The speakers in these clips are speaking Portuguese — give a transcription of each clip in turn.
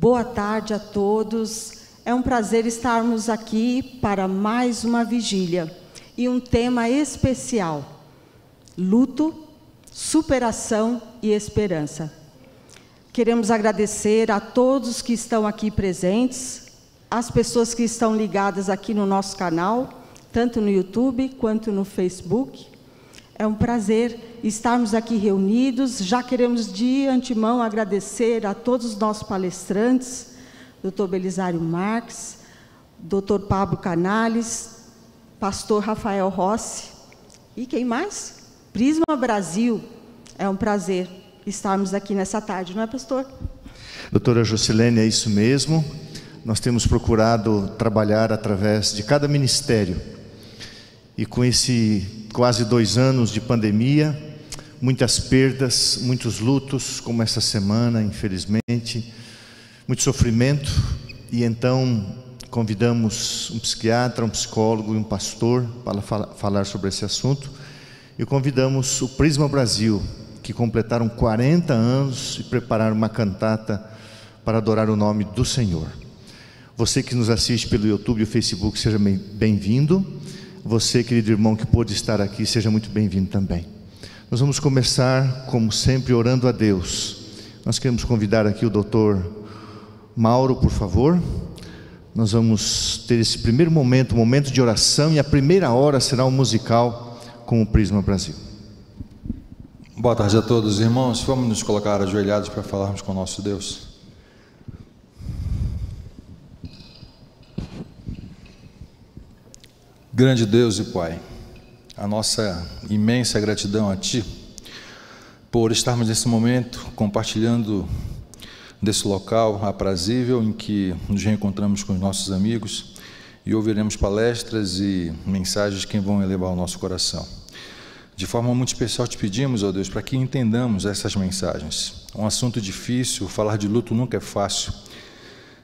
Boa tarde a todos. É um prazer estarmos aqui para mais uma vigília e um tema especial: luto, superação e esperança. Queremos agradecer a todos que estão aqui presentes, as pessoas que estão ligadas aqui no nosso canal, tanto no YouTube quanto no Facebook. É um prazer estarmos aqui reunidos. Já queremos de antemão agradecer a todos os nossos palestrantes, Dr. Belisário Marques, Dr. Pablo Canales, Pastor Rafael Rossi e quem mais? Prisma Brasil. É um prazer estarmos aqui nessa tarde, não é, pastor? Doutora Jocilene, é isso mesmo. Nós temos procurado trabalhar através de cada ministério. E com esse quase dois anos de pandemia, muitas perdas, muitos lutos, como essa semana, infelizmente, muito sofrimento, e então convidamos um psiquiatra, um psicólogo e um pastor para falar sobre esse assunto, e convidamos o Prisma Brasil, que completaram 40 anos e prepararam uma cantata para adorar o nome do Senhor. Você que nos assiste pelo YouTube e Facebook, seja bem-vindo. Você, querido irmão, que pôde estar aqui, seja muito bem-vindo também. Nós vamos começar, como sempre, orando a Deus. Nós queremos convidar aqui o doutor Mauro, por favor. Nós vamos ter esse primeiro momento, momento de oração, e a primeira hora será um musical com o Prisma Brasil. Boa tarde a todos, irmãos. Vamos nos colocar ajoelhados para falarmos com o nosso Deus. Grande Deus e Pai, a nossa imensa gratidão a Ti por estarmos nesse momento compartilhando desse local aprazível em que nos reencontramos com os nossos amigos e ouviremos palestras e mensagens que vão elevar o nosso coração. De forma muito especial te pedimos, ó Deus, para que entendamos essas mensagens. Um assunto difícil, falar de luto nunca é fácil,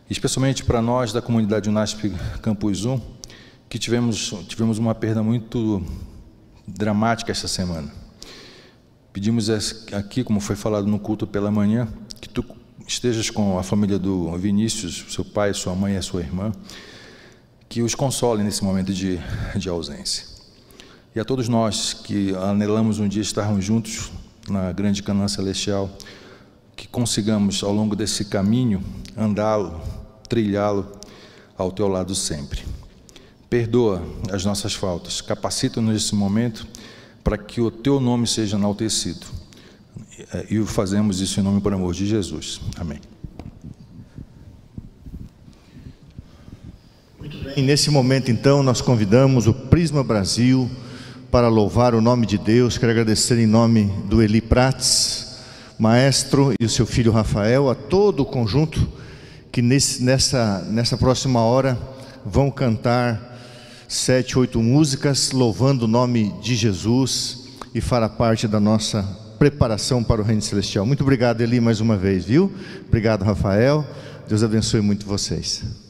especialmente para nós da comunidade Unasp Campus 1, que tivemos, tivemos uma perda muito dramática essa semana. Pedimos aqui, como foi falado no culto pela manhã, que tu estejas com a família do Vinícius, seu pai, sua mãe e a sua irmã, que os console nesse momento de, de ausência. E a todos nós que anelamos um dia estarmos juntos na grande Canaã Celestial, que consigamos ao longo desse caminho andá-lo, trilhá-lo ao teu lado sempre. Perdoa as nossas faltas, capacita-nos nesse momento para que o teu nome seja enaltecido. E fazemos isso em nome por amor de Jesus. Amém. Muito bem. E nesse momento, então, nós convidamos o Prisma Brasil para louvar o nome de Deus. Quero agradecer em nome do Eli Prates, maestro, e o seu filho Rafael, a todo o conjunto que nesse, nessa, nessa próxima hora vão cantar sete, oito músicas louvando o nome de Jesus e fará parte da nossa preparação para o Reino Celestial. Muito obrigado, Eli, mais uma vez, viu? Obrigado, Rafael. Deus abençoe muito vocês.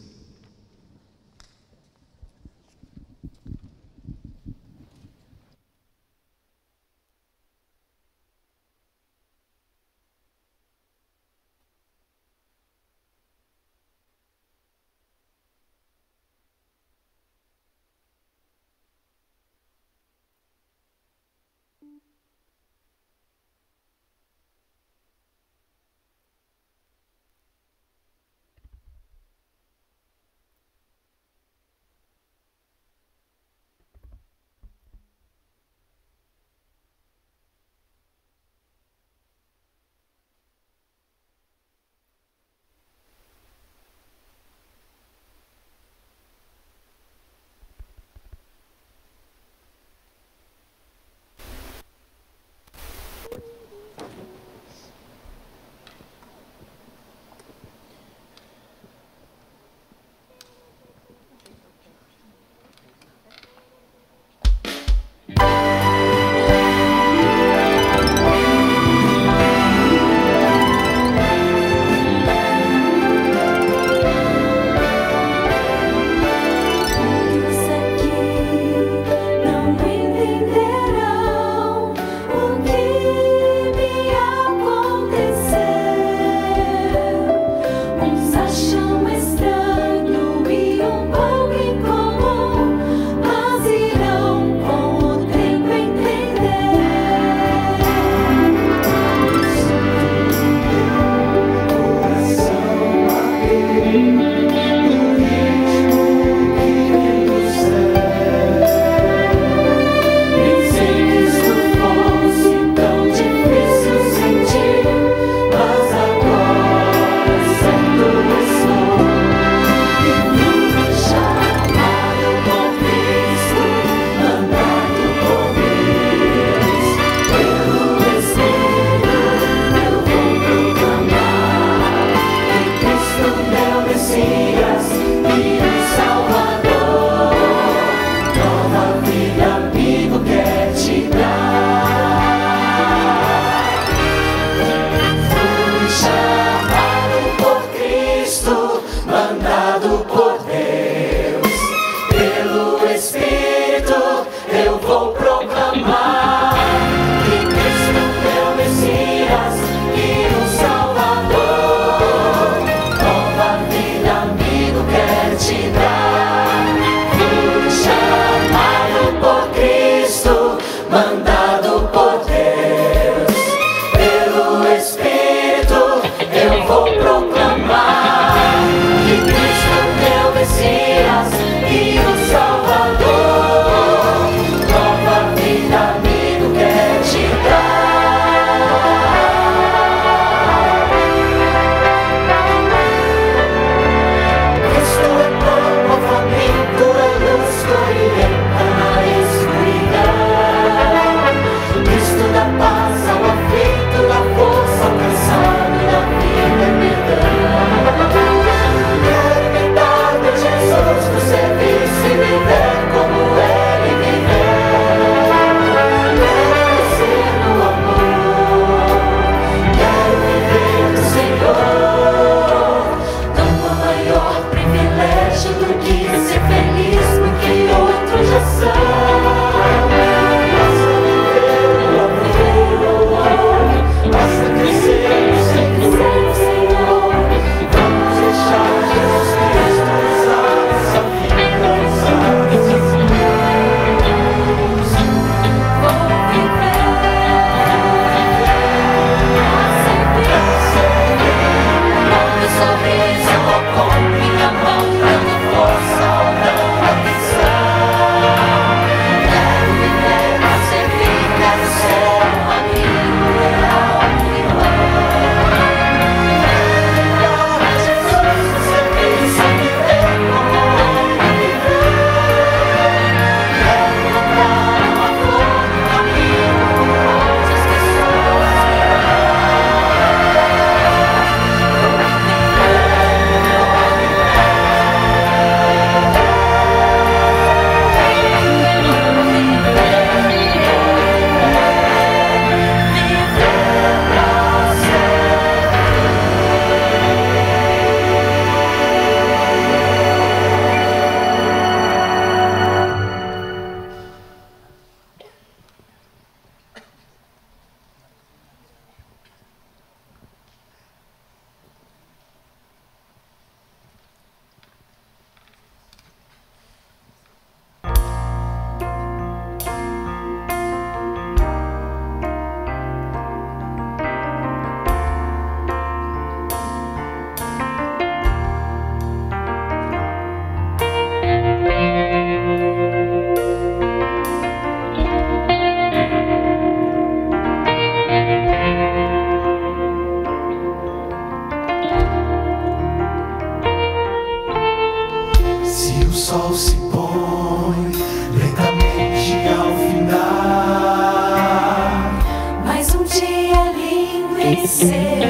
Lindo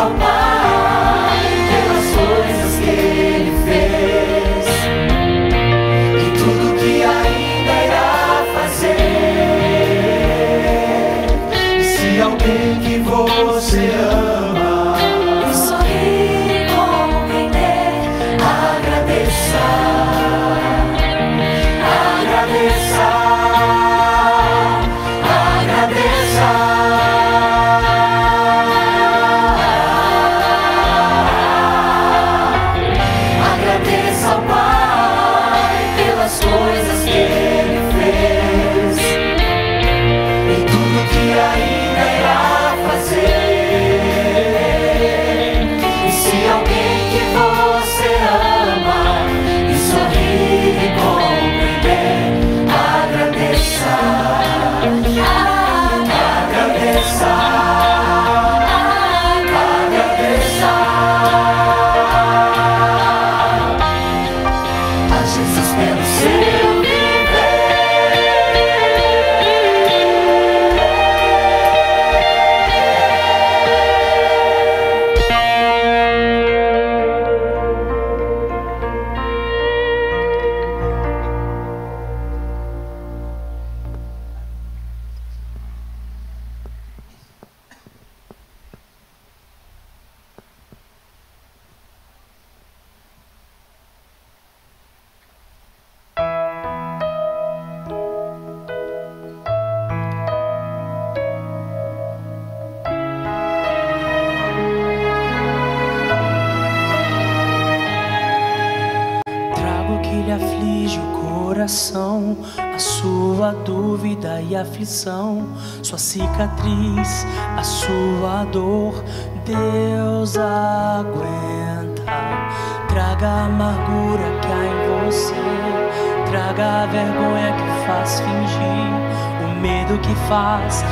Agradeça ao medo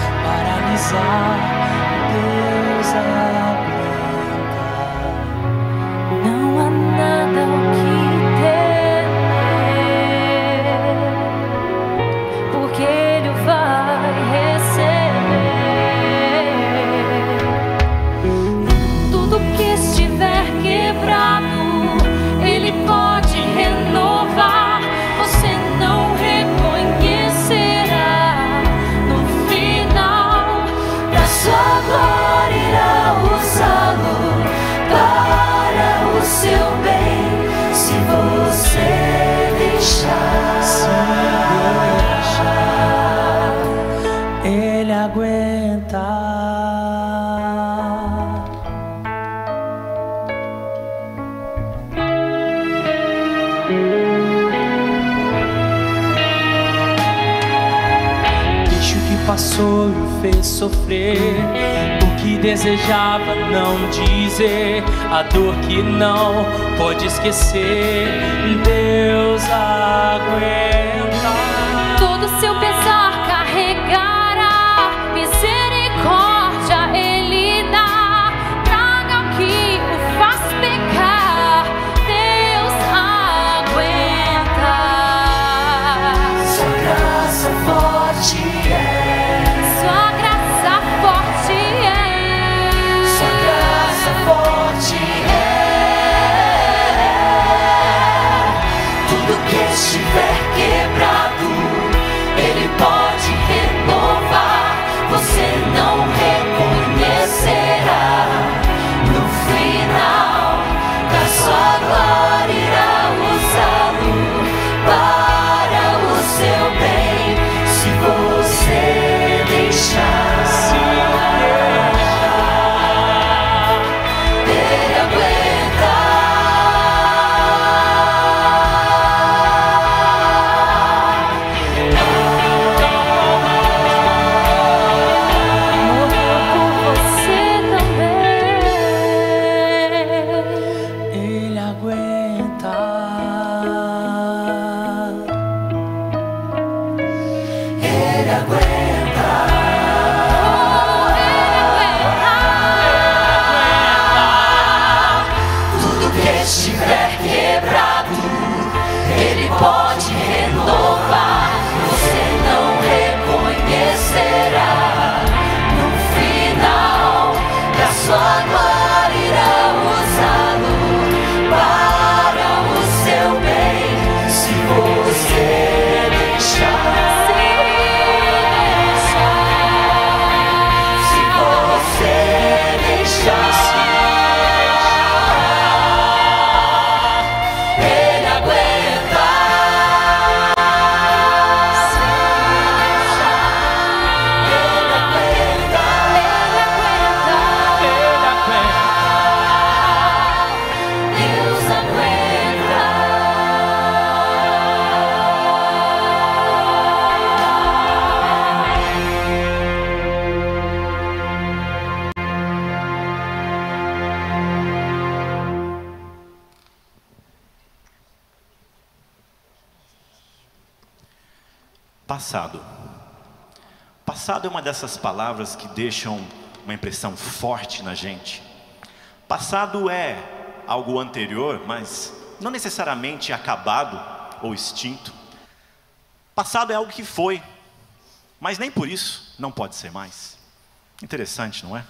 deixam uma impressão forte na gente. Passado é algo anterior, mas não necessariamente acabado ou extinto. Passado é algo que foi, mas nem por isso não pode ser mais. Interessante, não é?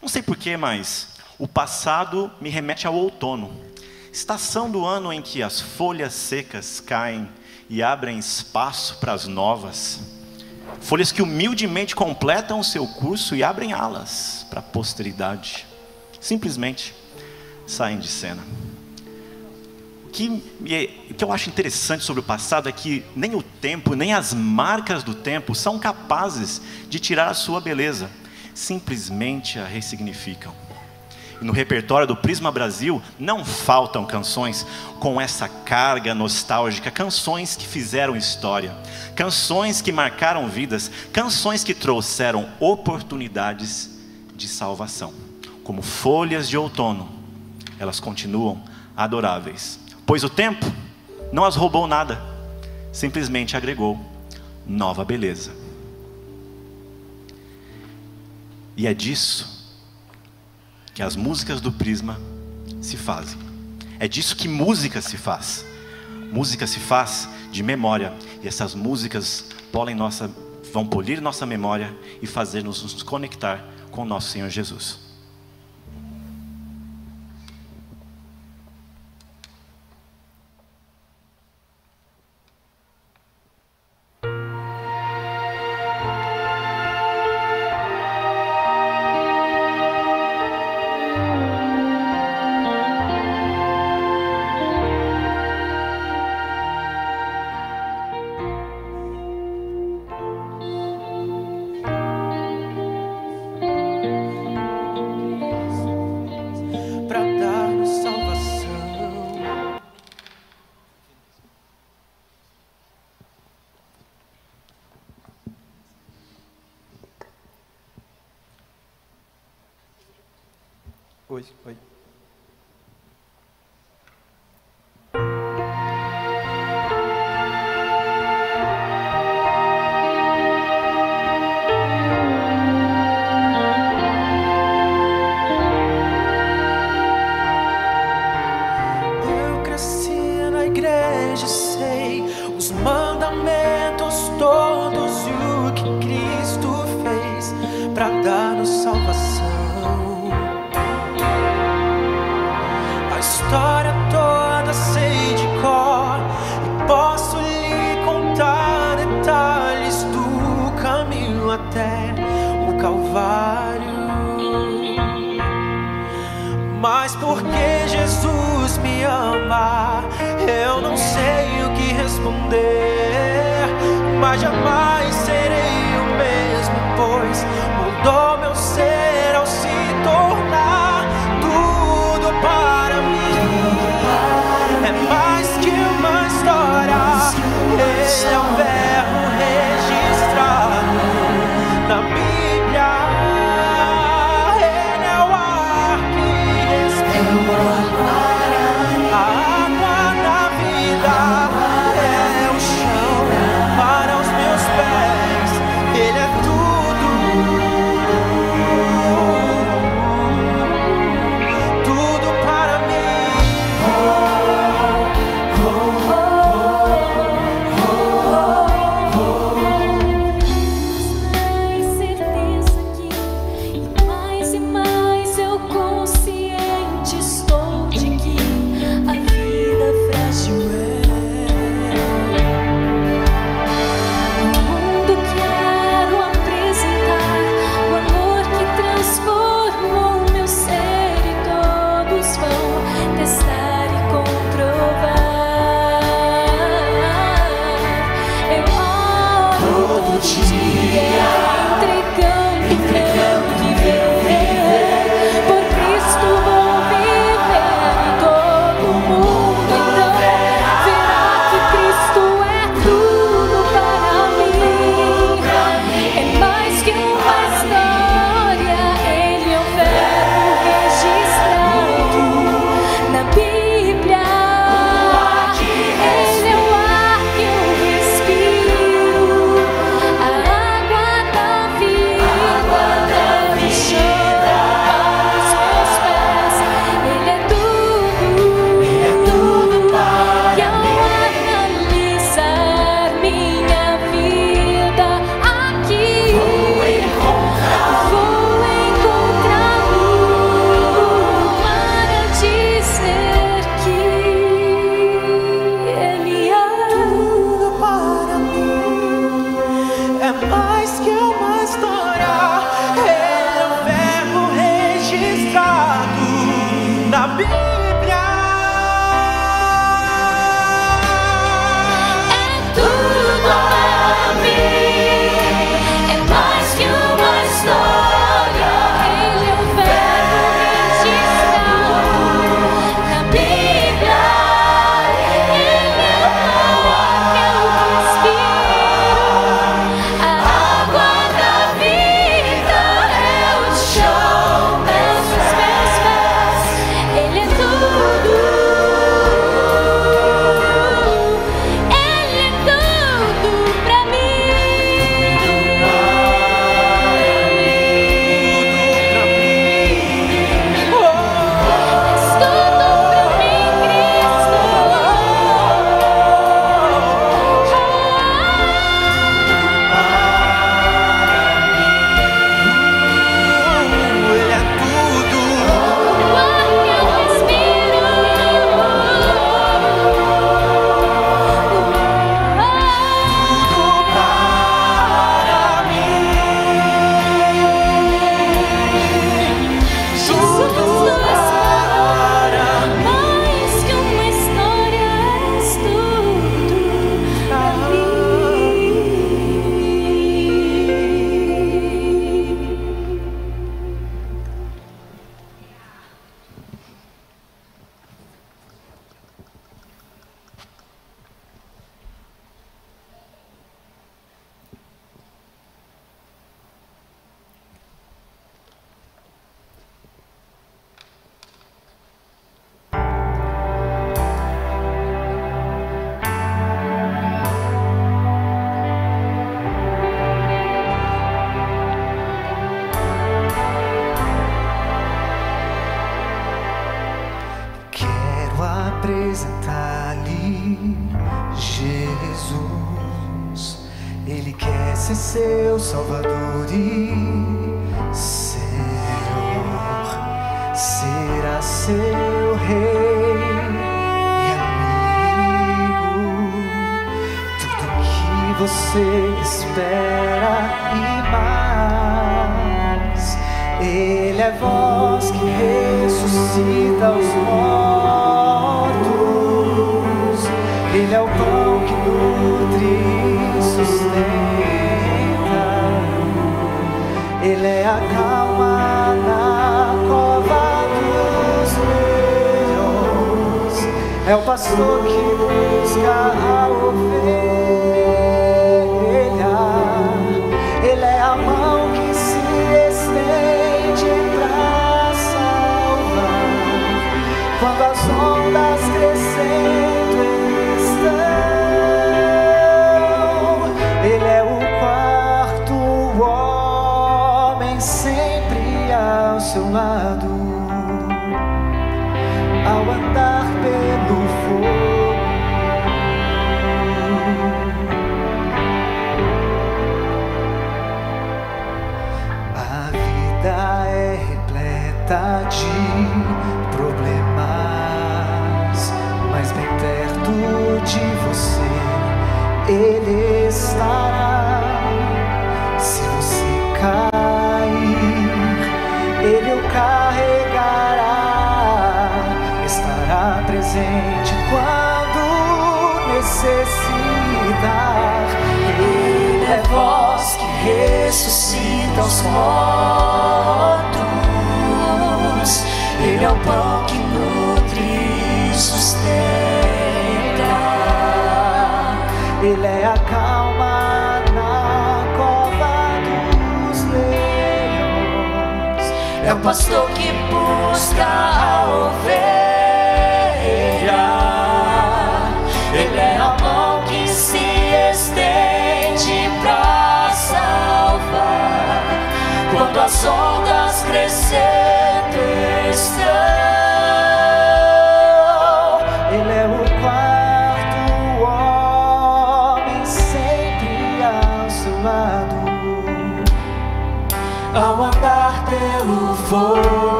Não sei porquê, mas o passado me remete ao outono, estação do ano em que as folhas secas caem e abrem espaço para as novas. Folhas que humildemente completam o seu curso e abrem alas para a posteridade. Simplesmente saem de cena. O que, o que eu acho interessante sobre o passado é que nem o tempo, nem as marcas do tempo são capazes de tirar a sua beleza, simplesmente a ressignificam no repertório do Prisma Brasil não faltam canções com essa carga nostálgica, canções que fizeram história, canções que marcaram vidas, canções que trouxeram oportunidades de salvação. Como folhas de outono, elas continuam adoráveis, pois o tempo não as roubou nada, simplesmente agregou nova beleza. E é disso que as músicas do Prisma se fazem. É disso que música se faz. Música se faz de memória, e essas músicas nossa, vão polir nossa memória e fazer-nos nos conectar com o nosso Senhor Jesus.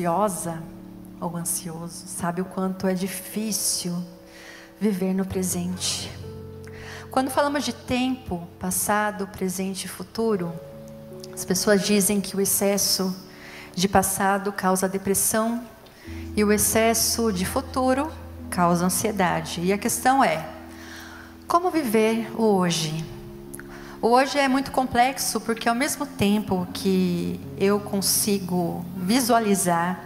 ansiosa ou ansioso sabe o quanto é difícil viver no presente. Quando falamos de tempo, passado, presente e futuro, as pessoas dizem que o excesso de passado causa depressão e o excesso de futuro causa ansiedade. E a questão é: como viver o hoje? Hoje é muito complexo porque ao mesmo tempo que eu consigo visualizar,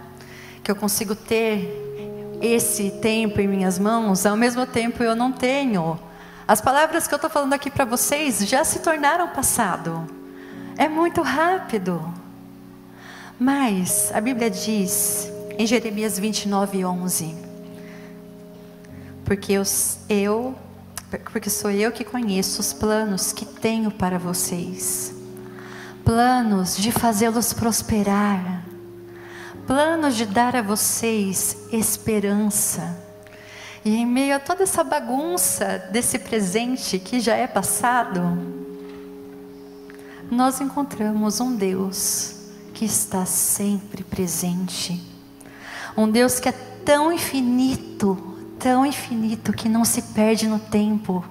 que eu consigo ter esse tempo em minhas mãos, ao mesmo tempo eu não tenho. As palavras que eu estou falando aqui para vocês já se tornaram passado. É muito rápido. Mas a Bíblia diz em Jeremias 29, 11: Porque eu, eu, porque sou eu que conheço os planos que tenho para vocês planos de fazê-los prosperar, planos de dar a vocês esperança. E em meio a toda essa bagunça desse presente que já é passado, nós encontramos um Deus que está sempre presente. Um Deus que é tão infinito, tão infinito que não se perde no tempo,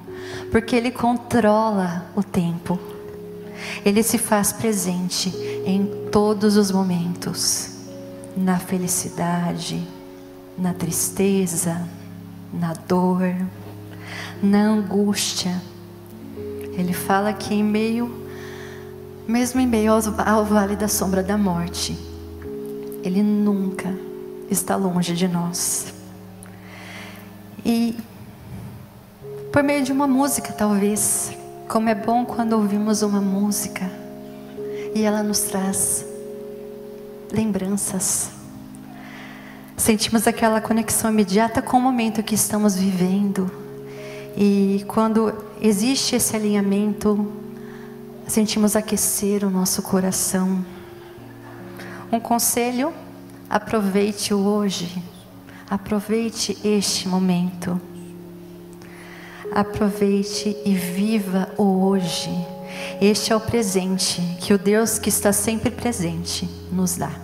porque Ele controla o tempo. Ele se faz presente em todos os momentos, na felicidade, na tristeza, na dor, na angústia. Ele fala que em meio mesmo em meio ao vale da sombra da morte, Ele nunca está longe de nós. E por meio de uma música, talvez, como é bom quando ouvimos uma música e ela nos traz lembranças. Sentimos aquela conexão imediata com o momento que estamos vivendo. E quando existe esse alinhamento, sentimos aquecer o nosso coração. Um conselho: aproveite o hoje, aproveite este momento. Aproveite e viva o hoje. Este é o presente que o Deus que está sempre presente nos dá.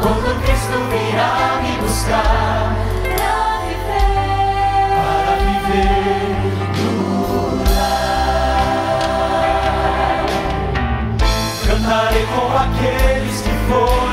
Quando Cristo virá me buscar. Para viver, para viver. No lar. Cantarei com aqueles que foram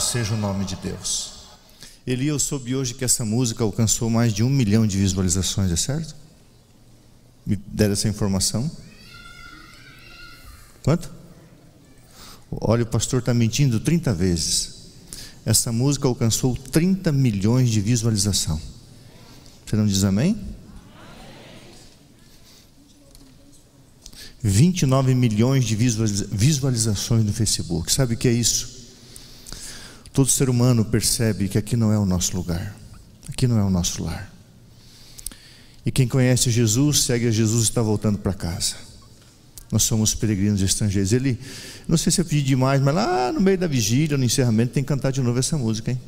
Seja o nome de Deus. Eli, eu soube hoje que essa música alcançou mais de um milhão de visualizações, é certo? Me deram essa informação? Quanto? Olha, o pastor está mentindo 30 vezes. Essa música alcançou 30 milhões de visualização. Você não diz amém? 29 milhões de visualiza- visualizações no Facebook. Sabe o que é isso? Todo ser humano percebe que aqui não é o nosso lugar, aqui não é o nosso lar. E quem conhece Jesus, segue a Jesus e está voltando para casa. Nós somos peregrinos estrangeiros. Ele, não sei se eu pedi demais, mas lá no meio da vigília, no encerramento, tem que cantar de novo essa música, hein?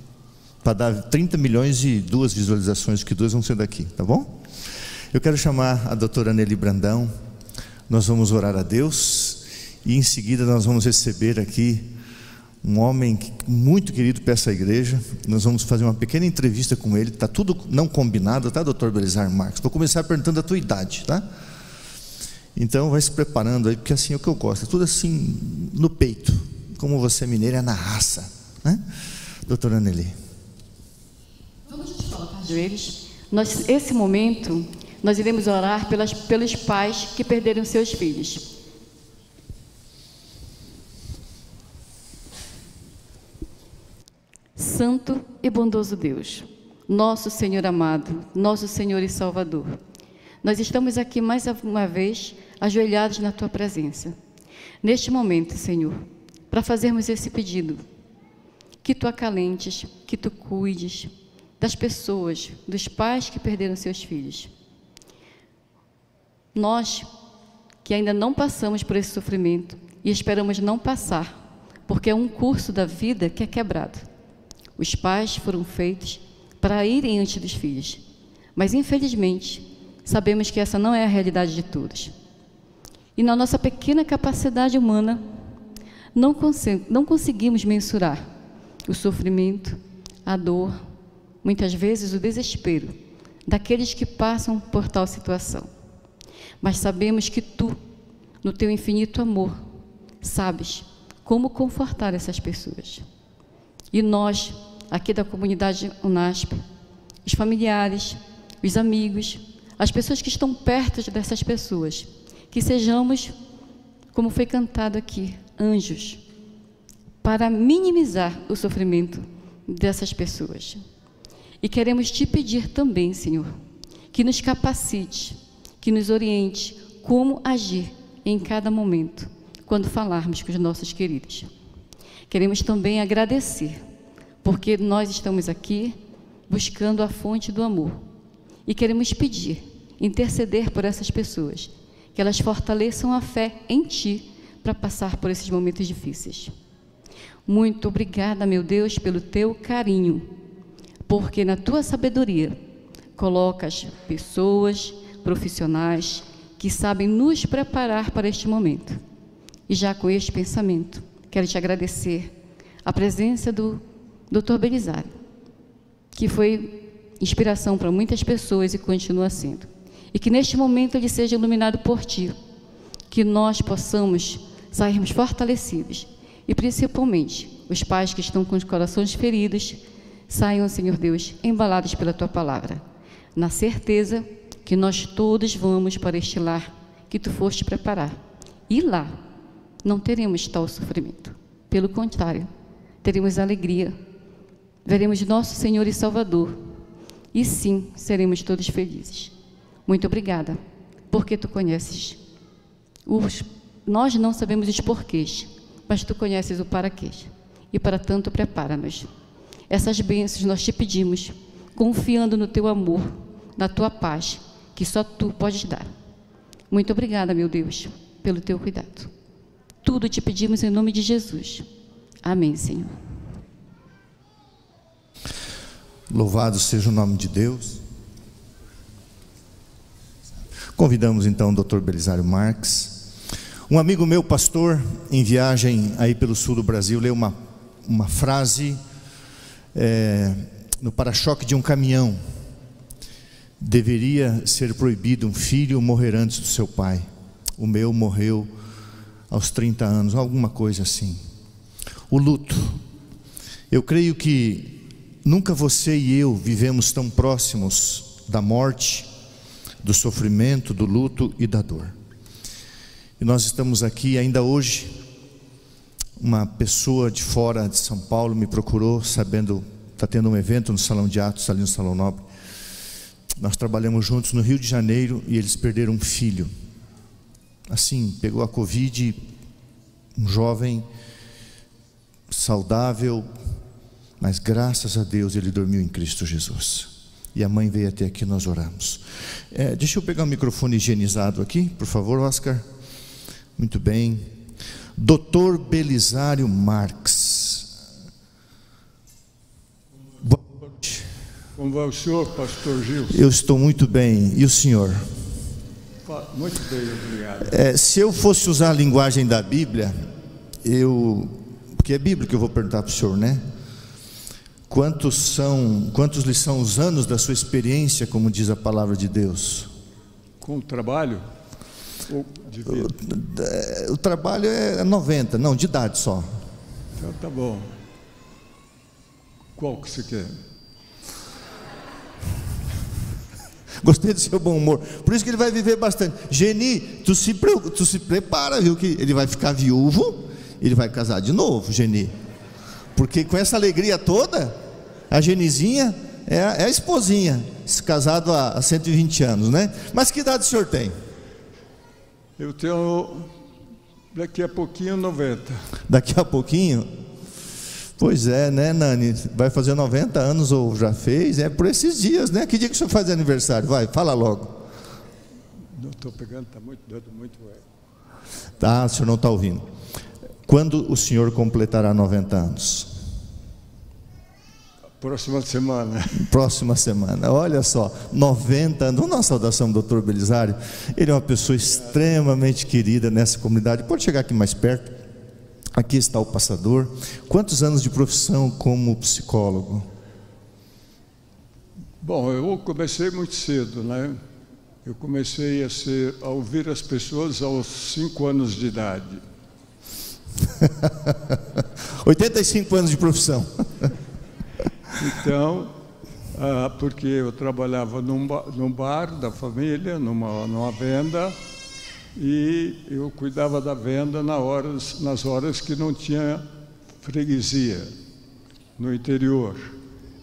Para dar 30 milhões e duas visualizações, que duas vão ser daqui, tá bom? Eu quero chamar a doutora Nelly Brandão. Nós vamos orar a Deus e em seguida nós vamos receber aqui um homem muito querido para essa igreja. Nós vamos fazer uma pequena entrevista com ele. Está tudo não combinado, tá, doutor Belizar Marques? Vou começar perguntando a tua idade, tá? Então vai se preparando aí, porque assim é o que eu gosto. É tudo assim no peito. Como você é mineiro, é na raça. Né? Doutora Nelly. Vamos nos colocar de joelhos. Nós, esse momento, nós iremos orar pelas, pelos pais que perderam seus filhos. Santo e bondoso Deus, nosso Senhor amado, nosso Senhor e Salvador, nós estamos aqui mais uma vez ajoelhados na tua presença. Neste momento, Senhor, para fazermos esse pedido, que tu acalentes, que tu cuides das pessoas, dos pais que perderam seus filhos. Nós que ainda não passamos por esse sofrimento e esperamos não passar, porque é um curso da vida que é quebrado. Os pais foram feitos para irem antes dos filhos, mas infelizmente sabemos que essa não é a realidade de todos. E na nossa pequena capacidade humana, não, não conseguimos mensurar o sofrimento, a dor, muitas vezes o desespero daqueles que passam por tal situação. Mas sabemos que tu, no teu infinito amor, sabes como confortar essas pessoas. E nós, aqui da comunidade UNASP, os familiares, os amigos, as pessoas que estão perto dessas pessoas, que sejamos, como foi cantado aqui, anjos, para minimizar o sofrimento dessas pessoas. E queremos te pedir também, Senhor, que nos capacite, que nos oriente como agir em cada momento, quando falarmos com os nossos queridos. Queremos também agradecer, porque nós estamos aqui buscando a fonte do amor. E queremos pedir, interceder por essas pessoas, que elas fortaleçam a fé em Ti para passar por esses momentos difíceis. Muito obrigada, meu Deus, pelo Teu carinho porque na tua sabedoria colocas pessoas, profissionais que sabem nos preparar para este momento. E já com este pensamento, quero te agradecer a presença do Dr. Belisário, que foi inspiração para muitas pessoas e continua sendo. E que neste momento ele seja iluminado por ti, que nós possamos sairmos fortalecidos e principalmente os pais que estão com os corações feridos saiam, Senhor Deus, embalados pela tua palavra, na certeza que nós todos vamos para este lar que tu foste preparar. E lá não teremos tal sofrimento. Pelo contrário, teremos alegria. Veremos nosso Senhor e Salvador. E sim, seremos todos felizes. Muito obrigada, porque tu conheces os nós não sabemos os porquês, mas tu conheces o para quê. E para tanto prepara-nos. Essas bênçãos nós te pedimos, confiando no teu amor, na tua paz, que só tu podes dar. Muito obrigada, meu Deus, pelo teu cuidado. Tudo te pedimos em nome de Jesus. Amém, Senhor. Louvado seja o nome de Deus. Convidamos então o Dr. Belisário Marques. Um amigo meu, pastor, em viagem aí pelo sul do Brasil, leu uma, uma frase é, no para-choque de um caminhão. Deveria ser proibido um filho morrer antes do seu pai. O meu morreu aos 30 anos, alguma coisa assim. O luto. Eu creio que nunca você e eu vivemos tão próximos da morte, do sofrimento, do luto e da dor. E nós estamos aqui ainda hoje uma pessoa de fora de São Paulo me procurou, sabendo está tendo um evento no Salão de Atos, ali no Salão Nobre. Nós trabalhamos juntos no Rio de Janeiro e eles perderam um filho. Assim, pegou a Covid, um jovem saudável, mas graças a Deus ele dormiu em Cristo Jesus. E a mãe veio até aqui, nós oramos. É, deixa eu pegar o microfone higienizado aqui, por favor, Oscar. Muito bem. Doutor Belisário Marx. Boa noite. Como vai o senhor, pastor Gil? Eu estou muito bem. E o senhor? Muito bem, obrigado. É, se eu fosse usar a linguagem da Bíblia, eu. Porque é Bíblia que eu vou perguntar para o senhor, né? Quantos são, quantos lhe são os anos da sua experiência, como diz a palavra de Deus? Com o trabalho? O, o, trabalho é 90, não, de idade só. Então tá bom. Qual que você quer? Gostei do seu bom humor. Por isso que ele vai viver bastante. Geni, tu se, tu se prepara, viu? Que ele vai ficar viúvo, ele vai casar de novo, Geni. Porque com essa alegria toda, a Genizinha é a, é a esposinha, casado há, há 120 anos, né? Mas que idade o senhor tem? Eu tenho daqui a pouquinho 90. Daqui a pouquinho? Pois é, né, Nani? Vai fazer 90 anos ou já fez? É por esses dias, né? Que dia que o senhor faz aniversário? Vai, fala logo. Não estou pegando, está muito dando muito Tá, o senhor não está ouvindo. Quando o senhor completará 90 anos? Próxima semana. Próxima semana. Olha só, 90 anos. Vamos dar uma saudação ao doutor Belisário. Ele é uma pessoa extremamente querida nessa comunidade. Pode chegar aqui mais perto. Aqui está o passador. Quantos anos de profissão como psicólogo? Bom, eu comecei muito cedo, né? Eu comecei a, ser, a ouvir as pessoas aos 5 anos de idade. 85 anos de profissão. então, ah, porque eu trabalhava num bar, num bar da família, numa, numa venda, e eu cuidava da venda na horas, nas horas que não tinha freguesia no interior.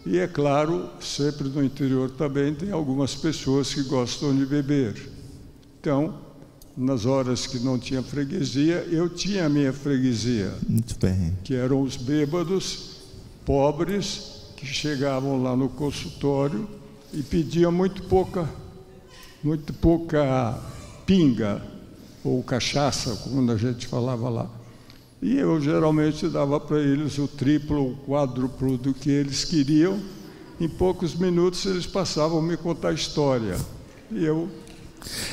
E é claro, sempre no interior também tem algumas pessoas que gostam de beber. Então, nas horas que não tinha freguesia, eu tinha a minha freguesia. Muito bem. Que eram os bêbados pobres que chegavam lá no consultório e pediam muito pouca, muito pouca pinga ou cachaça, como a gente falava lá. E eu geralmente dava para eles o triplo ou quádruplo do que eles queriam. Em poucos minutos eles passavam a me contar a história. E eu.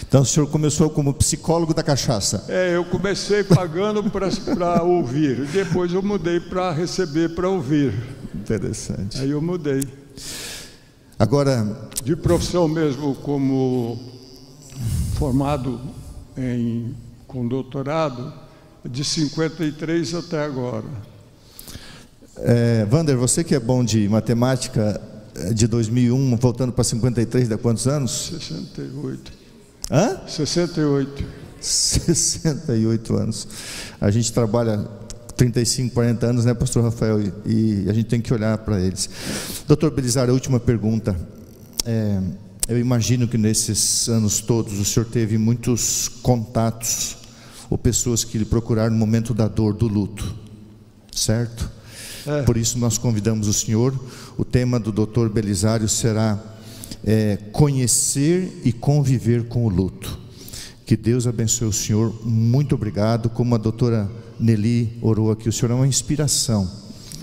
Então o senhor começou como psicólogo da cachaça? É, eu comecei pagando para ouvir. Depois eu mudei para receber para ouvir. Interessante. Aí eu mudei. Agora. De profissão mesmo, como formado em, com doutorado, de 53 até agora. É, Vander, você que é bom de matemática, é, de 2001, voltando para 53, dá quantos anos? 68. Hã? 68. 68 anos. A gente trabalha 35, 40 anos, né, pastor Rafael? E, e a gente tem que olhar para eles. Doutor Belisário, a última pergunta. É, eu imagino que nesses anos todos o senhor teve muitos contatos ou pessoas que lhe procuraram no momento da dor, do luto, certo? É. Por isso nós convidamos o senhor. O tema do doutor Belisário será é, conhecer e conviver com o luto. Que Deus abençoe o senhor. Muito obrigado. Como a doutora Nelly orou aqui, o senhor é uma inspiração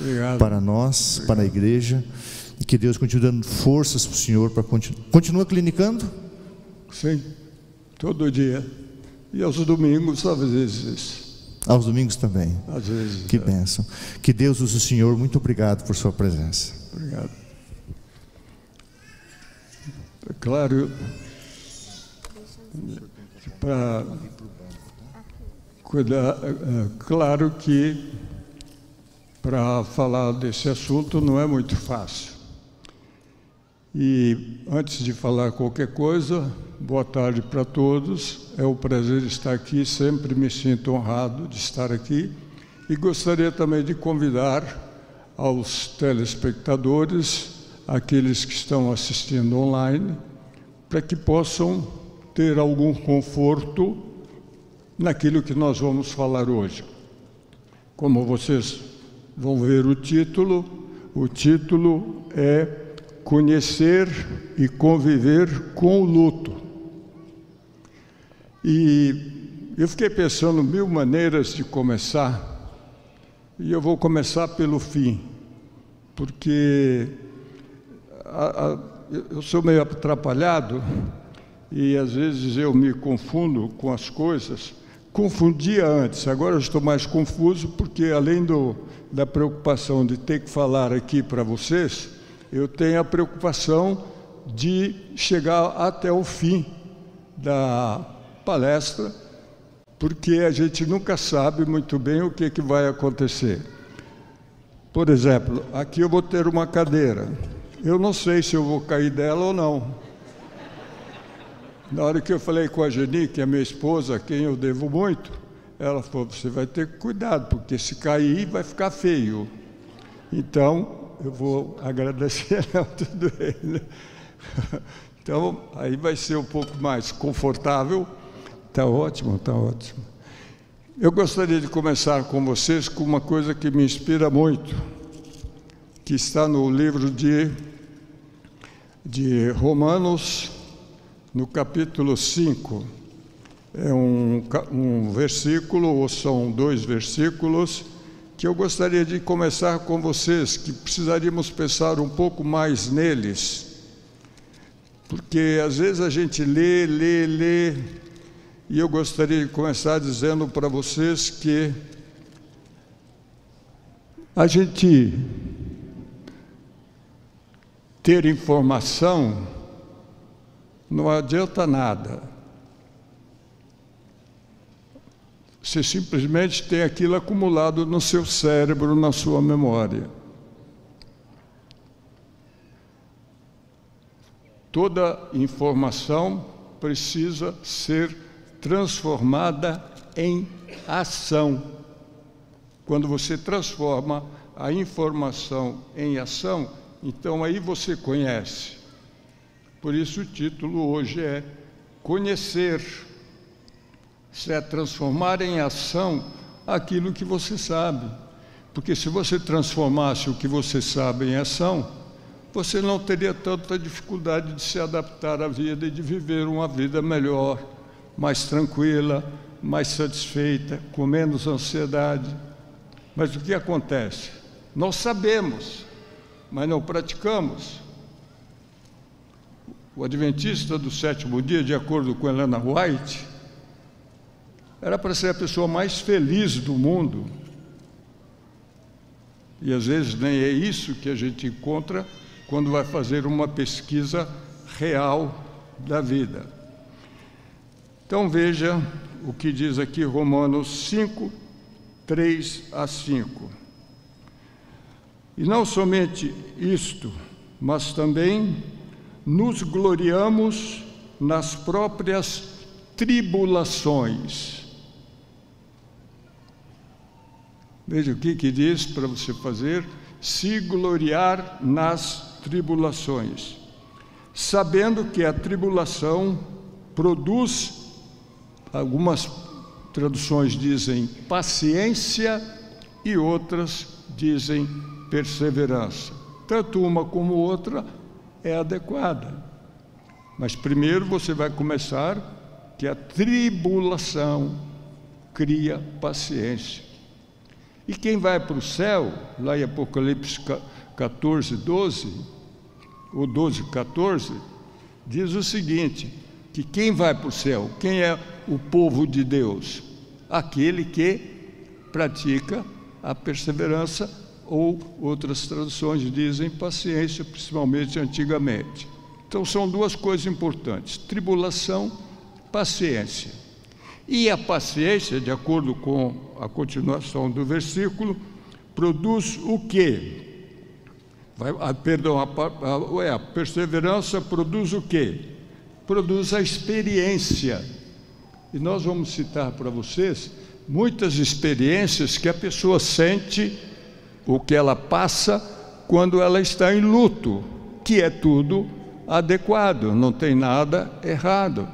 obrigado. para nós, obrigado. para a igreja. E que Deus continue dando forças para o Senhor para continuar. Continua clinicando? Sim, todo dia. E aos domingos, às vezes. Aos domingos também. Às vezes. Que é. bênção. Que Deus use o Senhor. Muito obrigado por sua presença. Obrigado. É claro, para cuidar, é, claro que para falar desse assunto não é muito fácil. E antes de falar qualquer coisa, boa tarde para todos. É um prazer estar aqui, sempre me sinto honrado de estar aqui. E gostaria também de convidar aos telespectadores, aqueles que estão assistindo online, para que possam ter algum conforto naquilo que nós vamos falar hoje. Como vocês vão ver o título, o título é conhecer e conviver com o luto. E eu fiquei pensando mil maneiras de começar, e eu vou começar pelo fim, porque a, a, eu sou meio atrapalhado e às vezes eu me confundo com as coisas. Confundia antes, agora eu estou mais confuso porque além do, da preocupação de ter que falar aqui para vocês, eu tenho a preocupação de chegar até o fim da palestra, porque a gente nunca sabe muito bem o que, que vai acontecer. Por exemplo, aqui eu vou ter uma cadeira. Eu não sei se eu vou cair dela ou não. Na hora que eu falei com a Geni, que é minha esposa, a quem eu devo muito, ela falou: você vai ter cuidado, porque se cair vai ficar feio. Então, eu vou agradecer a tudo ele. Então, aí vai ser um pouco mais confortável. Está ótimo, está ótimo. Eu gostaria de começar com vocês com uma coisa que me inspira muito, que está no livro de, de Romanos, no capítulo 5, é um, um versículo, ou são dois versículos, que eu gostaria de começar com vocês, que precisaríamos pensar um pouco mais neles, porque às vezes a gente lê, lê, lê, e eu gostaria de começar dizendo para vocês que a gente ter informação não adianta nada. Você simplesmente tem aquilo acumulado no seu cérebro, na sua memória. Toda informação precisa ser transformada em ação. Quando você transforma a informação em ação, então aí você conhece. Por isso o título hoje é Conhecer se é transformar em ação aquilo que você sabe. Porque se você transformasse o que você sabe em ação, você não teria tanta dificuldade de se adaptar à vida e de viver uma vida melhor, mais tranquila, mais satisfeita, com menos ansiedade. Mas o que acontece? Nós sabemos, mas não praticamos. O Adventista do sétimo dia, de acordo com Helena White, era para ser a pessoa mais feliz do mundo. E às vezes nem é isso que a gente encontra quando vai fazer uma pesquisa real da vida. Então veja o que diz aqui Romanos 5, 3 a 5. E não somente isto, mas também nos gloriamos nas próprias tribulações Veja o que, que diz para você fazer: se gloriar nas tribulações, sabendo que a tribulação produz, algumas traduções dizem paciência e outras dizem perseverança. Tanto uma como outra é adequada. Mas primeiro você vai começar que a tribulação cria paciência. E quem vai para o céu, lá em Apocalipse 14, 12, ou 12, 14, diz o seguinte: que quem vai para o céu, quem é o povo de Deus? Aquele que pratica a perseverança, ou outras traduções dizem paciência, principalmente antigamente. Então são duas coisas importantes: tribulação, paciência. E a paciência, de acordo com a continuação do versículo, produz o quê? Vai, a, perdão, a, a, a perseverança produz o quê? Produz a experiência. E nós vamos citar para vocês muitas experiências que a pessoa sente, o que ela passa quando ela está em luto, que é tudo adequado, não tem nada errado.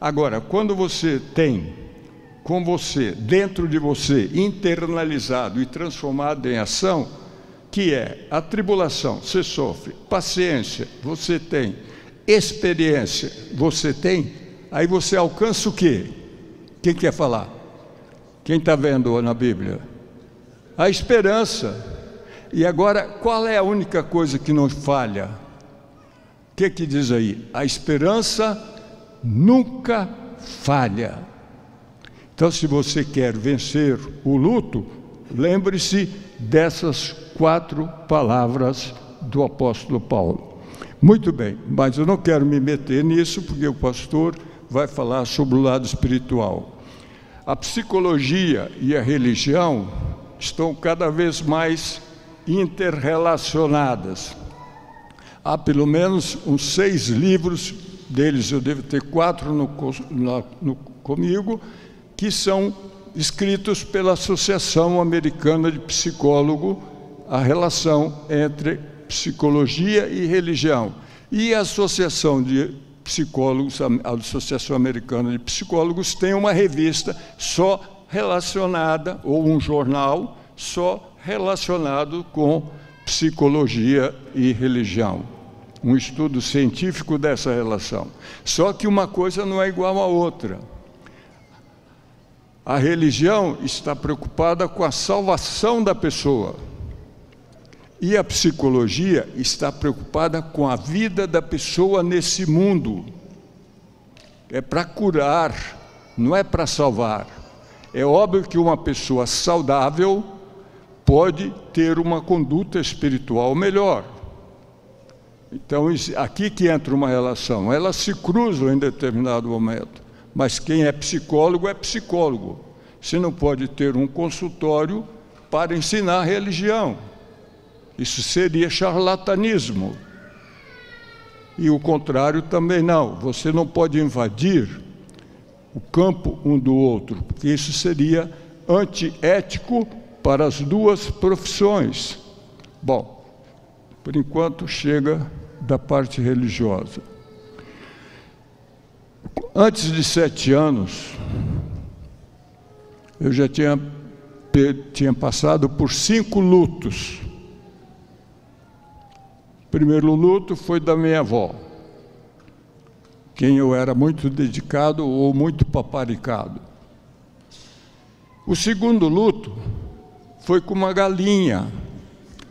Agora, quando você tem com você, dentro de você, internalizado e transformado em ação, que é a tribulação, você sofre, paciência, você tem, experiência, você tem, aí você alcança o quê? Quem quer falar? Quem está vendo na Bíblia? A esperança. E agora, qual é a única coisa que não falha? O que, que diz aí? A esperança nunca falha. Então, se você quer vencer o luto, lembre-se dessas quatro palavras do apóstolo Paulo. Muito bem, mas eu não quero me meter nisso, porque o pastor vai falar sobre o lado espiritual. A psicologia e a religião estão cada vez mais interrelacionadas. Há pelo menos uns seis livros deles eu devo ter quatro no, no, comigo, que são escritos pela Associação Americana de Psicólogo, a relação entre psicologia e religião. E a Associação de Psicólogos, a Associação Americana de Psicólogos, tem uma revista só relacionada, ou um jornal só relacionado com psicologia e religião. Um estudo científico dessa relação. Só que uma coisa não é igual à outra. A religião está preocupada com a salvação da pessoa. E a psicologia está preocupada com a vida da pessoa nesse mundo. É para curar, não é para salvar. É óbvio que uma pessoa saudável pode ter uma conduta espiritual melhor. Então, aqui que entra uma relação. Elas se cruzam em determinado momento. Mas quem é psicólogo é psicólogo. Você não pode ter um consultório para ensinar religião. Isso seria charlatanismo. E o contrário também não. Você não pode invadir o campo um do outro, porque isso seria antiético para as duas profissões. Bom, por enquanto chega da parte religiosa. Antes de sete anos, eu já tinha, tinha passado por cinco lutos. O primeiro luto foi da minha avó, quem eu era muito dedicado ou muito paparicado. O segundo luto foi com uma galinha.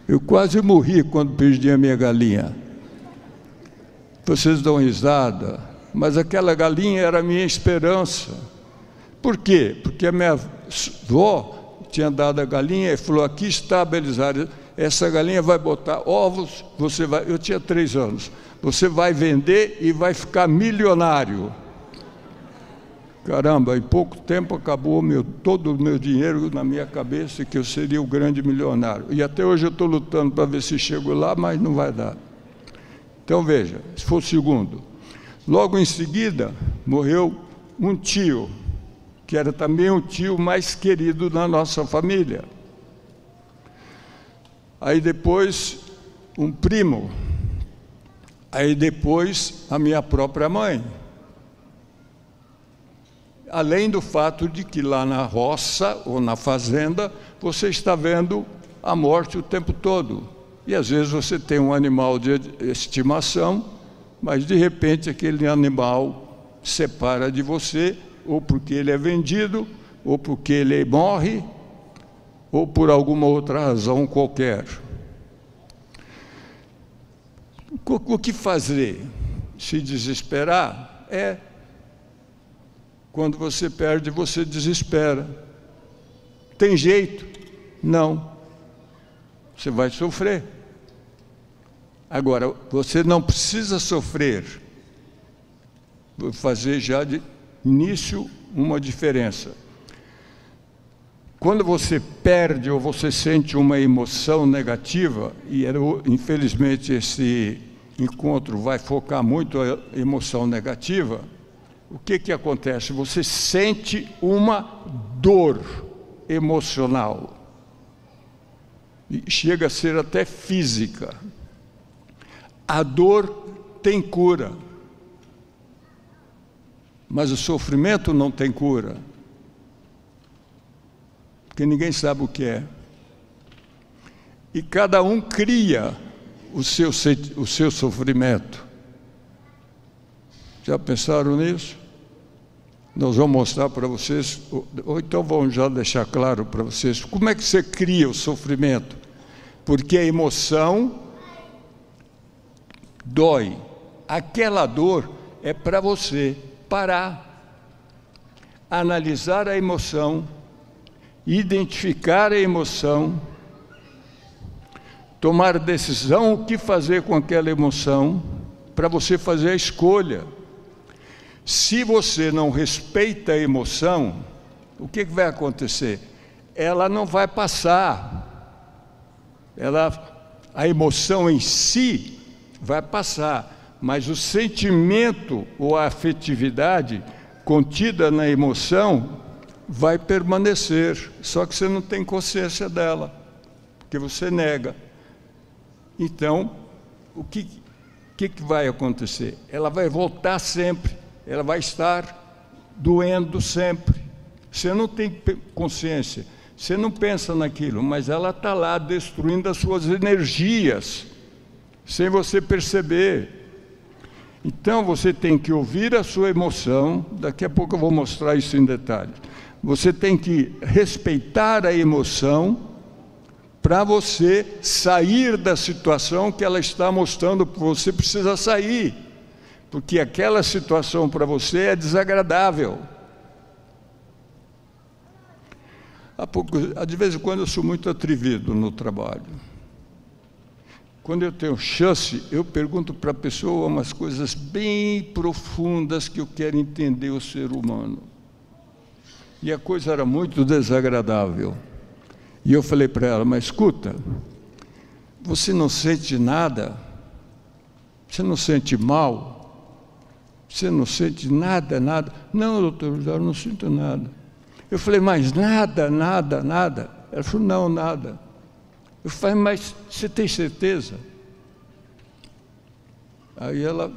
Eu quase morri quando perdi a minha galinha. Vocês dão risada, mas aquela galinha era a minha esperança. Por quê? Porque a minha avó tinha dado a galinha e falou: aqui está Belisário, essa galinha vai botar ovos, você vai. Eu tinha três anos. Você vai vender e vai ficar milionário. Caramba, em pouco tempo acabou meu, todo o meu dinheiro na minha cabeça que eu seria o grande milionário. E até hoje eu estou lutando para ver se chego lá, mas não vai dar. Então veja, se for o segundo. Logo em seguida, morreu um tio, que era também o tio mais querido da nossa família. Aí depois, um primo. Aí depois, a minha própria mãe. Além do fato de que lá na roça ou na fazenda, você está vendo a morte o tempo todo. E às vezes você tem um animal de estimação, mas de repente aquele animal separa de você, ou porque ele é vendido, ou porque ele morre, ou por alguma outra razão qualquer. O que fazer? Se desesperar? É. Quando você perde, você desespera. Tem jeito? Não. Você vai sofrer. Agora, você não precisa sofrer. Vou fazer já de início uma diferença. Quando você perde ou você sente uma emoção negativa, e infelizmente esse encontro vai focar muito a emoção negativa, o que, que acontece? Você sente uma dor emocional. E chega a ser até física. A dor tem cura, mas o sofrimento não tem cura, porque ninguém sabe o que é. E cada um cria o seu, o seu sofrimento. Já pensaram nisso? Nós vamos mostrar para vocês, ou então vamos já deixar claro para vocês, como é que você cria o sofrimento? Porque a emoção dói. Aquela dor é para você parar, analisar a emoção, identificar a emoção, tomar decisão o que fazer com aquela emoção, para você fazer a escolha. Se você não respeita a emoção, o que, vai acontecer? Ela não vai passar. Ela, a emoção em si vai passar, mas o sentimento ou a afetividade contida na emoção vai permanecer, só que você não tem consciência dela, porque você nega. Então, o que, que, que vai acontecer? Ela vai voltar sempre, ela vai estar doendo sempre. Você não tem consciência, você não pensa naquilo, mas ela está lá destruindo as suas energias sem você perceber. Então você tem que ouvir a sua emoção, daqui a pouco eu vou mostrar isso em detalhes. Você tem que respeitar a emoção para você sair da situação que ela está mostrando que você precisa sair, porque aquela situação para você é desagradável. Há pouco, de vez em quando eu sou muito atrevido no trabalho. Quando eu tenho chance, eu pergunto para a pessoa umas coisas bem profundas que eu quero entender o ser humano. E a coisa era muito desagradável. E eu falei para ela: Mas escuta, você não sente nada? Você não sente mal? Você não sente nada, nada? Não, doutor, eu não sinto nada. Eu falei: Mas nada, nada, nada? Ela falou: Não, nada. Eu falei: Mas você tem certeza? Aí ela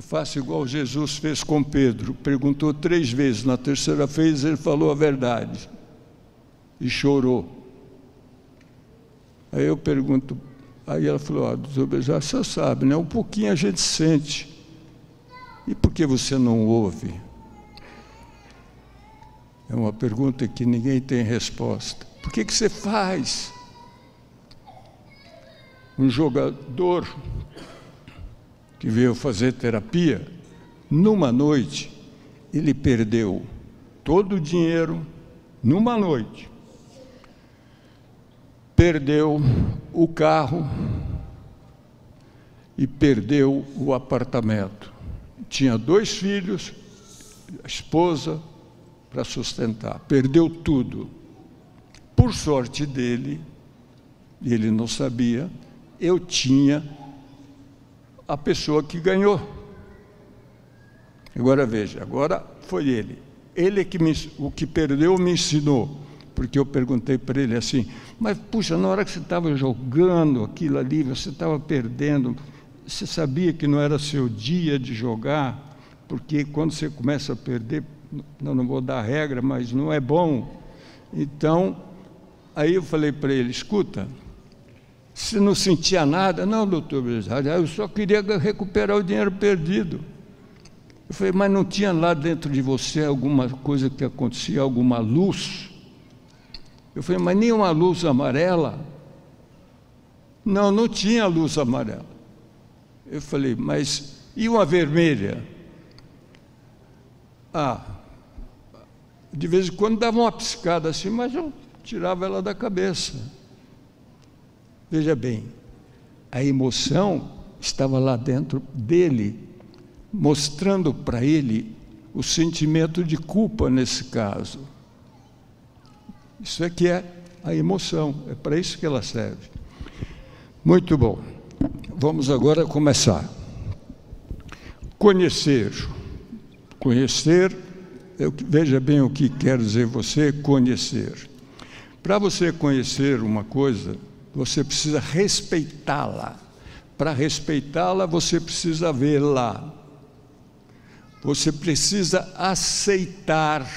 eu faço igual Jesus fez com Pedro, perguntou três vezes, na terceira vez ele falou a verdade e chorou. Aí eu pergunto, aí ela falou, ah, doutor já você sabe, né? Um pouquinho a gente sente. E por que você não ouve? É uma pergunta que ninguém tem resposta. Por que, que você faz? Um jogador que veio fazer terapia, numa noite, ele perdeu todo o dinheiro, numa noite. Perdeu o carro e perdeu o apartamento. Tinha dois filhos, a esposa para sustentar. Perdeu tudo. Por sorte dele, ele não sabia, eu tinha a pessoa que ganhou. Agora veja, agora foi ele. Ele que me, o que perdeu me ensinou. Porque eu perguntei para ele assim, mas puxa, na hora que você estava jogando aquilo ali, você estava perdendo, você sabia que não era seu dia de jogar, porque quando você começa a perder, não, não vou dar regra, mas não é bom. Então, aí eu falei para ele, escuta, se não sentia nada, não, doutor eu só queria recuperar o dinheiro perdido. Eu falei, mas não tinha lá dentro de você alguma coisa que acontecia, alguma luz? Eu falei, mas nem uma luz amarela? Não, não tinha luz amarela. Eu falei, mas e uma vermelha? Ah, de vez em quando dava uma piscada assim, mas eu tirava ela da cabeça. Veja bem, a emoção estava lá dentro dele, mostrando para ele o sentimento de culpa nesse caso. Isso é que é a emoção, é para isso que ela serve. Muito bom. Vamos agora começar. Conhecer. Conhecer, eu, veja bem o que quer dizer você conhecer. Para você conhecer uma coisa, você precisa respeitá-la. Para respeitá-la, você precisa vê-la. Você precisa aceitar.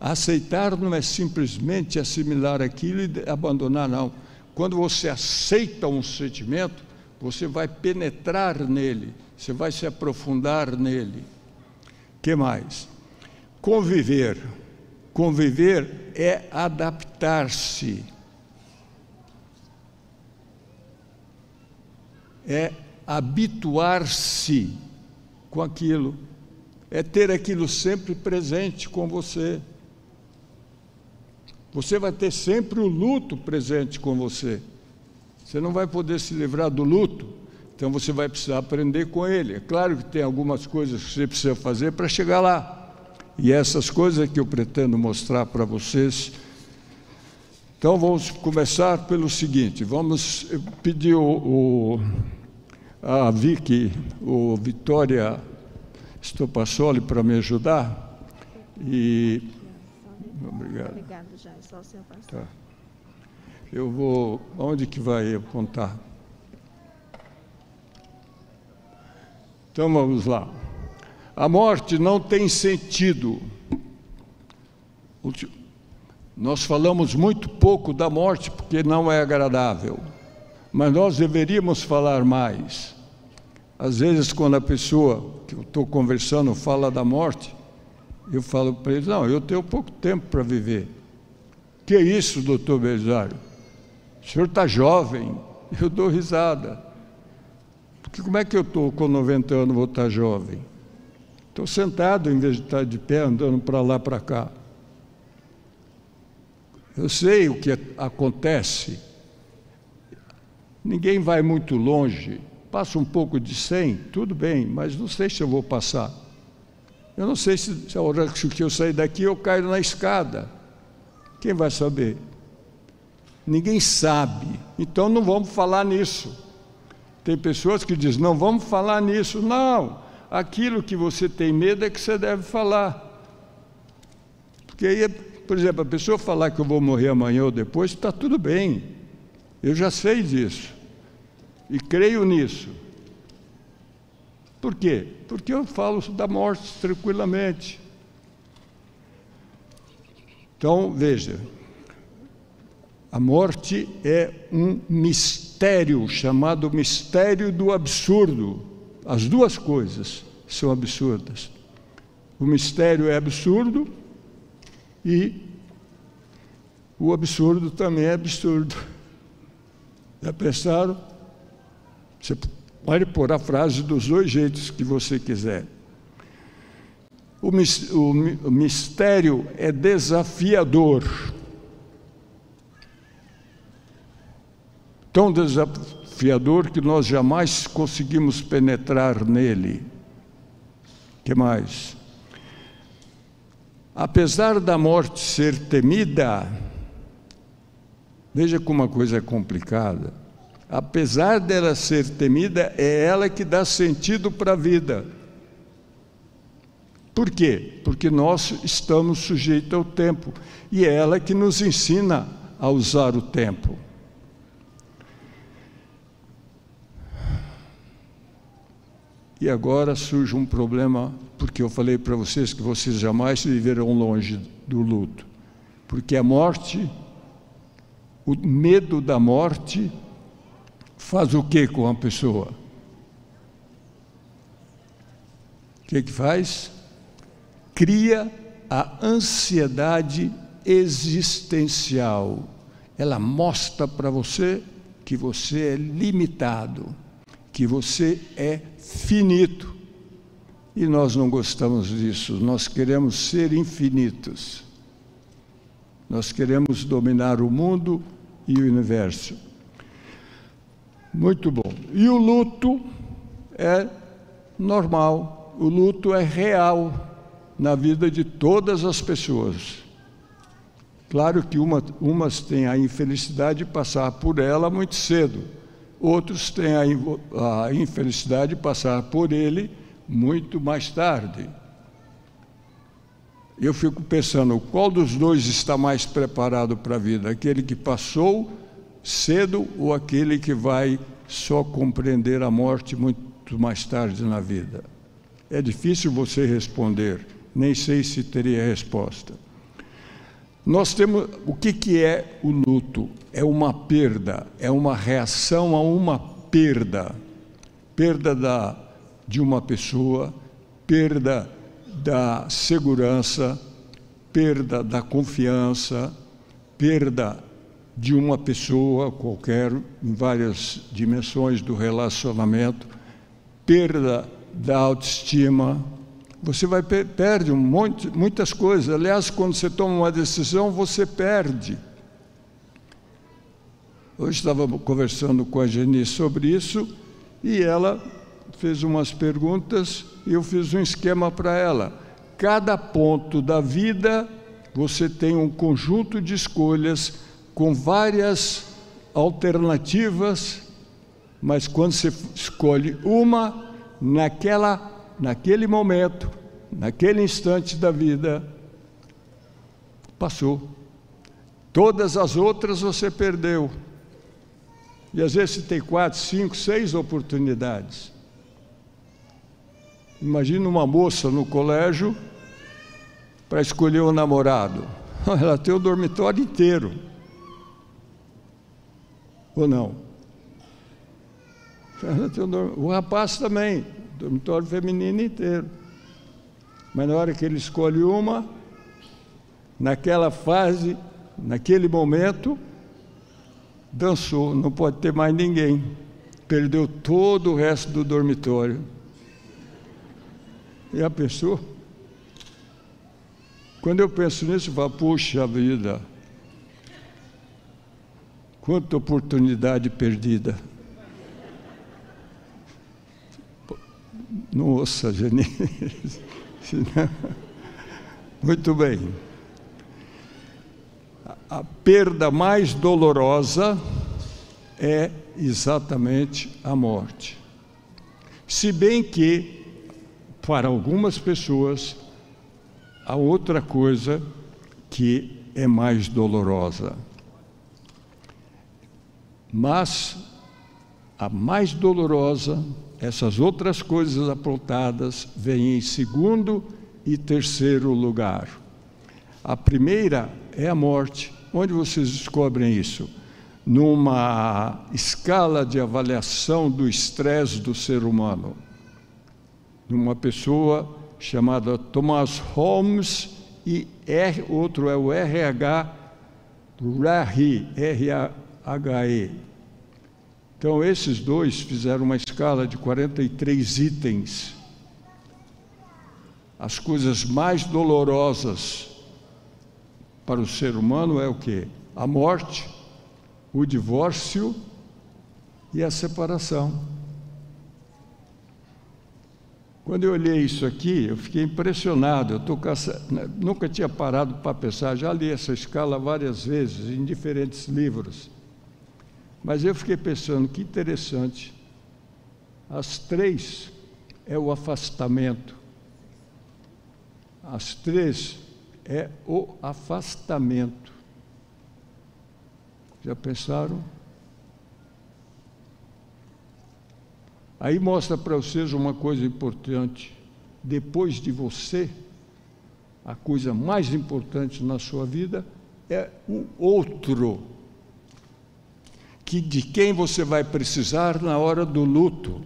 Aceitar não é simplesmente assimilar aquilo e abandonar, não. Quando você aceita um sentimento, você vai penetrar nele, você vai se aprofundar nele. que mais? Conviver. Conviver é adaptar-se é habituar-se com aquilo, é ter aquilo sempre presente com você. Você vai ter sempre o luto presente com você. Você não vai poder se livrar do luto, então você vai precisar aprender com ele. É claro que tem algumas coisas que você precisa fazer para chegar lá. E essas coisas é que eu pretendo mostrar para vocês. Então vamos começar pelo seguinte: vamos pedir o, o a Vicky, o Vitória Stopassoli, para me ajudar. E. Obrigado. Obrigado, já. Só o senhor pastor. Tá. Eu vou. Onde que vai apontar? Então vamos lá. A morte não tem sentido. Nós falamos muito pouco da morte porque não é agradável. mas nós deveríamos falar mais. Às vezes, quando a pessoa que eu estou conversando fala da morte, eu falo para ele: Não, eu tenho pouco tempo para viver. Que isso, doutor Belisário? O senhor está jovem. Eu dou risada. Porque como é que eu estou com 90 anos vou estar tá jovem? Estou sentado em vez de estar de pé, andando para lá para cá. Eu sei o que acontece. Ninguém vai muito longe. Passa um pouco de 100, tudo bem, mas não sei se eu vou passar. Eu não sei se, se a hora que eu sair daqui eu caio na escada. Quem vai saber? Ninguém sabe. Então não vamos falar nisso. Tem pessoas que dizem: não vamos falar nisso. Não, aquilo que você tem medo é que você deve falar. Porque aí, por exemplo, a pessoa falar que eu vou morrer amanhã ou depois, está tudo bem. Eu já sei disso. E creio nisso. Por quê? Porque eu falo da morte tranquilamente. Então, veja, a morte é um mistério chamado mistério do absurdo. As duas coisas são absurdas. O mistério é absurdo e o absurdo também é absurdo. Já pensaram? Você pode pôr a frase dos dois jeitos que você quiser. O, mistério é desafiador. tão desafiador que nós jamais conseguimos penetrar nele. Que mais? Apesar da morte ser temida, veja como a coisa é complicada. Apesar dela ser temida, é ela que dá sentido para a vida. Por quê? Porque nós estamos sujeitos ao tempo e é ela que nos ensina a usar o tempo. E agora surge um problema, porque eu falei para vocês que vocês jamais viverão longe do luto. Porque a morte, o medo da morte, faz o que com a pessoa? O que, que faz? Cria a ansiedade existencial. Ela mostra para você que você é limitado, que você é finito. E nós não gostamos disso, nós queremos ser infinitos. Nós queremos dominar o mundo e o universo. Muito bom. E o luto é normal, o luto é real na vida de todas as pessoas. Claro que uma, umas têm a infelicidade de passar por ela muito cedo, Outros têm a, a infelicidade de passar por ele muito mais tarde. Eu fico pensando, qual dos dois está mais preparado para a vida? Aquele que passou cedo ou aquele que vai só compreender a morte muito mais tarde na vida? É difícil você responder, nem sei se teria resposta. Nós temos o que, que é o luto? É uma perda, é uma reação a uma perda. Perda da, de uma pessoa, perda da segurança, perda da confiança, perda de uma pessoa qualquer, em várias dimensões do relacionamento, perda da autoestima, você vai perde um monte, muitas coisas. Aliás, quando você toma uma decisão, você perde. Hoje estava conversando com a Geni sobre isso e ela fez umas perguntas e eu fiz um esquema para ela. Cada ponto da vida você tem um conjunto de escolhas com várias alternativas, mas quando você escolhe uma, naquela naquele momento, naquele instante da vida, passou. Todas as outras você perdeu. E às vezes você tem quatro, cinco, seis oportunidades. Imagina uma moça no colégio para escolher um namorado. Ela tem o dormitório inteiro. Ou não? O rapaz também, dormitório feminino inteiro. Mas na hora que ele escolhe uma, naquela fase, naquele momento, dançou, não pode ter mais ninguém. Perdeu todo o resto do dormitório. E a pessoa, quando eu penso nisso, eu falo, puxa vida, quanta oportunidade perdida. Nossa, Genise. Muito bem. A perda mais dolorosa é exatamente a morte. Se bem que, para algumas pessoas, há outra coisa que é mais dolorosa. Mas a mais dolorosa essas outras coisas apontadas vêm em segundo e terceiro lugar. A primeira é a morte. Onde vocês descobrem isso? Numa escala de avaliação do estresse do ser humano. Numa pessoa chamada Thomas Holmes e R, outro é o RH Rahi, R-A-H-E, então, esses dois fizeram uma escala de 43 itens. As coisas mais dolorosas para o ser humano é o que? A morte, o divórcio e a separação. Quando eu olhei isso aqui, eu fiquei impressionado. Eu tô caça... nunca tinha parado para pensar, já li essa escala várias vezes em diferentes livros. Mas eu fiquei pensando que interessante. As três é o afastamento. As três é o afastamento. Já pensaram? Aí mostra para vocês uma coisa importante. Depois de você, a coisa mais importante na sua vida é o outro que de quem você vai precisar na hora do luto.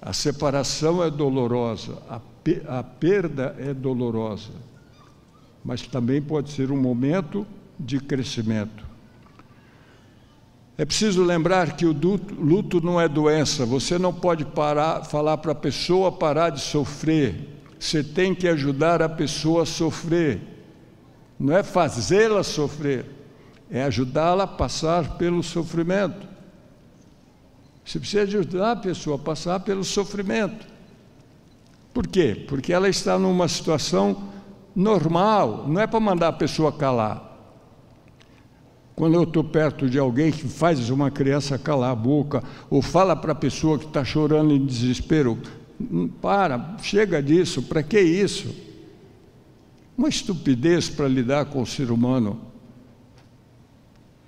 A separação é dolorosa, a, a perda é dolorosa, mas também pode ser um momento de crescimento. É preciso lembrar que o luto não é doença, você não pode parar, falar para a pessoa parar de sofrer, você tem que ajudar a pessoa a sofrer, não é fazê-la sofrer é ajudá-la a passar pelo sofrimento. Você precisa ajudar a pessoa a passar pelo sofrimento. Por quê? Porque ela está numa situação normal, não é para mandar a pessoa calar. Quando eu estou perto de alguém que faz uma criança calar a boca, ou fala para a pessoa que está chorando em desespero, hum, para, chega disso, para que isso? Uma estupidez para lidar com o ser humano.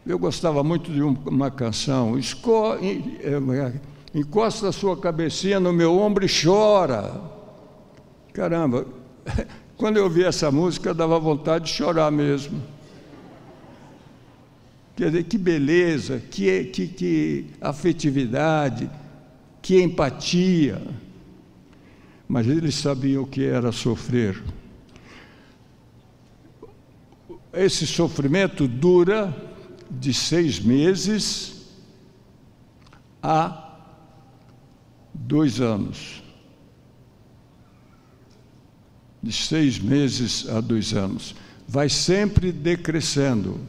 Eu gostava muito de uma canção, é, encosta a sua cabecinha no meu ombro e chora. Caramba, quando eu ouvi essa música, dava vontade de chorar mesmo. Quer dizer, que beleza, que, que, que afetividade, que empatia. Mas eles sabiam o que era sofrer. Esse sofrimento dura de seis meses a dois anos. De seis meses a dois anos. Vai sempre decrescendo.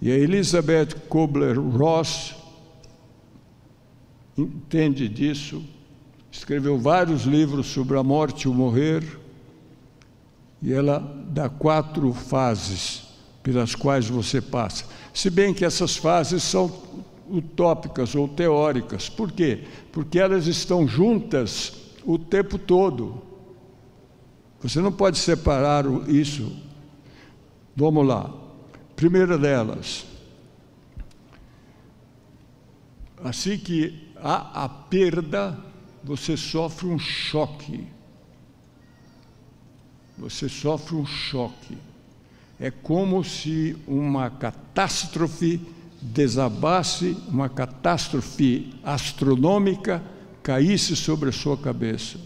E a Elizabeth Kubler-Ross entende disso, escreveu vários livros sobre a morte e o morrer, e ela dá quatro fases pelas quais você passa. Se bem que essas fases são utópicas ou teóricas. Por quê? Porque elas estão juntas o tempo todo. Você não pode separar isso. Vamos lá. Primeira delas. Assim que há a perda, você sofre um choque. Você sofre um choque. É como se uma catástrofe desabasse, uma catástrofe astronômica caísse sobre a sua cabeça.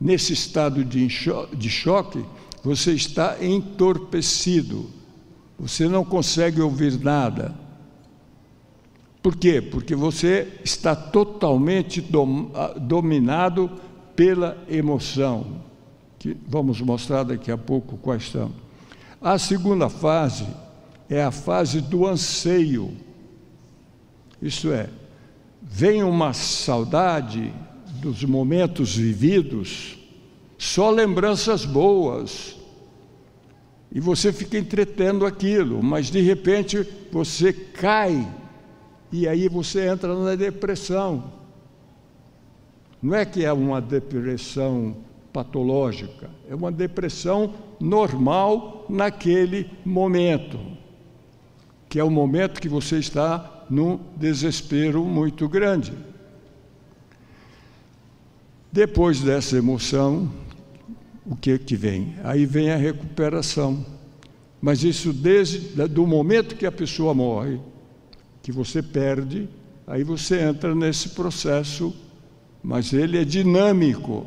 Nesse estado de, de choque, você está entorpecido, você não consegue ouvir nada. Por quê? Porque você está totalmente dom, dominado pela emoção, que vamos mostrar daqui a pouco quais são. A segunda fase é a fase do anseio. Isso é, vem uma saudade dos momentos vividos, só lembranças boas. E você fica entretendo aquilo, mas de repente você cai e aí você entra na depressão. Não é que é uma depressão patológica, é uma depressão normal naquele momento, que é o momento que você está num desespero muito grande. Depois dessa emoção, o que que vem? Aí vem a recuperação. Mas isso desde do momento que a pessoa morre, que você perde, aí você entra nesse processo, mas ele é dinâmico.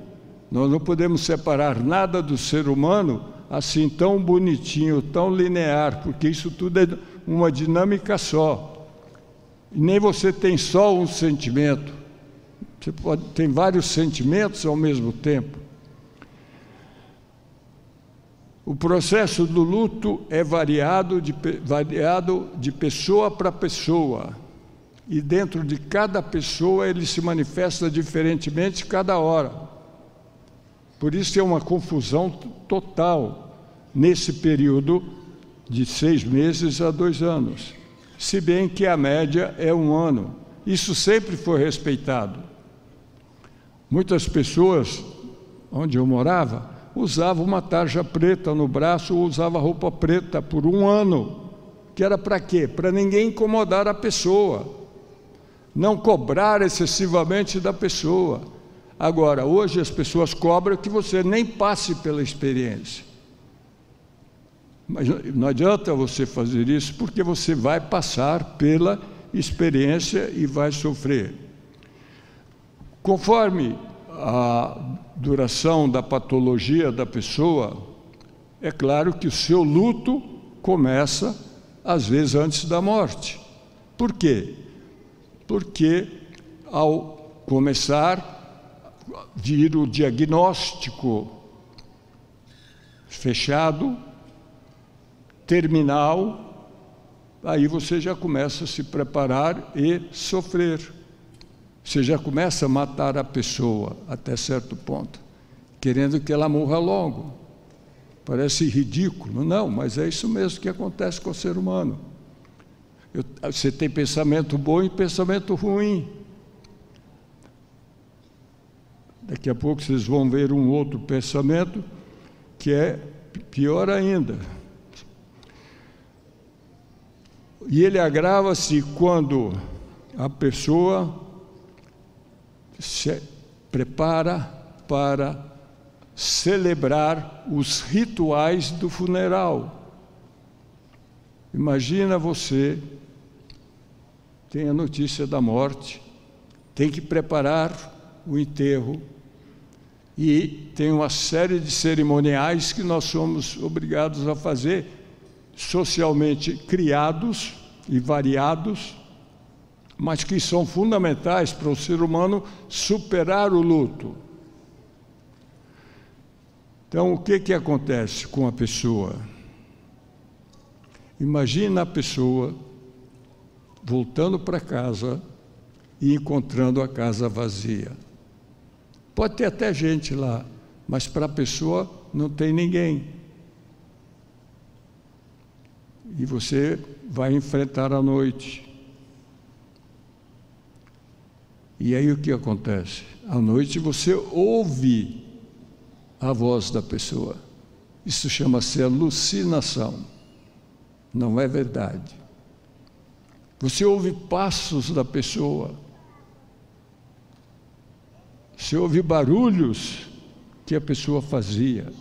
Nós não podemos separar nada do ser humano assim tão bonitinho, tão linear, porque isso tudo é uma dinâmica só. E nem você tem só um sentimento. Você pode, tem vários sentimentos ao mesmo tempo. O processo do luto é variado de, variado de pessoa para pessoa. E dentro de cada pessoa ele se manifesta diferentemente cada hora. Por isso é uma confusão total nesse período de seis meses a dois anos. Se bem que a média é um ano. Isso sempre foi respeitado. Muitas pessoas, onde eu morava, usavam uma tarja preta no braço ou usava roupa preta por um ano. Que era para quê? Para ninguém incomodar a pessoa, não cobrar excessivamente da pessoa. Agora, hoje as pessoas cobram que você nem passe pela experiência. Mas não adianta você fazer isso porque você vai passar pela experiência e vai sofrer. Conforme a duração da patologia da pessoa, é claro que o seu luto começa, às vezes, antes da morte. Por quê? Porque ao começar vir o diagnóstico fechado, terminal, aí você já começa a se preparar e sofrer. Você já começa a matar a pessoa até certo ponto, querendo que ela morra logo. Parece ridículo, não, mas é isso mesmo que acontece com o ser humano. Eu, você tem pensamento bom e pensamento ruim. Daqui a pouco vocês vão ver um outro pensamento que é pior ainda. E ele agrava-se quando a pessoa se prepara para celebrar os rituais do funeral. Imagina você tem a notícia da morte, tem que preparar o enterro e tem uma série de cerimoniais que nós somos obrigados a fazer, socialmente criados e variados mas que são fundamentais para o ser humano superar o luto. Então, o que, que acontece com a pessoa? Imagina a pessoa voltando para casa e encontrando a casa vazia. Pode ter até gente lá, mas para a pessoa não tem ninguém. E você vai enfrentar a noite. E aí o que acontece? À noite você ouve a voz da pessoa. Isso chama-se alucinação. Não é verdade. Você ouve passos da pessoa. Você ouve barulhos que a pessoa fazia.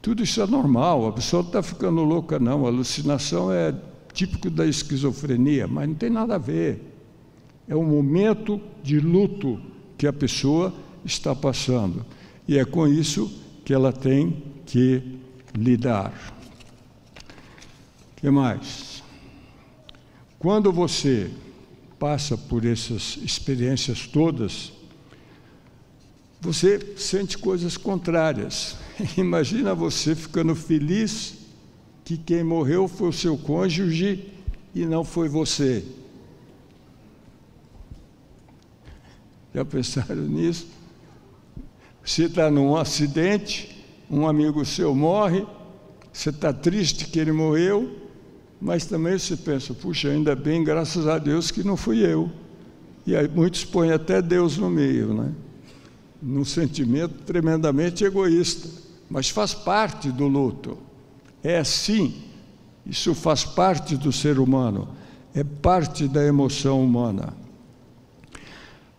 Tudo isso é normal, a pessoa não está ficando louca, não. A alucinação é típico da esquizofrenia, mas não tem nada a ver. É um momento de luto que a pessoa está passando. E é com isso que ela tem que lidar. O que mais? Quando você passa por essas experiências todas, você sente coisas contrárias. Imagina você ficando feliz que quem morreu foi o seu cônjuge e não foi você. Já pensaram nisso? Você está num acidente, um amigo seu morre, você está triste que ele morreu, mas também você pensa, puxa, ainda bem, graças a Deus que não fui eu. E aí muitos põem até Deus no meio, né? num sentimento tremendamente egoísta, mas faz parte do luto. É assim, isso faz parte do ser humano, é parte da emoção humana.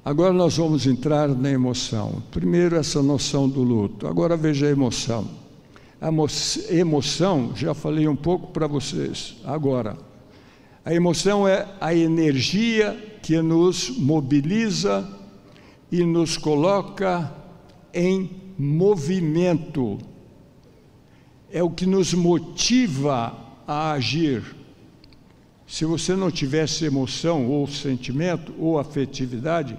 Agora nós vamos entrar na emoção. Primeiro, essa noção do luto. Agora veja a emoção. A emoção, já falei um pouco para vocês. Agora, a emoção é a energia que nos mobiliza e nos coloca em movimento. É o que nos motiva a agir. Se você não tivesse emoção ou sentimento ou afetividade,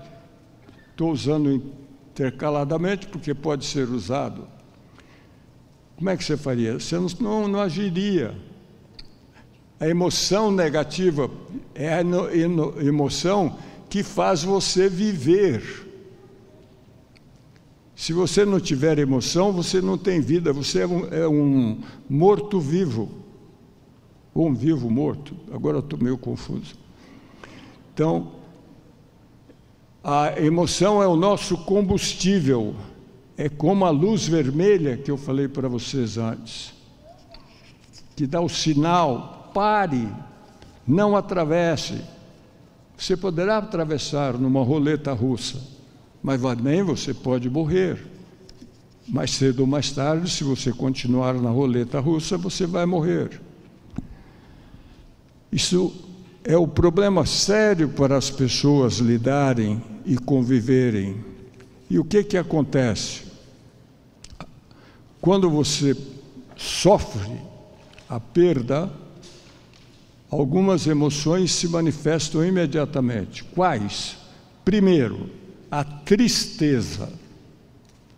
estou usando intercaladamente porque pode ser usado. Como é que você faria? Você não, não, não agiria. A emoção negativa é a emoção que faz você viver. Se você não tiver emoção, você não tem vida, você é um, é um morto-vivo. Ou um vivo morto. Agora estou meio confuso. Então, a emoção é o nosso combustível. É como a luz vermelha que eu falei para vocês antes, que dá o sinal: pare, não atravesse. Você poderá atravessar numa roleta russa mas também você pode morrer. Mais cedo ou mais tarde, se você continuar na roleta russa, você vai morrer. Isso é o problema sério para as pessoas lidarem e conviverem. E o que que acontece? Quando você sofre a perda, algumas emoções se manifestam imediatamente. Quais? Primeiro, a tristeza.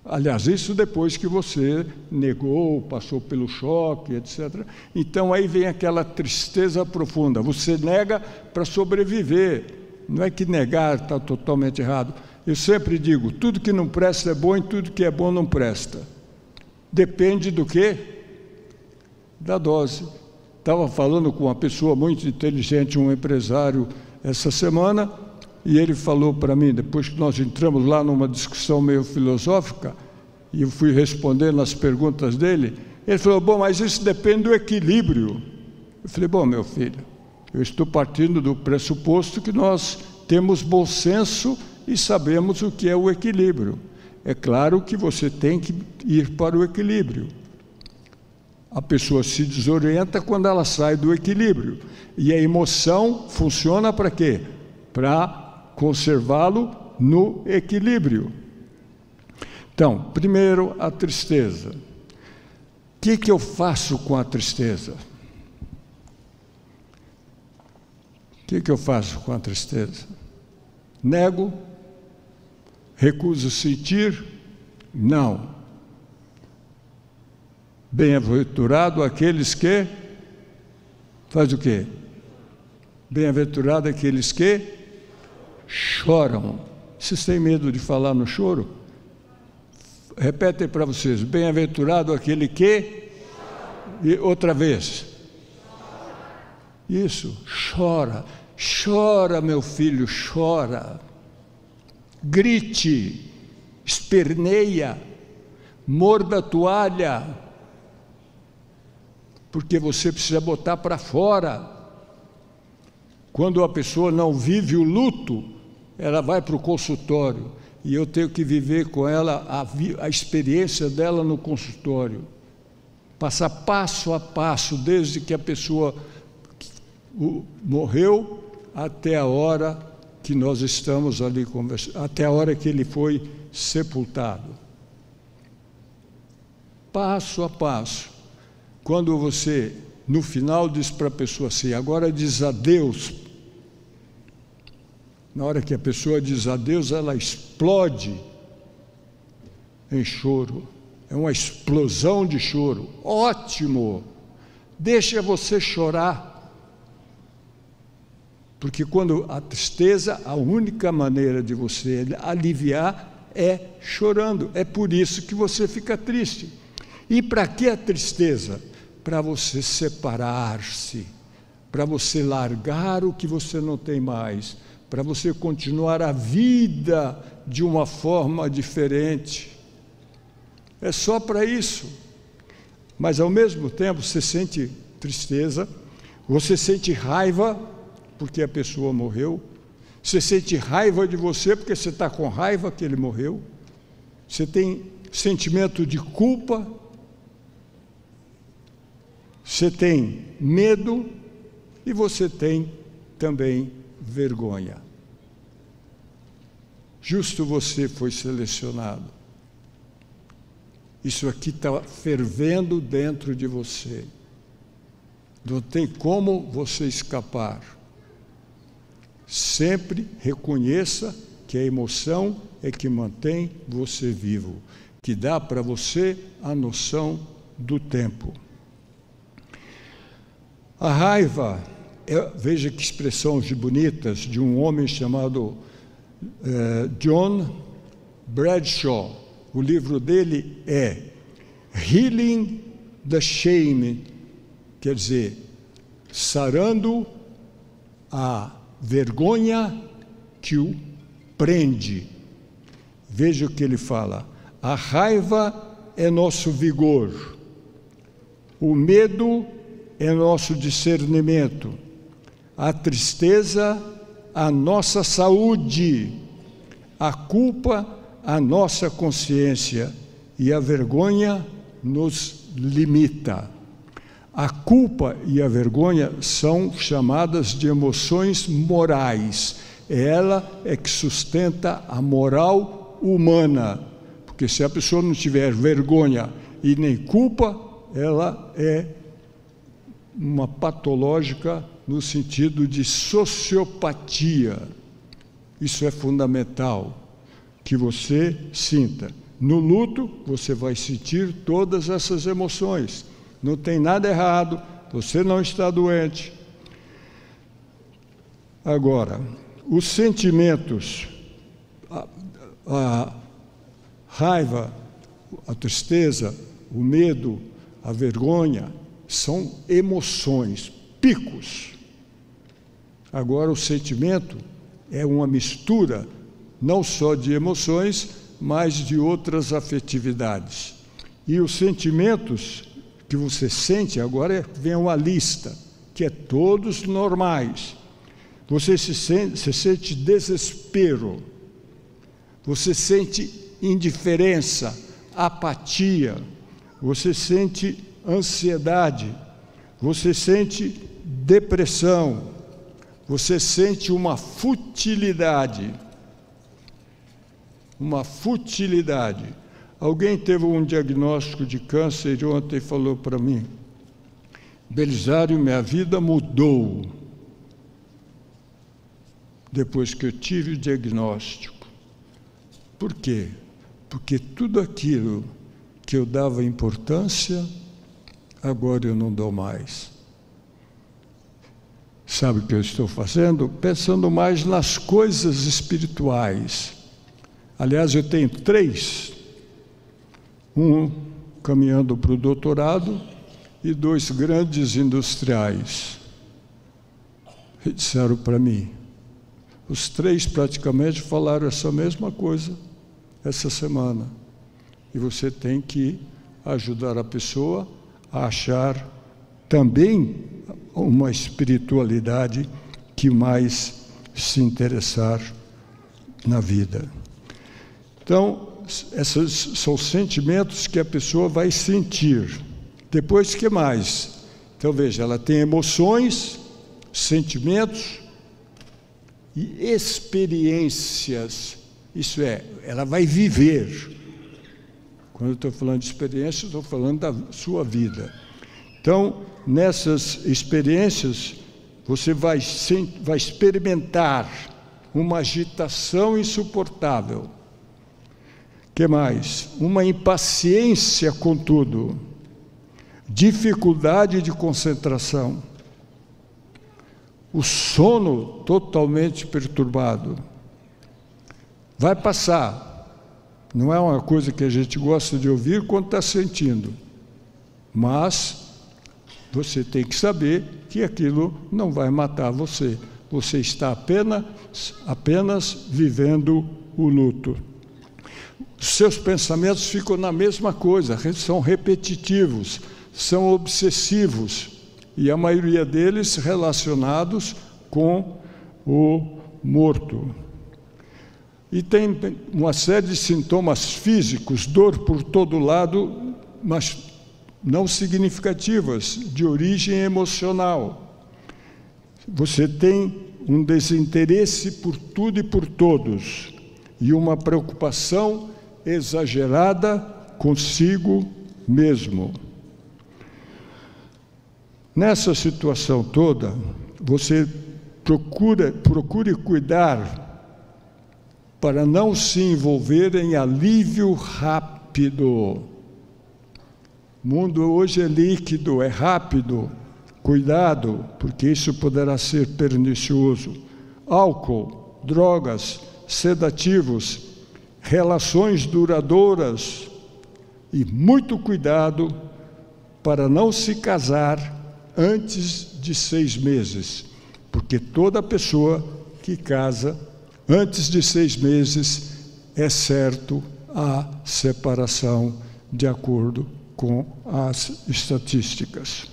Aliás, isso depois que você negou, passou pelo choque, etc. Então aí vem aquela tristeza profunda. Você nega para sobreviver. Não é que negar está totalmente errado. Eu sempre digo: tudo que não presta é bom e tudo que é bom não presta. Depende do que? Da dose. Estava falando com uma pessoa muito inteligente, um empresário, essa semana e ele falou para mim, depois que nós entramos lá numa discussão meio filosófica, e eu fui respondendo as perguntas dele, ele falou: Bom, mas isso depende do equilíbrio. Eu falei: Bom, meu filho, eu estou partindo do pressuposto que nós temos bom senso e sabemos o que é o equilíbrio. É claro que você tem que ir para o equilíbrio. A pessoa se desorienta quando ela sai do equilíbrio. E a emoção funciona para quê? Para conservá-lo no equilíbrio. Então, primeiro, a tristeza. O que, que eu faço com a tristeza? O que, que eu faço com a tristeza? Nego? Recuso sentir? Não. Bem-aventurado aqueles que faz o quê? Bem-aventurado aqueles que choram. Vocês têm medo de falar no choro? Repete para vocês: bem-aventurado aquele que. E outra vez. Isso, chora. Chora, meu filho, chora. Grite, esperneia, morda a toalha, porque você precisa botar para fora. Quando a pessoa não vive o luto, ela vai para o consultório e eu tenho que viver com ela a, a experiência dela no consultório. Passar passo a passo, desde que a pessoa morreu até a hora que nós estamos ali conversando, até a hora que ele foi sepultado. Passo a passo. Quando você, no final, diz para a pessoa assim, agora diz adeus. Na hora que a pessoa diz adeus, ela explode em choro. É uma explosão de choro. Ótimo! Deixa você chorar. Porque quando a tristeza, a única maneira de você aliviar é chorando. É por isso que você fica triste. E para que a tristeza? Para você separar-se, para você largar o que você não tem mais, para você continuar a vida de uma forma diferente é só para isso. Mas ao mesmo tempo você sente tristeza, você sente raiva porque a pessoa morreu, você sente raiva de você porque você está com raiva que ele morreu, você tem sentimento de culpa, você tem medo e você tem também vergonha. Justo você foi selecionado. Isso aqui está fervendo dentro de você. Não tem como você escapar. Sempre reconheça que a emoção é que mantém você vivo, que dá para você a noção do tempo. A raiva, é, veja que expressões bonitas de um homem chamado eh, John Bradshaw o livro dele é Healing the Shame, quer dizer, sarando a vergonha que o prende. Veja o que ele fala: a raiva é nosso vigor, o medo é nosso discernimento, a tristeza, a nossa saúde, a culpa, a nossa consciência. E a vergonha nos limita. A culpa e a vergonha são chamadas de emoções morais. Ela é que sustenta a moral humana. Porque se a pessoa não tiver vergonha e nem culpa, ela é uma patológica no sentido de sociopatia. Isso é fundamental que você sinta. No luto, você vai sentir todas essas emoções. Não tem nada errado, você não está doente. Agora, os sentimentos, a, a raiva, a tristeza, o medo, a vergonha, são emoções, picos. Agora, o sentimento é uma mistura não só de emoções, mas de outras afetividades. E os sentimentos que você sente, agora vem uma lista, que é todos normais. Você se sente, você sente desespero, você sente indiferença, apatia, você sente ansiedade, você sente depressão, você sente uma futilidade. Uma futilidade. Alguém teve um diagnóstico de câncer e ontem falou para mim: Belisário, minha vida mudou depois que eu tive o diagnóstico. Por quê? Porque tudo aquilo que eu dava importância, agora eu não dou mais. Sabe o que eu estou fazendo? Pensando mais nas coisas espirituais Aliás, eu tenho três: um caminhando para o doutorado e dois grandes industriais. E disseram para mim, os três praticamente falaram essa mesma coisa essa semana. E você tem que ajudar a pessoa a achar também uma espiritualidade que mais se interessar na vida. Então, esses são sentimentos que a pessoa vai sentir. Depois, que mais? Então, veja, ela tem emoções, sentimentos e experiências. Isso é, ela vai viver. Quando eu estou falando de experiência, estou falando da sua vida. Então, nessas experiências, você vai, vai experimentar uma agitação insuportável. Que mais? Uma impaciência com tudo, dificuldade de concentração, o sono totalmente perturbado. Vai passar. Não é uma coisa que a gente gosta de ouvir quando está sentindo, mas você tem que saber que aquilo não vai matar você. Você está apenas, apenas vivendo o luto. Seus pensamentos ficam na mesma coisa, são repetitivos, são obsessivos, e a maioria deles relacionados com o morto. E tem uma série de sintomas físicos, dor por todo lado, mas não significativas, de origem emocional. Você tem um desinteresse por tudo e por todos, e uma preocupação exagerada consigo mesmo. Nessa situação toda, você procura, procure cuidar para não se envolver em alívio rápido. O mundo hoje é líquido, é rápido. Cuidado, porque isso poderá ser pernicioso. Álcool, drogas, sedativos, relações duradouras e muito cuidado para não se casar antes de seis meses, porque toda pessoa que casa antes de seis meses é certo a separação de acordo com as estatísticas.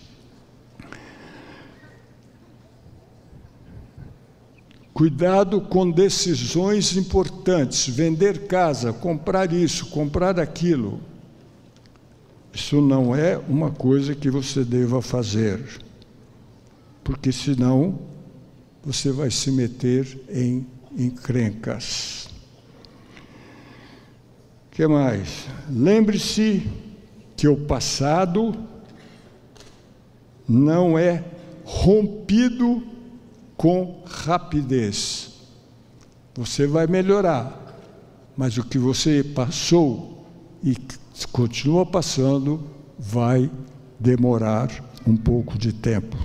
Cuidado com decisões importantes, vender casa, comprar isso, comprar aquilo. Isso não é uma coisa que você deva fazer, porque senão você vai se meter em encrencas. O que mais? Lembre-se que o passado não é rompido com rapidez. Você vai melhorar, mas o que você passou e continua passando vai demorar um pouco de tempo.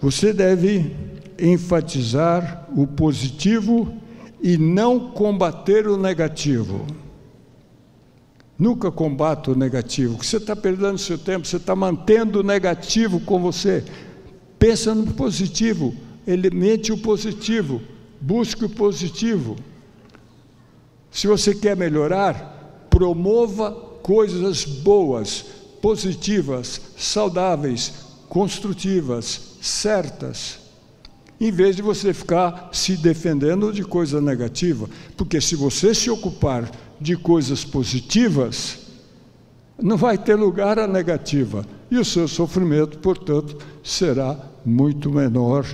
Você deve enfatizar o positivo e não combater o negativo. Nunca combata o negativo, você está perdendo seu tempo, você está mantendo o negativo com você. Pensa no positivo, elemente o positivo, busque o positivo. Se você quer melhorar, promova coisas boas, positivas, saudáveis, construtivas, certas, em vez de você ficar se defendendo de coisa negativa, porque se você se ocupar de coisas positivas, não vai ter lugar a negativa, e o seu sofrimento, portanto, será muito menor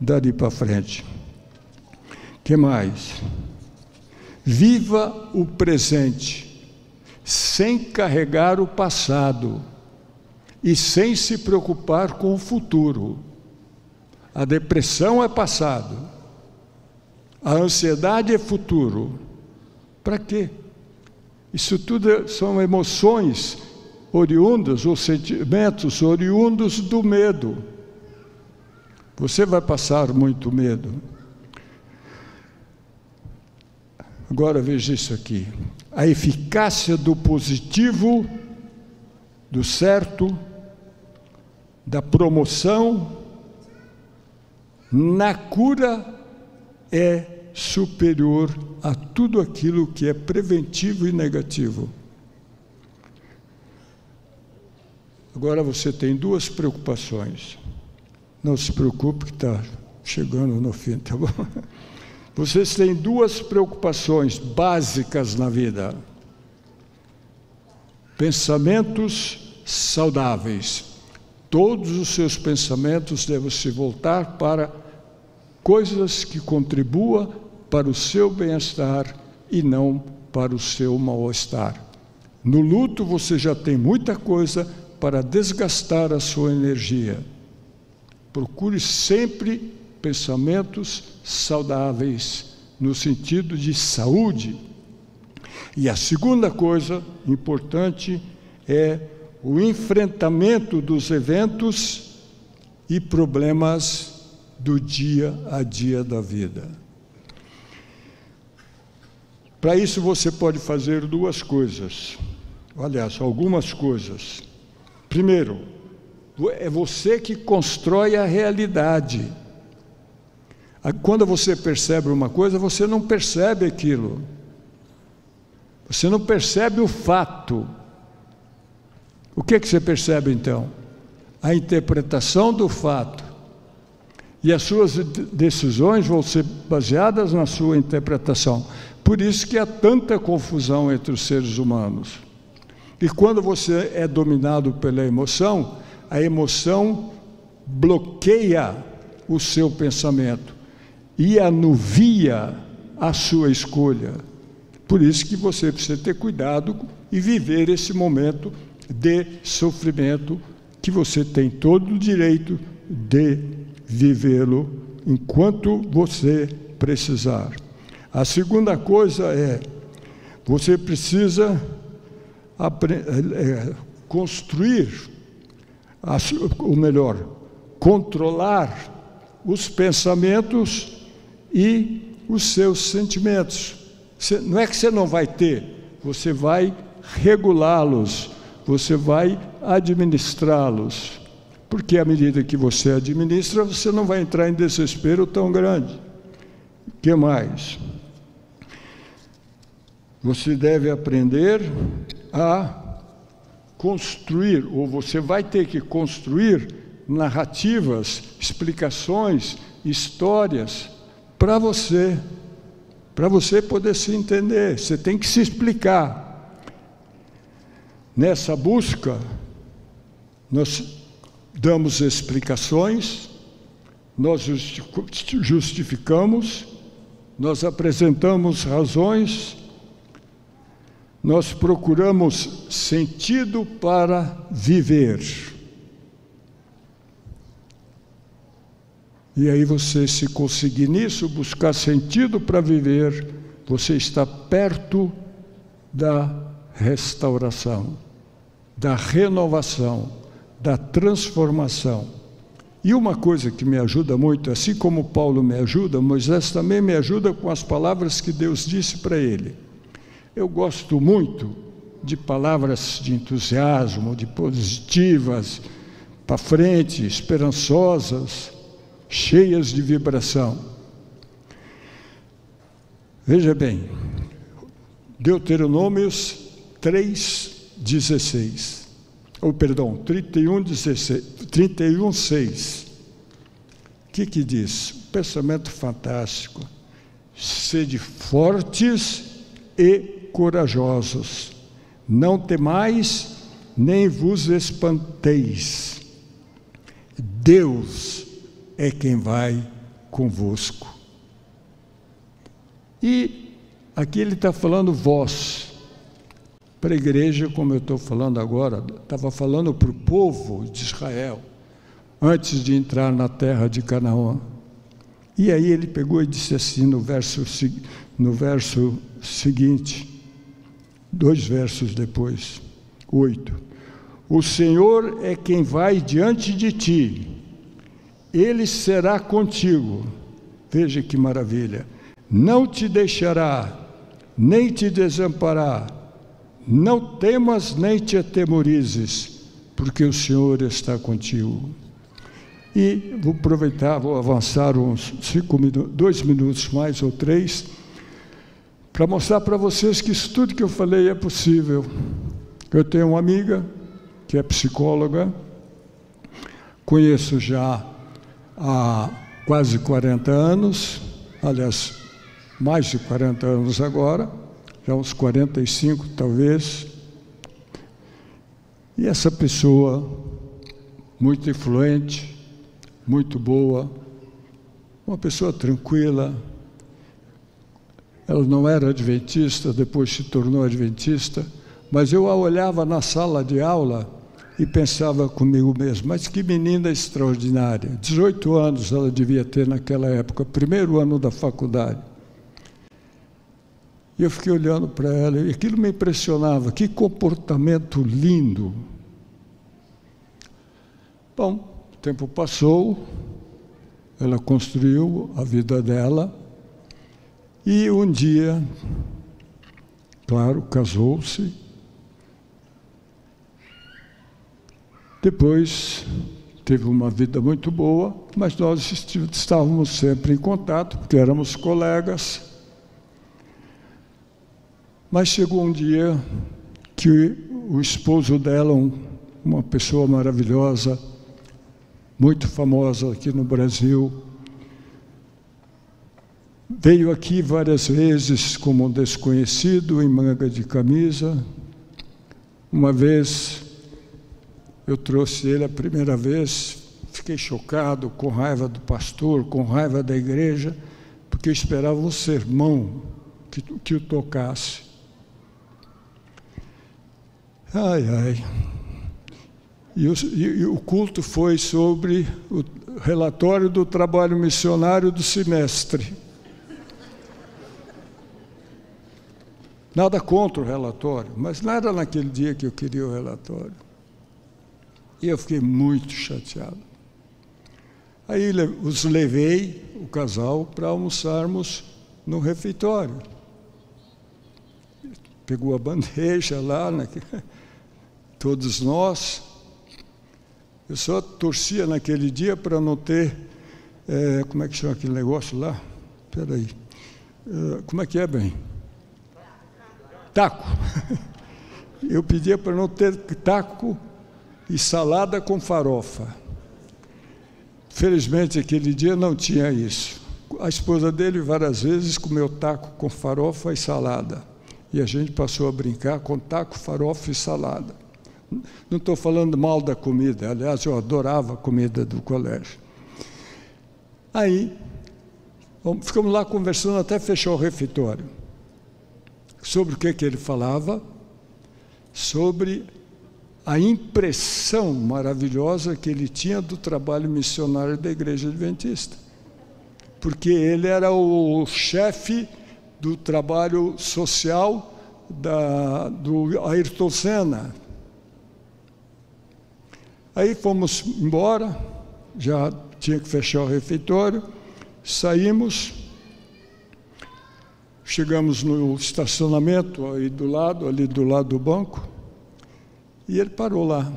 dali para frente. Que mais? Viva o presente sem carregar o passado e sem se preocupar com o futuro. A depressão é passado, a ansiedade é futuro. Para quê? Isso tudo são emoções oriundas ou sentimentos oriundos do medo. Você vai passar muito medo. Agora veja isso aqui a eficácia do positivo, do certo, da promoção, na cura é superior a tudo aquilo que é preventivo e negativo. Agora você tem duas preocupações. Não se preocupe que está chegando no fim, tá bom? Vocês têm duas preocupações básicas na vida: pensamentos saudáveis. Todos os seus pensamentos devem se voltar para coisas que contribuam para o seu bem-estar e não para o seu mal-estar. No luto você já tem muita coisa para desgastar a sua energia. Procure sempre pensamentos saudáveis, no sentido de saúde. E a segunda coisa importante é o enfrentamento dos eventos e problemas do dia a dia da vida. Para isso você pode fazer duas coisas. Aliás, algumas coisas. Primeiro, é você que constrói a realidade. Quando você percebe uma coisa, você não percebe aquilo. Você não percebe o fato. O que, é que você percebe então? A interpretação do fato. E as suas decisões vão ser baseadas na sua interpretação. Por isso que há tanta confusão entre os seres humanos. E quando você é dominado pela emoção, a emoção bloqueia o seu pensamento e anuvia a sua escolha. Por isso que você precisa ter cuidado e viver esse momento de sofrimento que você tem todo o direito de vivê-lo enquanto você precisar. A segunda coisa é você precisa é, construir, ou melhor, controlar os pensamentos e os seus sentimentos. Não é que você não vai ter, você vai regulá-los, você vai administrá-los. Porque à medida que você administra, você não vai entrar em desespero tão grande. O que mais? Você deve aprender a construir, ou você vai ter que construir narrativas, explicações, histórias para você, para você poder se entender. Você tem que se explicar. Nessa busca, nós damos explicações, nós justificamos, nós apresentamos razões nós procuramos sentido para viver. E aí você, se conseguir nisso, buscar sentido para viver, você está perto da restauração, da renovação, da transformação. E uma coisa que me ajuda muito, assim como Paulo me ajuda, Moisés também me ajuda com as palavras que Deus disse para ele. Eu gosto muito de palavras de entusiasmo, de positivas, para frente, esperançosas, cheias de vibração. Veja bem, Deuteronômios 3,16. Ou, oh, perdão, 31, 16, 31, 6. O que, que diz? Pensamento fantástico. Sede fortes e corajosos. Não temais, nem vos espanteis. Deus é quem vai convosco. E aqui ele está falando vós, para a igreja, como eu estou falando agora, estava falando para o povo de Israel, antes de entrar na terra de Canaã. E aí ele pegou e disse assim no verso, no verso seguinte: Dois versos depois, oito. O Senhor é quem vai diante de ti, Ele será contigo. Veja que maravilha. Não te deixará, nem te desamparará. Não temas nem te atemorizes, porque o Senhor está contigo. E vou aproveitar, vou avançar uns cinco minutos, dois minutos mais ou três para mostrar para vocês que isso tudo que eu falei é possível. Eu tenho uma amiga que é psicóloga, conheço já há quase 40 anos, aliás, mais de 40 anos agora, já uns 45 talvez. E essa pessoa muito influente, muito boa, uma pessoa tranquila. Ela não era adventista, depois se tornou adventista, mas eu a olhava na sala de aula e pensava comigo mesmo, mas que menina extraordinária. 18 anos ela devia ter naquela época, primeiro ano da faculdade. E eu fiquei olhando para ela e aquilo me impressionava, que comportamento lindo. Bom, o tempo passou, ela construiu a vida dela e um dia, claro, casou-se Depois teve uma vida muito boa, mas nós estávamos sempre em contato, porque éramos colegas. Mas chegou um dia que o esposo dela, uma pessoa maravilhosa, muito famosa aqui no Brasil, veio aqui várias vezes como um desconhecido, em manga de camisa. Uma vez eu trouxe ele a primeira vez, fiquei chocado, com raiva do pastor, com raiva da igreja, porque esperava um sermão que, que o tocasse. Ai, ai. E o, e o culto foi sobre o relatório do trabalho missionário do semestre. Nada contra o relatório, mas era naquele dia que eu queria o relatório. E eu fiquei muito chateado. Aí os levei, o casal, para almoçarmos no refeitório. Pegou a bandeja lá, né? todos nós. Eu só torcia naquele dia para não ter, é, como é que chama aquele negócio lá? Espera aí. É, como é que é, bem? Taco. Eu pedia para não ter taco e salada com farofa. Felizmente, aquele dia não tinha isso. A esposa dele várias vezes comeu taco com farofa e salada. E a gente passou a brincar com taco, farofa e salada. Não estou falando mal da comida, aliás, eu adorava a comida do colégio. Aí, ficamos lá conversando até fechar o refeitório. Sobre o que, que ele falava? Sobre a impressão maravilhosa que ele tinha do trabalho missionário da Igreja Adventista. Porque ele era o chefe do trabalho social da, do Ayrton Senna. Aí fomos embora, já tinha que fechar o refeitório, saímos, chegamos no estacionamento aí do lado, ali do lado do banco, e ele parou lá.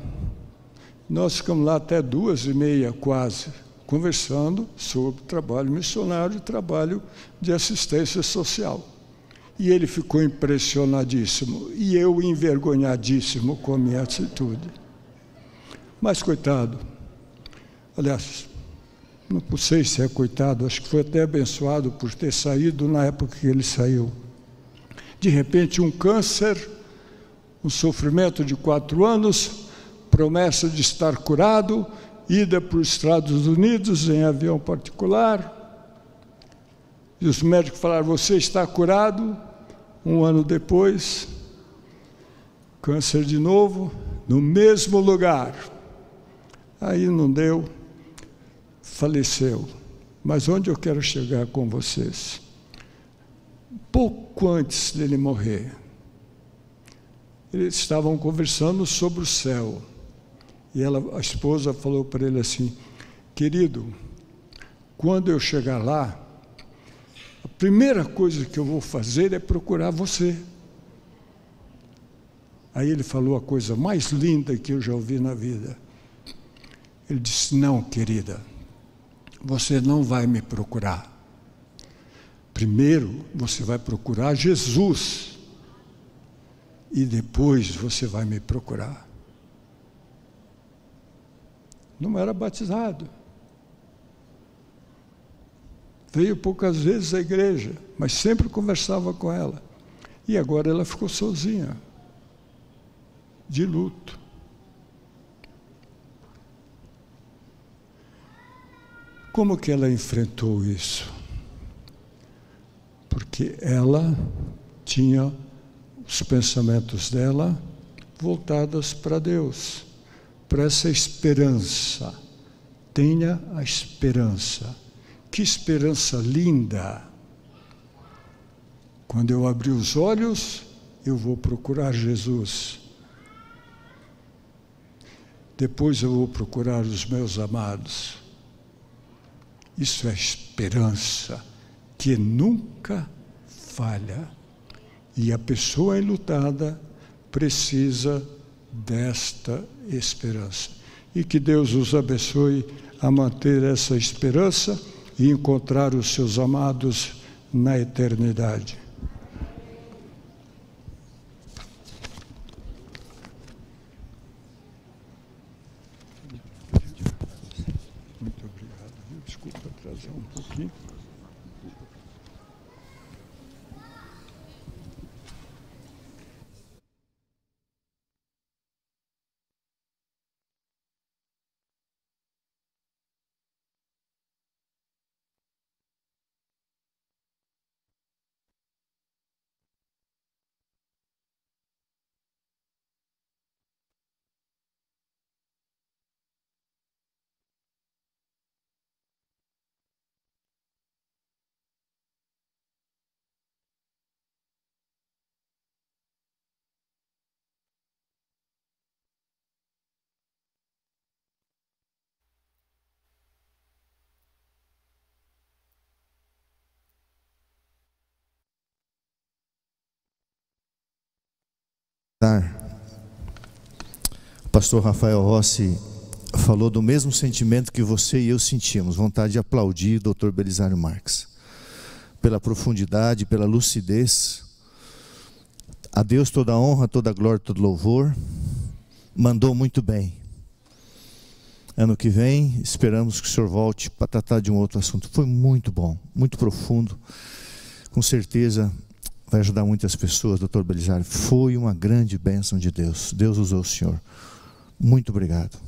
Nós ficamos lá até duas e meia, quase, conversando sobre trabalho missionário e trabalho de assistência social. E ele ficou impressionadíssimo, e eu envergonhadíssimo com a minha atitude. Mas, coitado, aliás, não sei se é coitado, acho que foi até abençoado por ter saído na época que ele saiu. De repente, um câncer um sofrimento de quatro anos, promessa de estar curado, ida para os Estados Unidos em avião particular. E os médicos falaram: Você está curado. Um ano depois, câncer de novo, no mesmo lugar. Aí não deu, faleceu. Mas onde eu quero chegar com vocês? Pouco antes dele morrer, eles estavam conversando sobre o céu. E ela, a esposa falou para ele assim: Querido, quando eu chegar lá, a primeira coisa que eu vou fazer é procurar você. Aí ele falou a coisa mais linda que eu já ouvi na vida. Ele disse: Não, querida, você não vai me procurar. Primeiro você vai procurar Jesus e depois você vai me procurar. Não era batizado. Veio poucas vezes à igreja, mas sempre conversava com ela. E agora ela ficou sozinha, de luto. Como que ela enfrentou isso? Porque ela tinha os pensamentos dela voltados para Deus, para essa esperança. Tenha a esperança. Que esperança linda! Quando eu abrir os olhos, eu vou procurar Jesus. Depois eu vou procurar os meus amados. Isso é esperança que nunca falha. E a pessoa enlutada precisa desta esperança. E que Deus os abençoe a manter essa esperança e encontrar os seus amados na eternidade. O pastor Rafael Rossi falou do mesmo sentimento que você e eu sentimos, vontade de aplaudir o Dr. Belisário Marques, pela profundidade, pela lucidez. A Deus toda a honra, toda a glória, todo louvor. Mandou muito bem. Ano que vem, esperamos que o senhor volte para tratar de um outro assunto. Foi muito bom, muito profundo. Com certeza vai ajudar muitas pessoas, doutor Belisário. Foi uma grande bênção de Deus. Deus usou o senhor. Muito obrigado.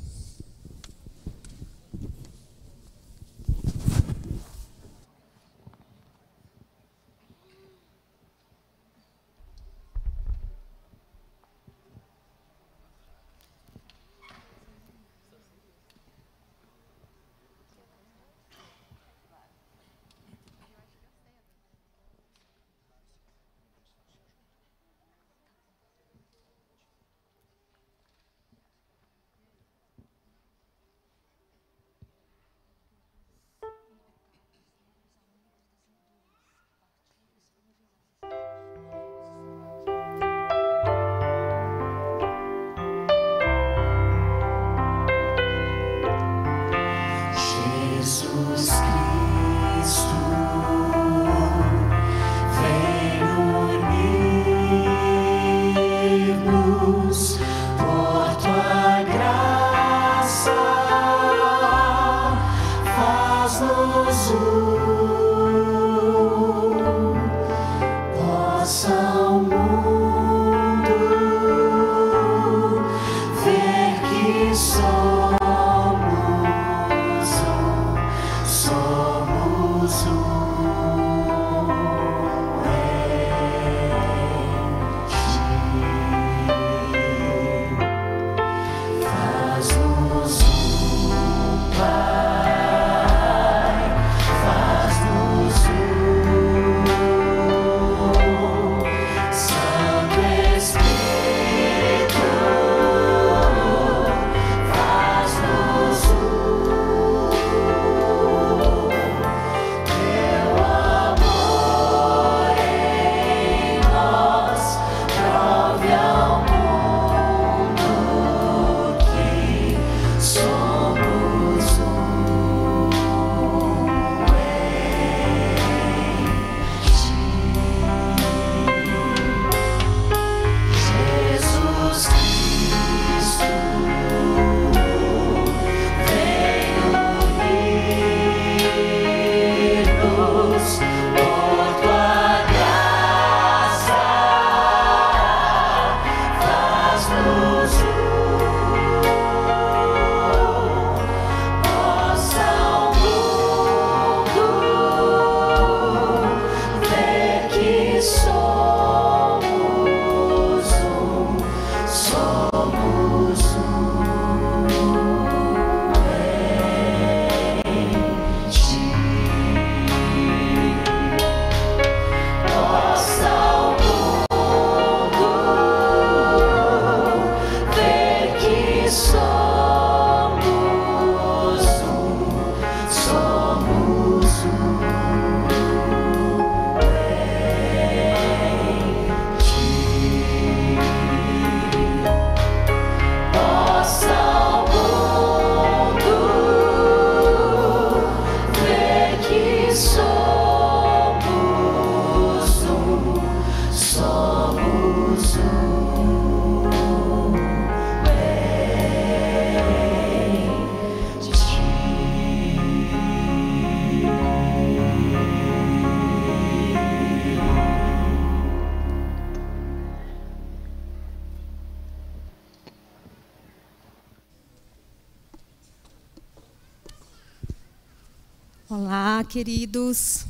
Queridos.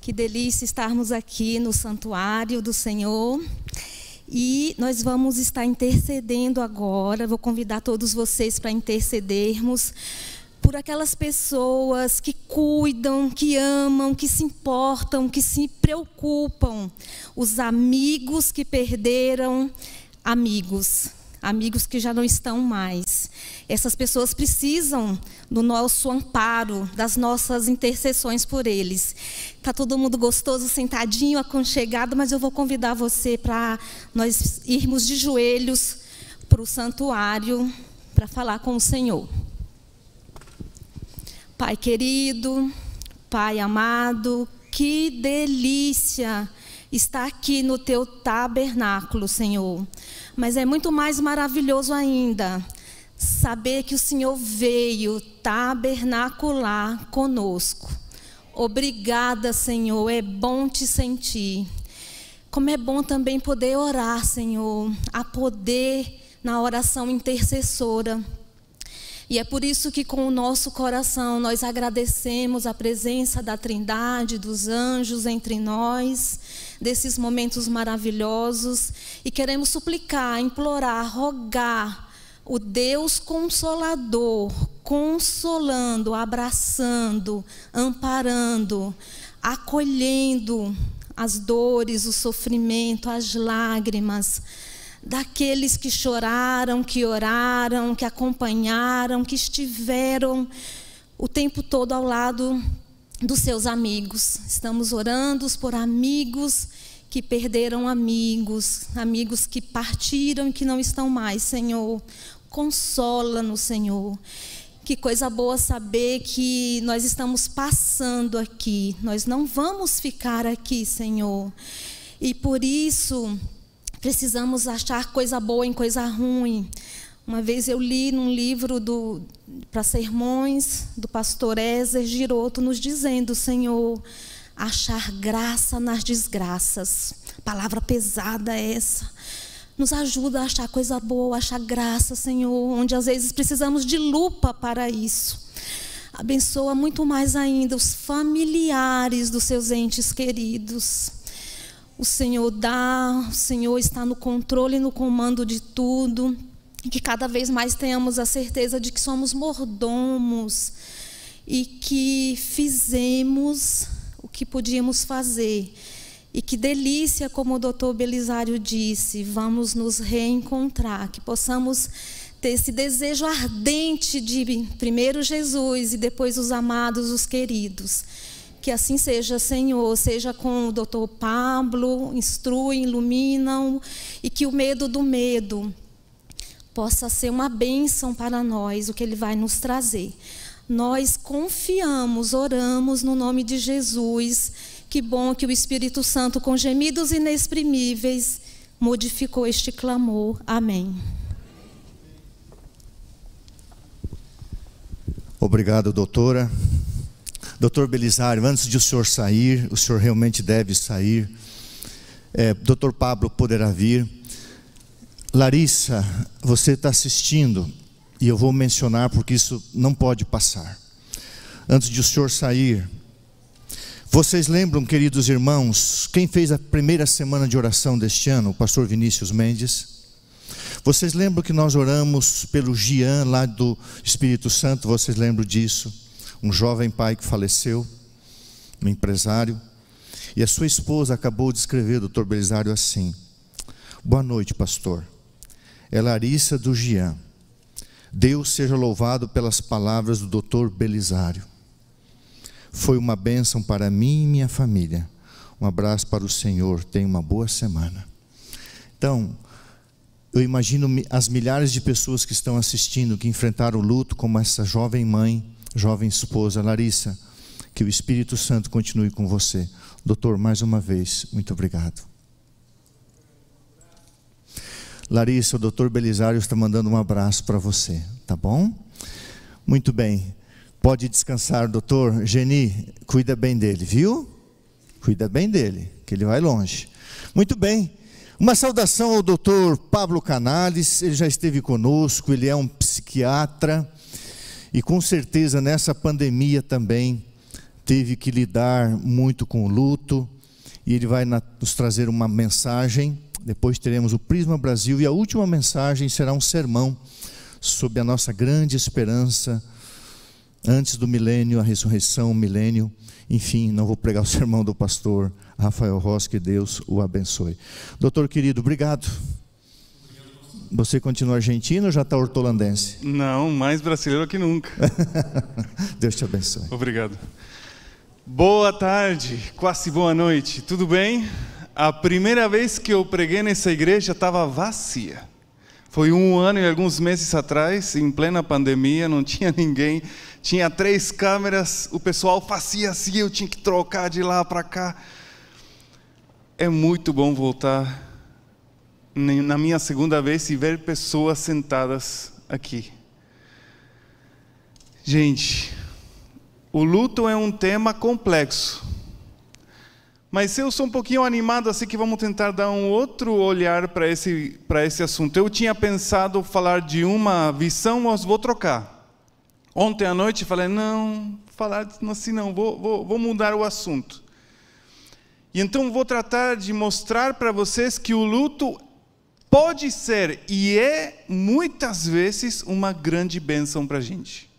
Que delícia estarmos aqui no santuário do Senhor. E nós vamos estar intercedendo agora. Vou convidar todos vocês para intercedermos por aquelas pessoas que cuidam, que amam, que se importam, que se preocupam. Os amigos que perderam amigos, amigos que já não estão mais. Essas pessoas precisam do nosso amparo, das nossas intercessões por eles. Está todo mundo gostoso, sentadinho, aconchegado, mas eu vou convidar você para nós irmos de joelhos para o santuário para falar com o Senhor. Pai querido, Pai amado, que delícia estar aqui no teu tabernáculo, Senhor. Mas é muito mais maravilhoso ainda saber que o Senhor veio tabernacular conosco. Obrigada, Senhor, é bom te sentir. Como é bom também poder orar, Senhor, a poder na oração intercessora. E é por isso que, com o nosso coração, nós agradecemos a presença da Trindade, dos anjos entre nós, desses momentos maravilhosos, e queremos suplicar, implorar, rogar o Deus consolador, consolando, abraçando, amparando, acolhendo as dores, o sofrimento, as lágrimas daqueles que choraram, que oraram, que acompanharam, que estiveram o tempo todo ao lado dos seus amigos. Estamos orando por amigos que perderam amigos, amigos que partiram e que não estão mais, Senhor. Consola-nos, Senhor. Que coisa boa saber que nós estamos passando aqui. Nós não vamos ficar aqui, Senhor. E por isso precisamos achar coisa boa em coisa ruim. Uma vez eu li num livro para sermões do pastor Ézer Giroto nos dizendo, Senhor, achar graça nas desgraças. Palavra pesada essa. Nos ajuda a achar coisa boa, a achar graça, Senhor, onde às vezes precisamos de lupa para isso. Abençoa muito mais ainda os familiares dos seus entes queridos. O Senhor dá, o Senhor está no controle e no comando de tudo. E que cada vez mais tenhamos a certeza de que somos mordomos e que fizemos que podíamos fazer. E que delícia, como o doutor Belisário disse, vamos nos reencontrar, que possamos ter esse desejo ardente de primeiro Jesus e depois os amados, os queridos. Que assim seja, Senhor, seja com o doutor Pablo, instruem, iluminam, e que o medo do medo possa ser uma bênção para nós, o que ele vai nos trazer. Nós confiamos, oramos no nome de Jesus. Que bom que o Espírito Santo, com gemidos inexprimíveis, modificou este clamor. Amém. Obrigado, doutora. Doutor Belisário, antes de o senhor sair, o senhor realmente deve sair. É, doutor Pablo poderá vir. Larissa, você está assistindo e eu vou mencionar porque isso não pode passar. Antes de o senhor sair, vocês lembram, queridos irmãos, quem fez a primeira semana de oração deste ano? O pastor Vinícius Mendes. Vocês lembram que nós oramos pelo Gian lá do Espírito Santo? Vocês lembram disso? Um jovem pai que faleceu, um empresário. E a sua esposa acabou de escrever, doutor Belisário, assim: Boa noite, pastor. É Larissa do Gian. Deus seja louvado pelas palavras do doutor Belisário. Foi uma bênção para mim e minha família. Um abraço para o Senhor. Tenha uma boa semana. Então, eu imagino as milhares de pessoas que estão assistindo, que enfrentaram o luto, como essa jovem mãe, jovem esposa, Larissa. Que o Espírito Santo continue com você. Doutor, mais uma vez, muito obrigado. Larissa, o doutor Belisário está mandando um abraço para você, tá bom? Muito bem. Pode descansar, doutor. Geni, cuida bem dele, viu? Cuida bem dele, que ele vai longe. Muito bem. Uma saudação ao doutor Pablo Canales, ele já esteve conosco, ele é um psiquiatra e com certeza nessa pandemia também teve que lidar muito com o luto e ele vai nos trazer uma mensagem. Depois teremos o Prisma Brasil e a última mensagem será um sermão sobre a nossa grande esperança antes do milênio, a ressurreição, o milênio. Enfim, não vou pregar o sermão do pastor Rafael Ross, que Deus o abençoe. Doutor querido, obrigado. Você continua argentino ou já está hortolandense? Não, mais brasileiro que nunca. Deus te abençoe. Obrigado. Boa tarde, quase boa noite, tudo bem? A primeira vez que eu preguei nessa igreja estava vazia. Foi um ano e alguns meses atrás, em plena pandemia, não tinha ninguém, tinha três câmeras, o pessoal fazia assim, eu tinha que trocar de lá para cá. É muito bom voltar na minha segunda vez e ver pessoas sentadas aqui. Gente, o luto é um tema complexo. Mas eu sou um pouquinho animado, assim que vamos tentar dar um outro olhar para esse, esse assunto. Eu tinha pensado falar de uma visão, mas vou trocar. Ontem à noite falei, não, falar assim não, vou, vou, vou mudar o assunto. E então vou tratar de mostrar para vocês que o luto pode ser e é muitas vezes uma grande bênção para a gente.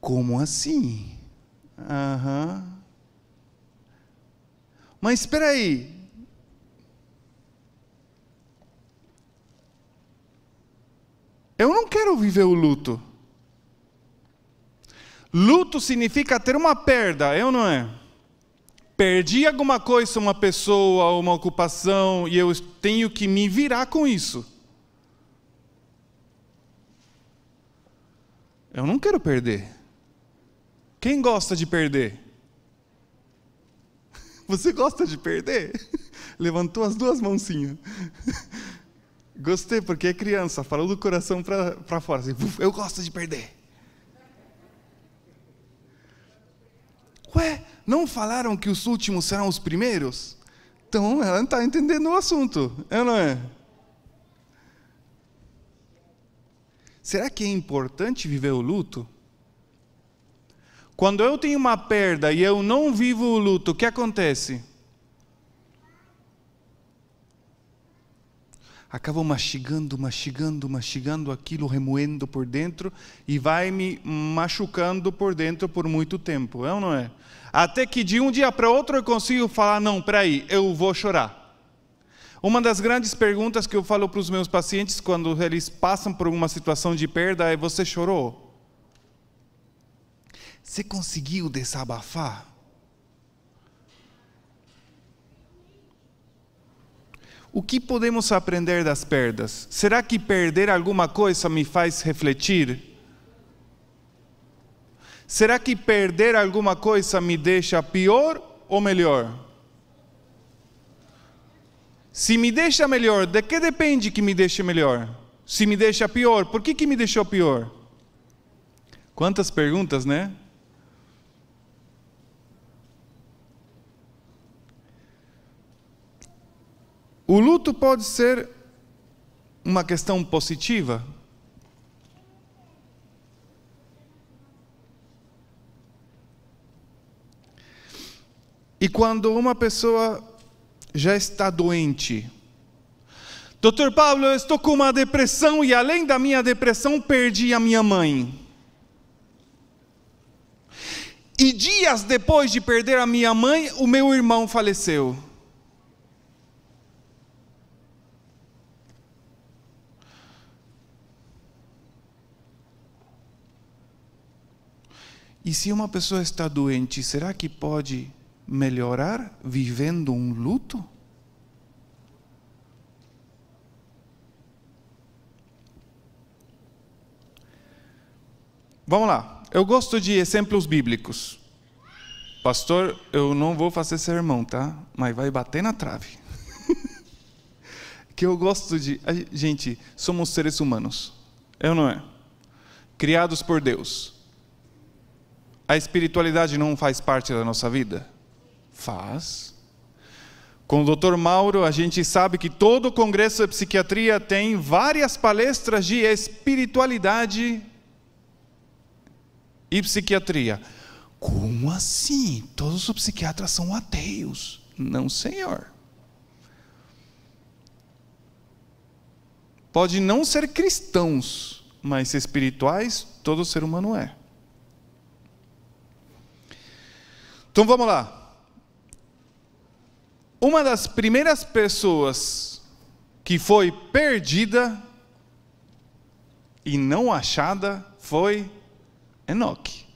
Como assim? Aham. Mas espera aí. Eu não quero viver o luto. Luto significa ter uma perda, eu não é? Perdi alguma coisa, uma pessoa, uma ocupação, e eu tenho que me virar com isso. Eu não quero perder. Quem gosta de perder? Você gosta de perder? Levantou as duas mãozinhas. Gostei, porque é criança, falou do coração para fora. Assim, eu gosto de perder. Ué, não falaram que os últimos serão os primeiros? Então ela não está entendendo o assunto, é não é? Será que é importante viver o luto? Quando eu tenho uma perda e eu não vivo o luto, o que acontece? Acabo mastigando, mastigando, mastigando aquilo, remoendo por dentro e vai me machucando por dentro por muito tempo, é ou não é? Até que de um dia para outro eu consigo falar: não, peraí, eu vou chorar. Uma das grandes perguntas que eu falo para os meus pacientes quando eles passam por uma situação de perda é: você chorou? Você conseguiu desabafar? O que podemos aprender das perdas? Será que perder alguma coisa me faz refletir? Será que perder alguma coisa me deixa pior ou melhor? Se me deixa melhor, de que depende que me deixe melhor? Se me deixa pior, por que, que me deixou pior? Quantas perguntas, né? O luto pode ser uma questão positiva. E quando uma pessoa já está doente, Doutor Paulo, eu estou com uma depressão e além da minha depressão, perdi a minha mãe. E dias depois de perder a minha mãe, o meu irmão faleceu. E se uma pessoa está doente, será que pode melhorar vivendo um luto? Vamos lá. Eu gosto de exemplos bíblicos. Pastor, eu não vou fazer sermão, tá? Mas vai bater na trave. que eu gosto de. Gente, somos seres humanos. Eu não é? Criados por Deus. A espiritualidade não faz parte da nossa vida? Faz. Com o Dr. Mauro, a gente sabe que todo o Congresso de Psiquiatria tem várias palestras de espiritualidade e psiquiatria. Como assim? Todos os psiquiatras são ateus? Não, senhor. Pode não ser cristãos, mas espirituais todo ser humano é. Então vamos lá. Uma das primeiras pessoas que foi perdida e não achada foi Enoque.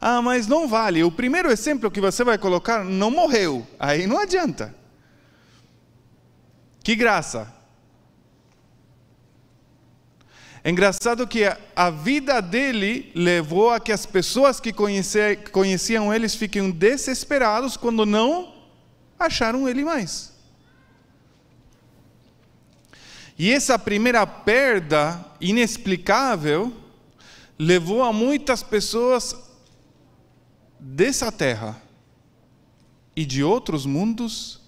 Ah, mas não vale. O primeiro exemplo que você vai colocar não morreu. Aí não adianta. Que graça. É engraçado que a vida dele levou a que as pessoas que conheciam eles fiquem desesperados quando não acharam ele mais. E essa primeira perda inexplicável levou a muitas pessoas dessa terra e de outros mundos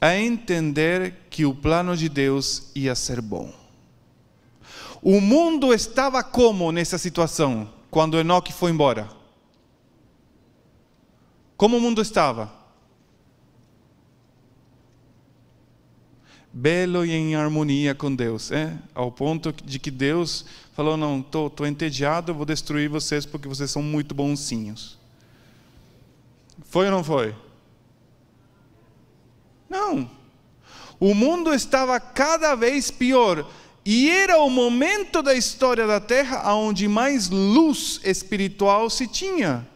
a entender que o plano de Deus ia ser bom. O mundo estava como nessa situação quando Enoque foi embora? Como o mundo estava? belo e em harmonia com Deus, é? ao ponto de que Deus falou: Não, estou tô, tô entediado, vou destruir vocês porque vocês são muito bonzinhos. Foi ou não foi? Não. O mundo estava cada vez pior. E era o momento da história da Terra onde mais luz espiritual se tinha.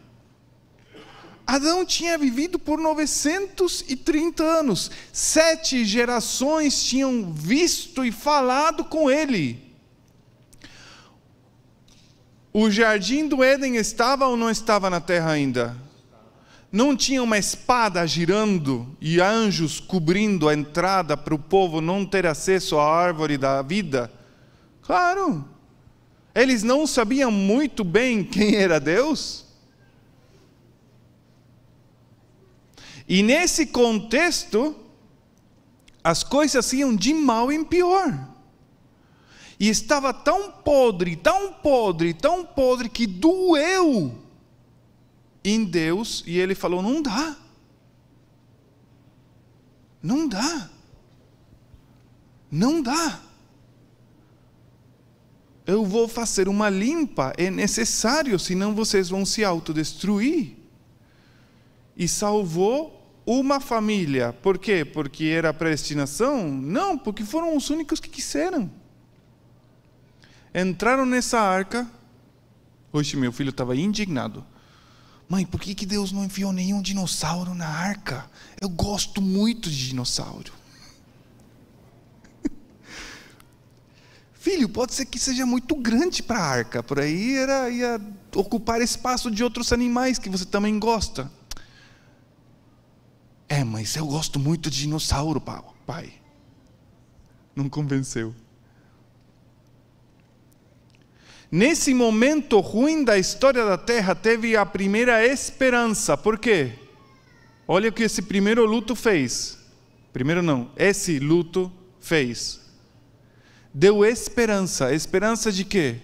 Adão tinha vivido por 930 anos. Sete gerações tinham visto e falado com ele. O jardim do Éden estava ou não estava na terra ainda? Não tinha uma espada girando e anjos cobrindo a entrada para o povo não ter acesso à árvore da vida? Claro. Eles não sabiam muito bem quem era Deus. E nesse contexto, as coisas iam de mal em pior. E estava tão podre, tão podre, tão podre que doeu em Deus e ele falou: não dá. Não dá. Não dá. Eu vou fazer uma limpa, é necessário, senão vocês vão se autodestruir. E salvou uma família. Por quê? Porque era predestinação? Não, porque foram os únicos que quiseram. Entraram nessa arca. Hoje meu filho estava indignado. Mãe, por que, que Deus não enviou nenhum dinossauro na arca? Eu gosto muito de dinossauro. Filho, pode ser que seja muito grande para a arca. Por aí era, ia ocupar espaço de outros animais que você também gosta. É, mas eu gosto muito de dinossauro, pai. Não convenceu. Nesse momento ruim da história da terra, teve a primeira esperança. Por quê? Olha o que esse primeiro luto fez. Primeiro não, esse luto fez. Deu esperança. Esperança de quê?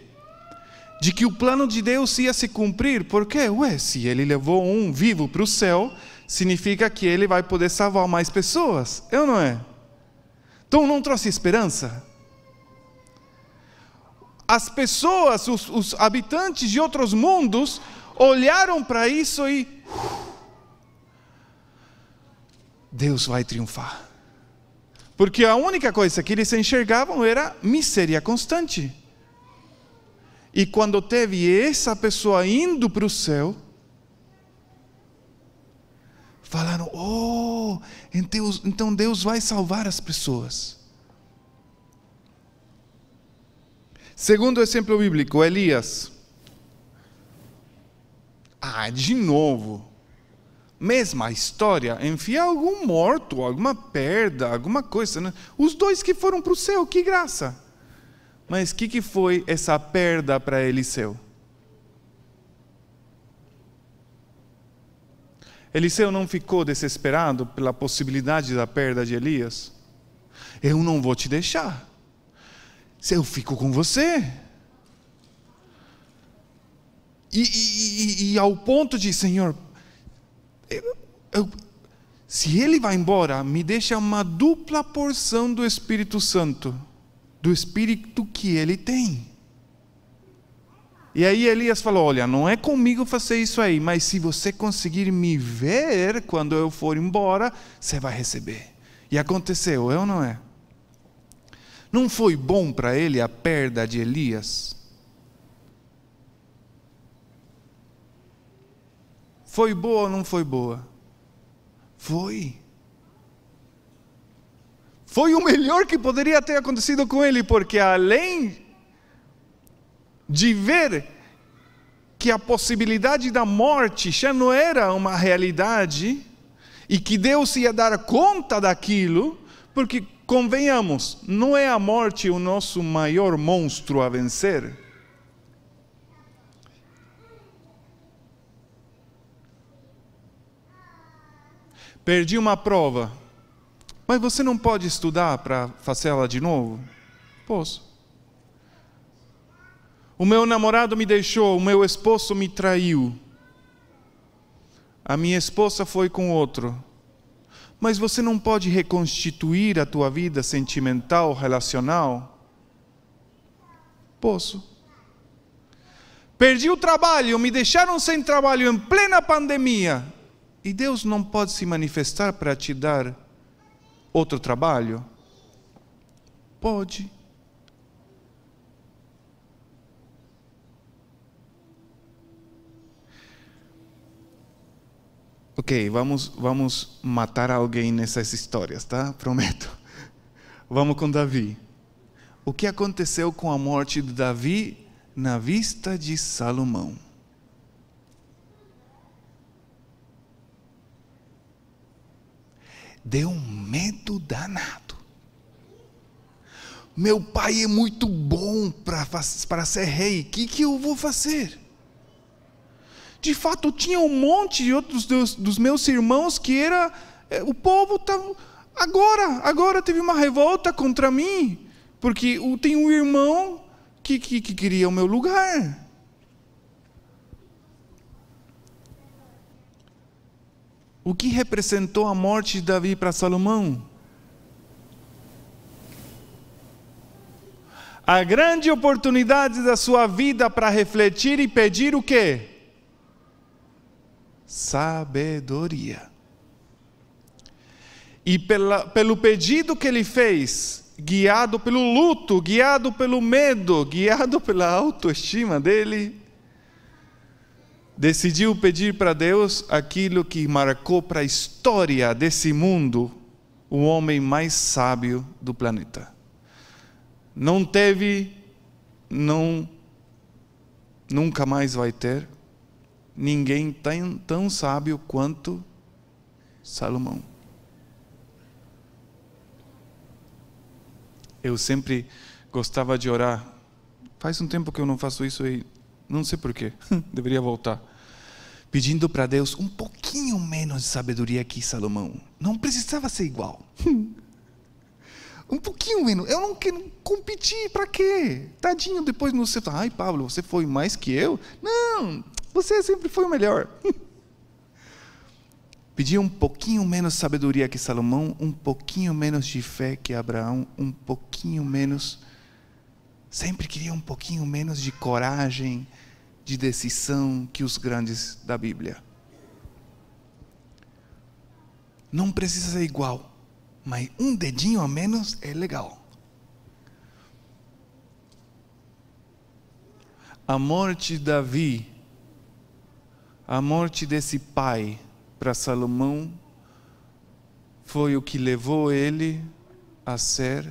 De que o plano de Deus ia se cumprir. Por quê? Ué, se ele levou um vivo para o céu, significa que ele vai poder salvar mais pessoas. Eu não é? Então não trouxe esperança. As pessoas, os, os habitantes de outros mundos, olharam para isso e. Deus vai triunfar. Porque a única coisa que eles enxergavam era miséria constante. E quando teve essa pessoa indo para o céu, falaram: Oh, então Deus vai salvar as pessoas. Segundo exemplo bíblico, Elias. Ah, de novo mesma história, enfiar algum morto, alguma perda, alguma coisa. Né? Os dois que foram para o céu, que graça. Mas o que, que foi essa perda para Eliseu? Eliseu não ficou desesperado pela possibilidade da perda de Elias? Eu não vou te deixar. Eu fico com você. E, e, e, ao ponto de, Senhor, eu, eu, se ele vai embora, me deixa uma dupla porção do Espírito Santo, do Espírito que ele tem. E aí Elias falou: Olha, não é comigo fazer isso aí, mas se você conseguir me ver quando eu for embora, você vai receber. E aconteceu, eu não é? Não foi bom para ele a perda de Elias? Foi boa ou não foi boa? Foi. Foi o melhor que poderia ter acontecido com ele, porque além de ver que a possibilidade da morte já não era uma realidade e que Deus ia dar conta daquilo, porque convenhamos, não é a morte o nosso maior monstro a vencer. Perdi uma prova. Mas você não pode estudar para fazer ela de novo? Posso. O meu namorado me deixou, o meu esposo me traiu. A minha esposa foi com outro. Mas você não pode reconstituir a tua vida sentimental, relacional? Posso. Perdi o trabalho, me deixaram sem trabalho em plena pandemia. E Deus não pode se manifestar para te dar outro trabalho? Pode. Ok, vamos, vamos matar alguém nessas histórias, tá? Prometo. Vamos com Davi. O que aconteceu com a morte de Davi na vista de Salomão? deu um medo danado. Meu pai é muito bom para ser rei, o que, que eu vou fazer? De fato, tinha um monte de outros dos, dos meus irmãos que era. É, o povo estava. Agora, agora teve uma revolta contra mim, porque tenho um irmão que, que, que queria o meu lugar. O que representou a morte de Davi para Salomão? A grande oportunidade da sua vida para refletir e pedir o quê? Sabedoria. E pela, pelo pedido que ele fez, guiado pelo luto, guiado pelo medo, guiado pela autoestima dele, decidiu pedir para Deus aquilo que marcou para a história desse mundo o homem mais sábio do planeta. Não teve, não, nunca mais vai ter ninguém tão, tão sábio quanto Salomão. Eu sempre gostava de orar. Faz um tempo que eu não faço isso aí não sei porquê, deveria voltar. Pedindo para Deus um pouquinho menos de sabedoria que Salomão. Não precisava ser igual. um pouquinho menos. Eu não quero competir, para quê? Tadinho, depois você fala, ai Pablo, você foi mais que eu? Não, você sempre foi o melhor. Pedia um pouquinho menos sabedoria que Salomão, um pouquinho menos de fé que Abraão, um pouquinho menos. Sempre queria um pouquinho menos de coragem, de decisão que os grandes da Bíblia. Não precisa ser igual, mas um dedinho a menos é legal. A morte de Davi, a morte desse pai para Salomão, foi o que levou ele a ser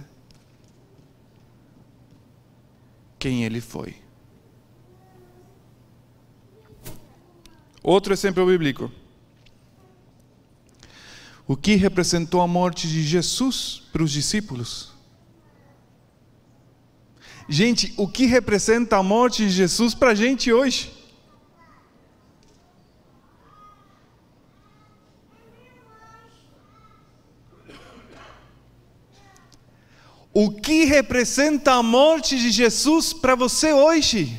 quem ele foi. Outro exemplo bíblico. O que representou a morte de Jesus para os discípulos? Gente, o que representa a morte de Jesus para a gente hoje? O que representa a morte de Jesus para você hoje?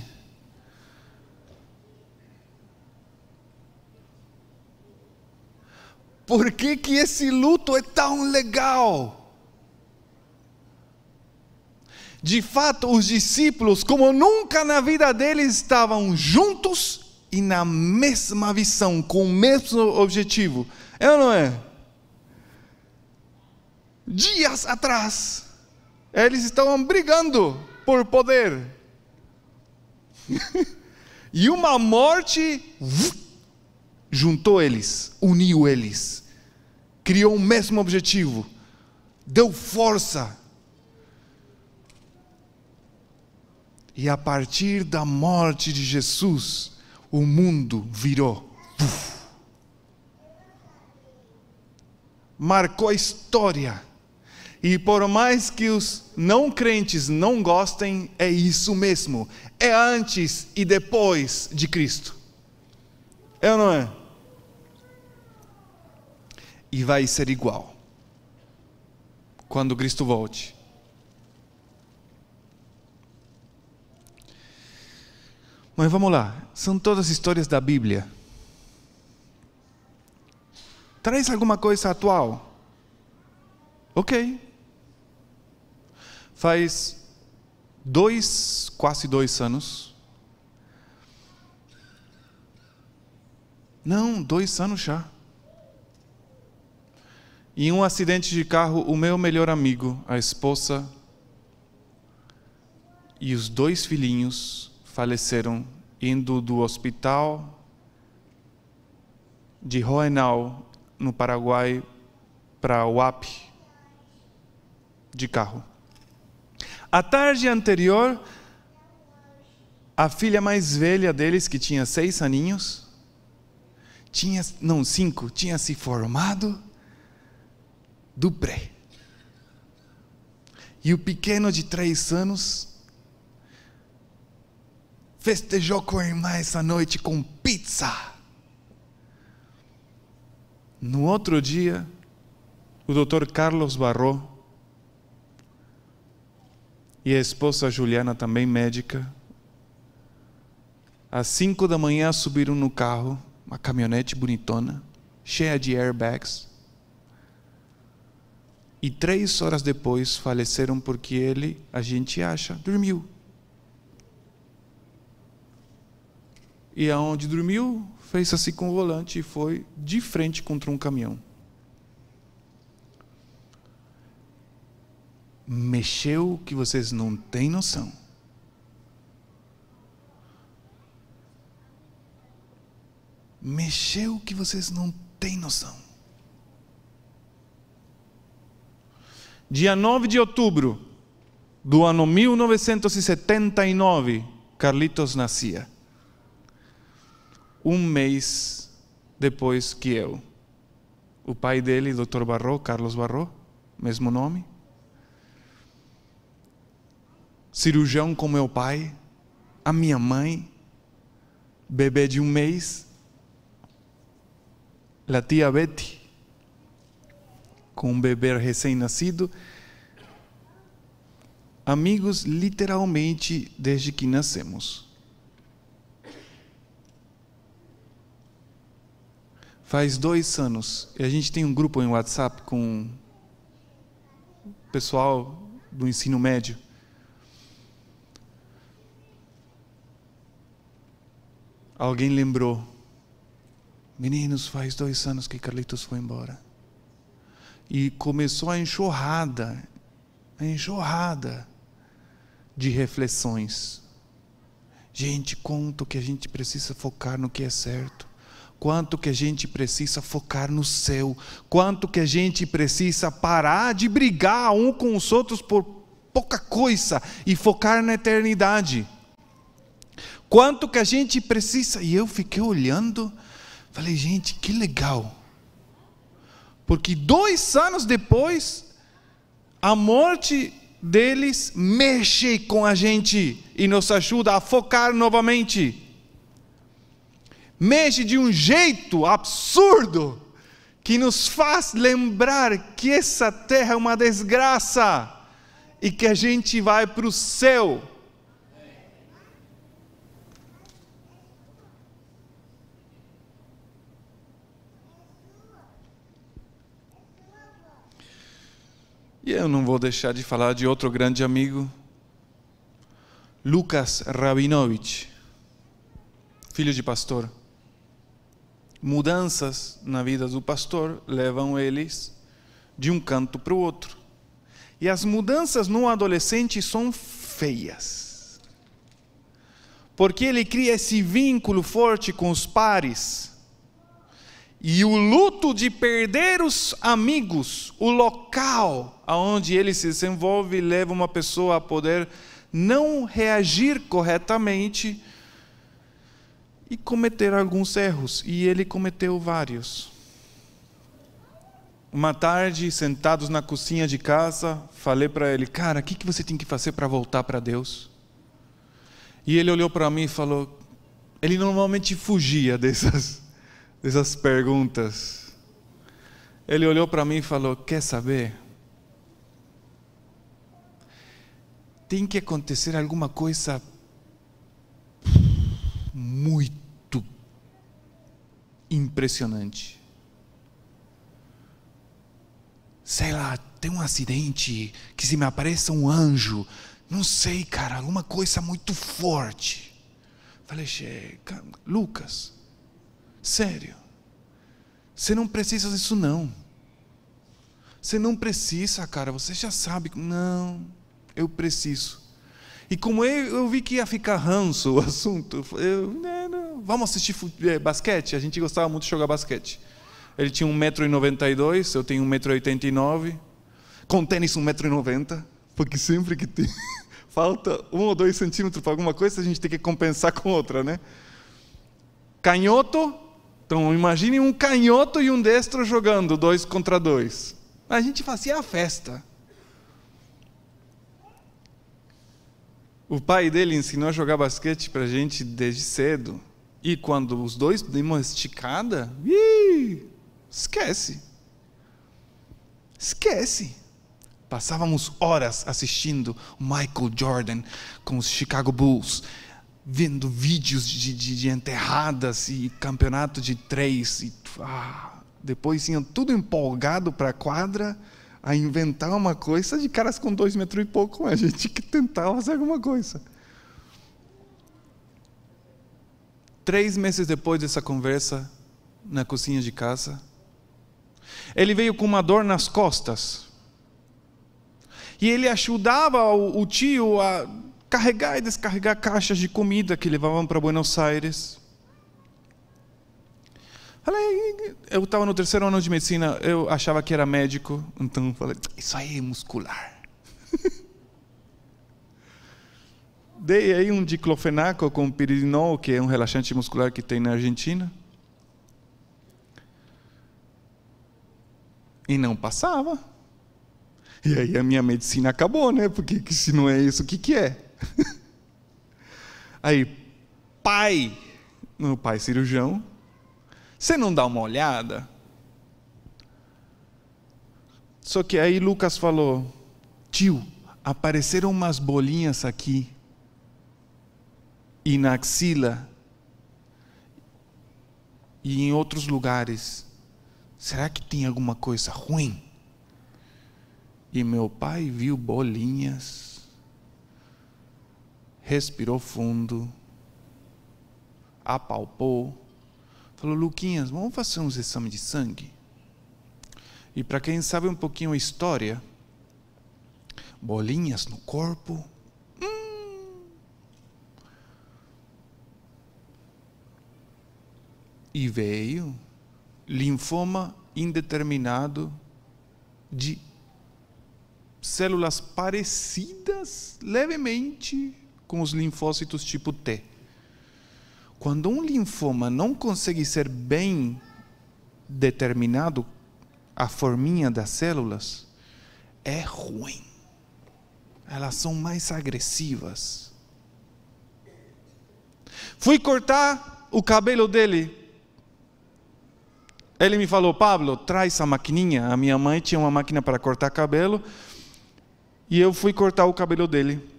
Por que, que esse luto é tão legal? De fato, os discípulos, como nunca na vida deles, estavam juntos e na mesma visão, com o mesmo objetivo. É ou não é? Dias atrás, eles estavam brigando por poder. e uma morte juntou eles, uniu eles, criou o mesmo objetivo, deu força. E a partir da morte de Jesus, o mundo virou. Marcou a história. E por mais que os não crentes não gostem, é isso mesmo. É antes e depois de Cristo. É ou não é? E vai ser igual. Quando Cristo volte. Mas vamos lá, são todas histórias da Bíblia. Traz alguma coisa atual? Ok. Faz dois, quase dois anos. Não, dois anos já. Em um acidente de carro, o meu melhor amigo, a esposa e os dois filhinhos faleceram indo do hospital de Roenal, no Paraguai, para UAP, de carro. A tarde anterior, a filha mais velha deles, que tinha seis aninhos, tinha, não, cinco, tinha se formado do pré. E o pequeno de três anos festejou com a irmã essa noite com pizza. No outro dia, o doutor Carlos Barro e a esposa Juliana, também médica, às cinco da manhã subiram no carro, uma caminhonete bonitona, cheia de airbags. E três horas depois faleceram porque ele, a gente acha, dormiu. e aonde dormiu, fez assim com o volante e foi de frente contra um caminhão. Mexeu que vocês não têm noção. Mexeu que vocês não têm noção. Dia 9 de outubro do ano 1979, Carlitos nascia um mês depois que eu. O pai dele, Dr. Barro, Carlos Barro, mesmo nome. Cirurgião com meu pai, a minha mãe, bebê de um mês, a tia Betty, com um bebê recém-nascido. Amigos, literalmente, desde que nascemos. Faz dois anos. E a gente tem um grupo em WhatsApp com pessoal do ensino médio. Alguém lembrou. Meninos, faz dois anos que Carlitos foi embora. E começou a enxurrada, a enxurrada de reflexões. Gente, quanto que a gente precisa focar no que é certo. Quanto que a gente precisa focar no céu. Quanto que a gente precisa parar de brigar um com os outros por pouca coisa e focar na eternidade. Quanto que a gente precisa. E eu fiquei olhando, falei, gente, que legal. Porque dois anos depois, a morte deles mexe com a gente e nos ajuda a focar novamente. Mexe de um jeito absurdo que nos faz lembrar que essa terra é uma desgraça e que a gente vai para o céu. E eu não vou deixar de falar de outro grande amigo, Lucas Rabinovich, filho de pastor. Mudanças na vida do pastor levam eles de um canto para o outro. E as mudanças no adolescente são feias. Porque ele cria esse vínculo forte com os pares e o luto de perder os amigos, o local aonde ele se desenvolve, leva uma pessoa a poder não reagir corretamente e cometer alguns erros. E ele cometeu vários. Uma tarde, sentados na cozinha de casa, falei para ele: Cara, o que, que você tem que fazer para voltar para Deus? E ele olhou para mim e falou: Ele normalmente fugia dessas dessas perguntas. Ele olhou para mim e falou: Quer saber? Tem que acontecer alguma coisa muito impressionante. Sei lá, tem um acidente, que se me apareça um anjo, não sei, cara, alguma coisa muito forte. Falei, Lucas, Sério. Você não precisa disso, não. Você não precisa, cara. Você já sabe. Não, eu preciso. E como eu, eu vi que ia ficar ranço o assunto, eu, não, não, vamos assistir é, basquete? A gente gostava muito de jogar basquete. Ele tinha 1,92m, eu tenho 1,89m. Com tênis 1,90m, porque sempre que tem, falta um ou dois centímetros para alguma coisa, a gente tem que compensar com outra, né? Canhoto, então imagine um canhoto e um destro jogando dois contra dois. A gente fazia a festa. O pai dele ensinou a jogar basquete para a gente desde cedo. E quando os dois demos uma esticada, ih, esquece. Esquece. Passávamos horas assistindo Michael Jordan com os Chicago Bulls vendo vídeos de, de, de enterradas e campeonato de três. E, ah, depois iam tudo empolgado para a quadra a inventar uma coisa de caras com dois metros e pouco, a gente que tentava fazer alguma coisa. Três meses depois dessa conversa na cozinha de casa, ele veio com uma dor nas costas. E ele ajudava o, o tio a carregar e descarregar caixas de comida que levavam para Buenos Aires. Falei, eu estava no terceiro ano de medicina, eu achava que era médico, então falei, isso aí é muscular. Dei aí um diclofenaco com piridinol, que é um relaxante muscular que tem na Argentina. E não passava. E aí a minha medicina acabou, né? Porque se não é isso, o que, que é? Aí, pai, meu pai cirurgião, você não dá uma olhada? Só que aí Lucas falou: tio, apareceram umas bolinhas aqui e na axila. e em outros lugares. Será que tem alguma coisa ruim? E meu pai viu bolinhas, respirou fundo, apalpou, falou: Luquinhas, vamos fazer uns exames de sangue? E para quem sabe um pouquinho a história, bolinhas no corpo. Hum. E veio linfoma indeterminado de células parecidas levemente com os linfócitos tipo T. Quando um linfoma não consegue ser bem determinado, a forminha das células, é ruim. Elas são mais agressivas. Fui cortar o cabelo dele. Ele me falou, Pablo, traz a maquininha. A minha mãe tinha uma máquina para cortar cabelo. E eu fui cortar o cabelo dele.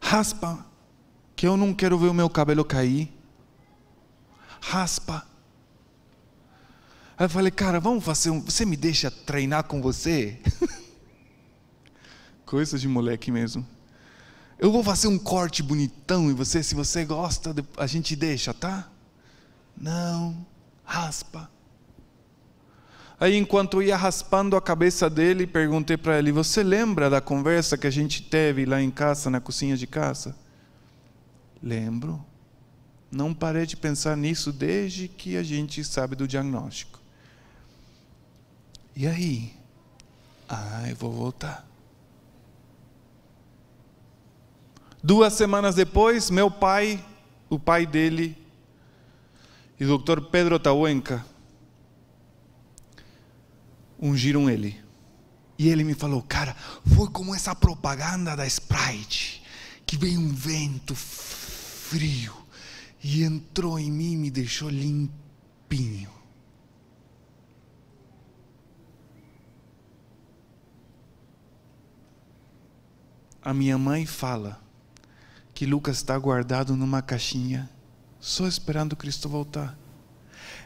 Raspa, que eu não quero ver o meu cabelo cair. Raspa. Aí eu falei, cara, vamos fazer um. Você me deixa treinar com você? Coisa de moleque mesmo. Eu vou fazer um corte bonitão e você, se você gosta, a gente deixa, tá? Não, raspa. Aí, enquanto eu ia raspando a cabeça dele, perguntei para ele: Você lembra da conversa que a gente teve lá em casa, na cozinha de casa? Lembro. Não parei de pensar nisso desde que a gente sabe do diagnóstico. E aí? Ah, eu vou voltar. Duas semanas depois, meu pai, o pai dele, e o Dr. Pedro Tauenca, ungiram ele. E ele me falou, cara, foi como essa propaganda da Sprite, que veio um vento frio e entrou em mim e me deixou limpinho. A minha mãe fala que Lucas está guardado numa caixinha, só esperando Cristo voltar.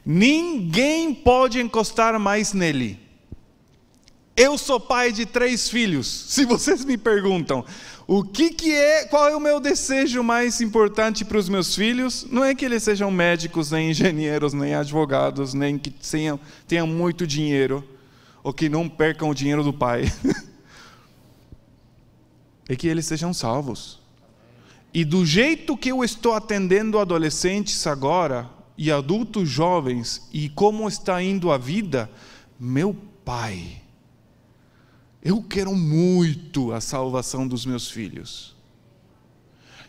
Ninguém pode encostar mais nele. Eu sou pai de três filhos. Se vocês me perguntam, o que, que é, qual é o meu desejo mais importante para os meus filhos? Não é que eles sejam médicos, nem engenheiros, nem advogados, nem que tenham, tenham muito dinheiro, ou que não percam o dinheiro do pai. é que eles sejam salvos. E do jeito que eu estou atendendo adolescentes agora, e adultos jovens, e como está indo a vida, meu pai eu quero muito a salvação dos meus filhos.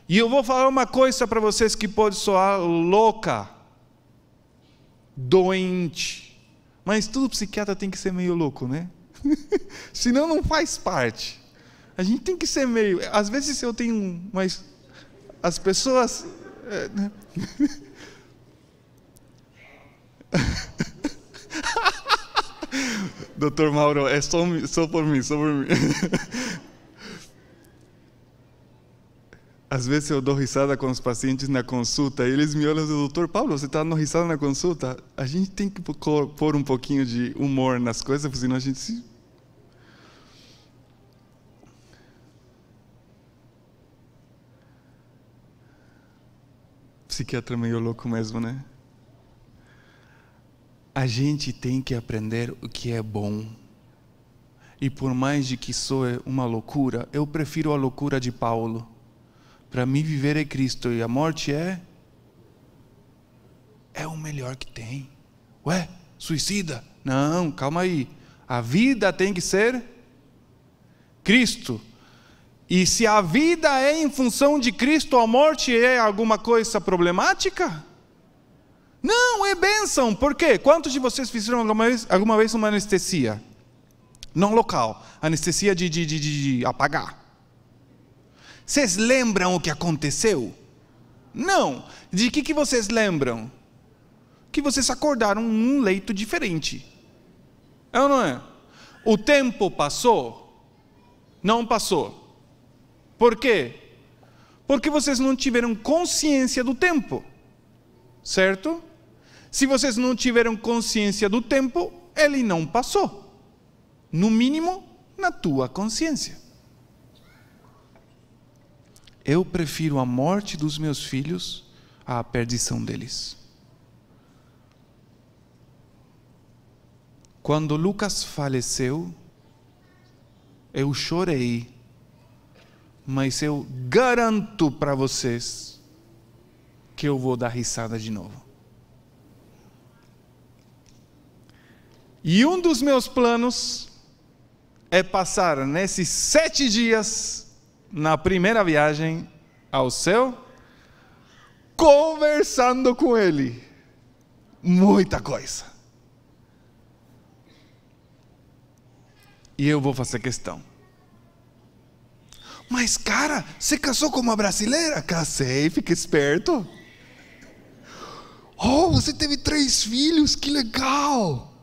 E eu vou falar uma coisa para vocês que pode soar louca, doente, mas todo psiquiatra tem que ser meio louco, né? Senão não faz parte. A gente tem que ser meio. Às vezes eu tenho, mas as pessoas. É, né? Doutor Mauro, é só, só por mim, só por mim. Às vezes eu dou risada com os pacientes na consulta e eles me olham e dizem, doutor Paulo, você está dando risada na consulta? A gente tem que pôr um pouquinho de humor nas coisas, porque senão a gente se... Psiquiatra meio louco mesmo, né? A gente tem que aprender o que é bom. E por mais de que soe uma loucura, eu prefiro a loucura de Paulo. Para mim viver é Cristo e a morte é é o melhor que tem. Ué, suicida? Não, calma aí. A vida tem que ser Cristo. E se a vida é em função de Cristo, a morte é alguma coisa problemática? Não, é bênção. Por quê? Quantos de vocês fizeram alguma vez, alguma vez uma anestesia? Não local, anestesia de, de, de, de apagar. Vocês lembram o que aconteceu? Não. De que, que vocês lembram? Que vocês acordaram num leito diferente. É ou não é? O tempo passou? Não passou. Por quê? Porque vocês não tiveram consciência do tempo. Certo? Se vocês não tiveram consciência do tempo, ele não passou. No mínimo, na tua consciência. Eu prefiro a morte dos meus filhos à perdição deles. Quando Lucas faleceu, eu chorei, mas eu garanto para vocês que eu vou dar risada de novo. E um dos meus planos é passar nesses sete dias na primeira viagem ao céu, conversando com ele. Muita coisa. E eu vou fazer questão. Mas, cara, você casou com uma brasileira? Casei, fica esperto. Oh, você teve três filhos, que legal.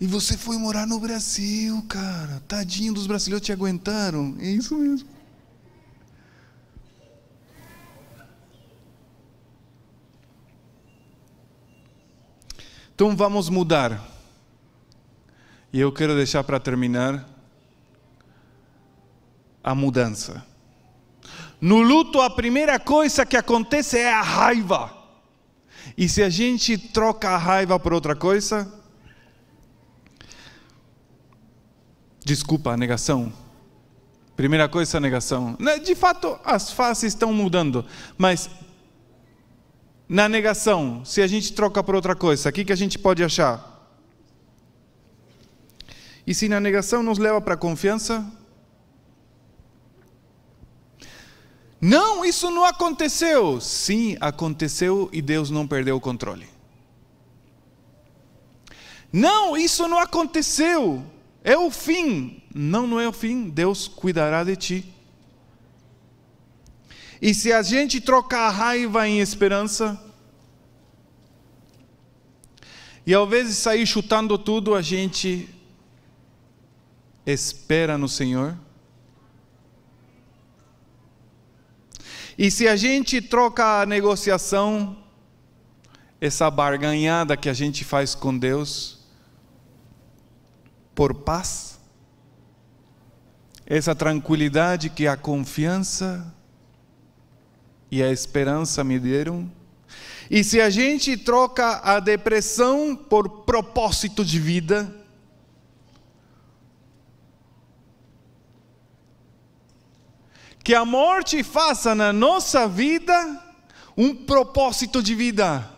E você foi morar no Brasil, cara. Tadinho dos brasileiros te aguentaram. É isso mesmo. Então vamos mudar. E eu quero deixar para terminar a mudança. No luto, a primeira coisa que acontece é a raiva. E se a gente troca a raiva por outra coisa, Desculpa, a negação. Primeira coisa, a negação. Né, de fato, as faces estão mudando, mas na negação, se a gente troca por outra coisa, o que, que a gente pode achar? E se na negação nos leva para a confiança? Não, isso não aconteceu. Sim, aconteceu e Deus não perdeu o controle. Não, isso não aconteceu. É o fim. Não, não é o fim. Deus cuidará de ti. E se a gente trocar a raiva em esperança, e ao invés de sair chutando tudo, a gente espera no Senhor. E se a gente troca a negociação, essa barganhada que a gente faz com Deus, por paz, essa tranquilidade que a confiança e a esperança me deram. E se a gente troca a depressão por propósito de vida, que a morte faça na nossa vida um propósito de vida.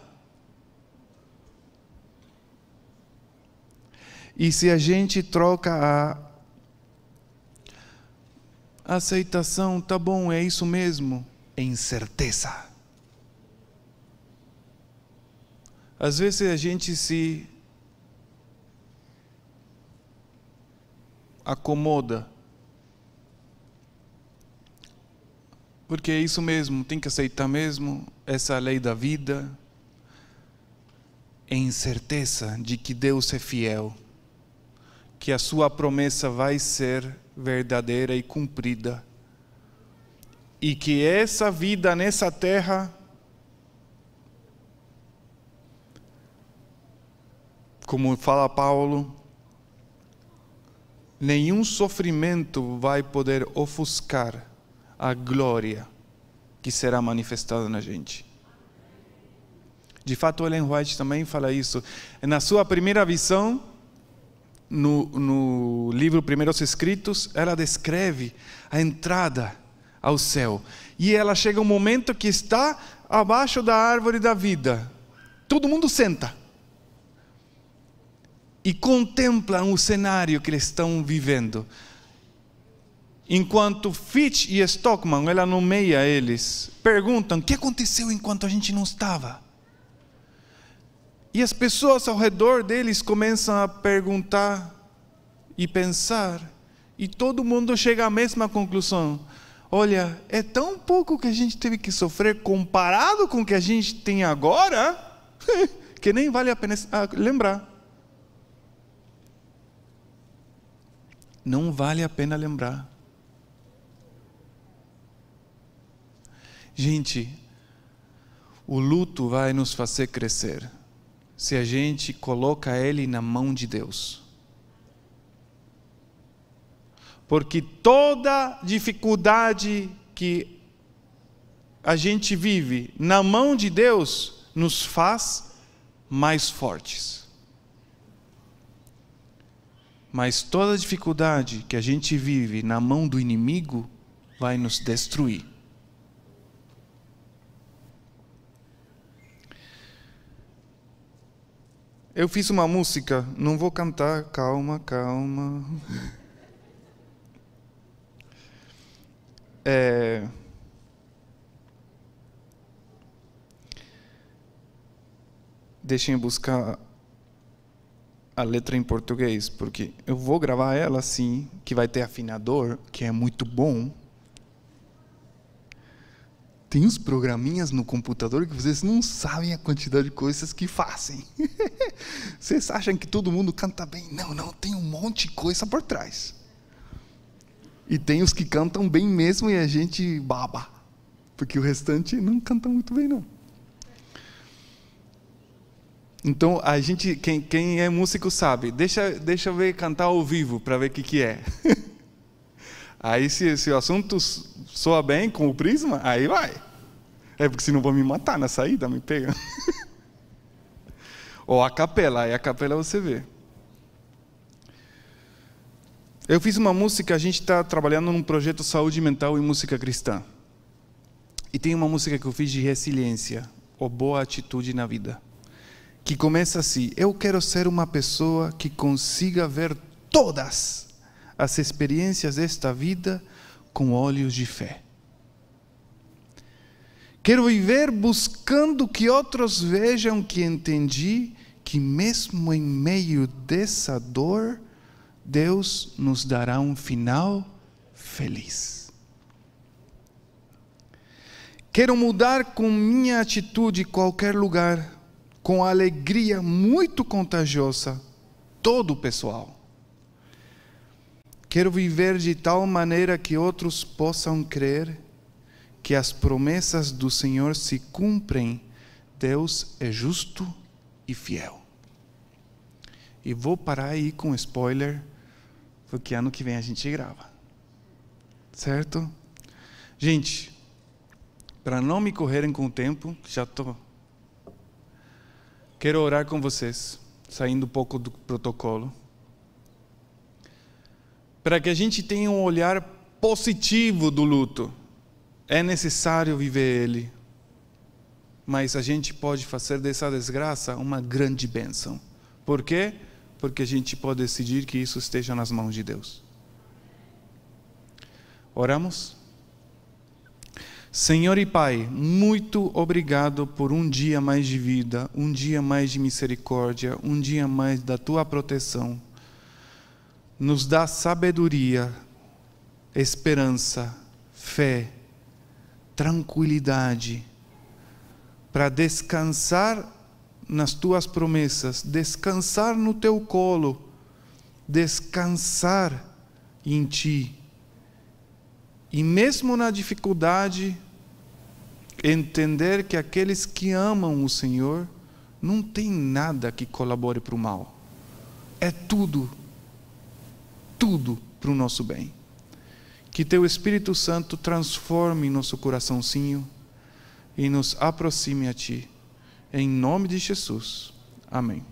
E se a gente troca a aceitação, tá bom, é isso mesmo, em certeza. Às vezes a gente se acomoda. Porque é isso mesmo, tem que aceitar mesmo, essa lei da vida, em certeza de que Deus é fiel que a sua promessa vai ser verdadeira e cumprida. E que essa vida nessa terra, como fala Paulo, nenhum sofrimento vai poder ofuscar a glória que será manifestada na gente. De fato, Ellen White também fala isso. Na sua primeira visão, no, no livro Primeiros Escritos, ela descreve a entrada ao céu. E ela chega um momento que está abaixo da árvore da vida. Todo mundo senta e contempla o cenário que eles estão vivendo. Enquanto Fitch e Stockman, ela nomeia eles, perguntam: o que aconteceu enquanto a gente não estava? E as pessoas ao redor deles começam a perguntar e pensar, e todo mundo chega à mesma conclusão. Olha, é tão pouco que a gente teve que sofrer comparado com o que a gente tem agora, que nem vale a pena ah, lembrar. Não vale a pena lembrar. o luto vai nos fazer crescer se a gente coloca ele na mão de Deus. Porque toda dificuldade que a gente vive na mão de Deus nos faz mais fortes. Mas toda dificuldade que a gente vive na mão do inimigo vai nos destruir. Eu fiz uma música, não vou cantar, calma, calma. É... Deixem eu buscar a letra em português, porque eu vou gravar ela assim, que vai ter afinador, que é muito bom. Tem uns programinhas no computador que vocês não sabem a quantidade de coisas que fazem. vocês acham que todo mundo canta bem? Não, não, tem um monte de coisa por trás. E tem os que cantam bem mesmo e a gente baba. Porque o restante não canta muito bem, não. Então, a gente, quem, quem é músico sabe, deixa, deixa eu ver cantar ao vivo para ver o que, que é. aí, se, se o assunto soa bem com o prisma, aí vai. É porque senão vão me matar na saída, me pega. Ou a capela, aí a capela você vê. Eu fiz uma música, a gente está trabalhando num projeto saúde mental e música cristã. E tem uma música que eu fiz de resiliência, ou boa atitude na vida que começa assim: Eu quero ser uma pessoa que consiga ver todas as experiências desta vida com olhos de fé. Quero viver buscando que outros vejam que entendi que, mesmo em meio dessa dor, Deus nos dará um final feliz. Quero mudar com minha atitude qualquer lugar com alegria muito contagiosa todo o pessoal. Quero viver de tal maneira que outros possam crer que as promessas do Senhor se cumprem. Deus é justo e fiel. E vou parar aí com spoiler, porque ano que vem a gente grava. Certo? Gente, para não me correrem com o tempo, já estou Quero orar com vocês, saindo um pouco do protocolo, para que a gente tenha um olhar positivo do luto. É necessário viver ele, mas a gente pode fazer dessa desgraça uma grande bênção. Por quê? Porque a gente pode decidir que isso esteja nas mãos de Deus. Oramos? Senhor e Pai, muito obrigado por um dia mais de vida, um dia mais de misericórdia, um dia mais da tua proteção. Nos dá sabedoria, esperança, fé, tranquilidade para descansar nas tuas promessas, descansar no teu colo, descansar em ti e mesmo na dificuldade, entender que aqueles que amam o Senhor não tem nada que colabore para o mal. É tudo, tudo para o nosso bem. Que teu Espírito Santo transforme nosso coraçãozinho e nos aproxime a Ti. Em nome de Jesus. Amém.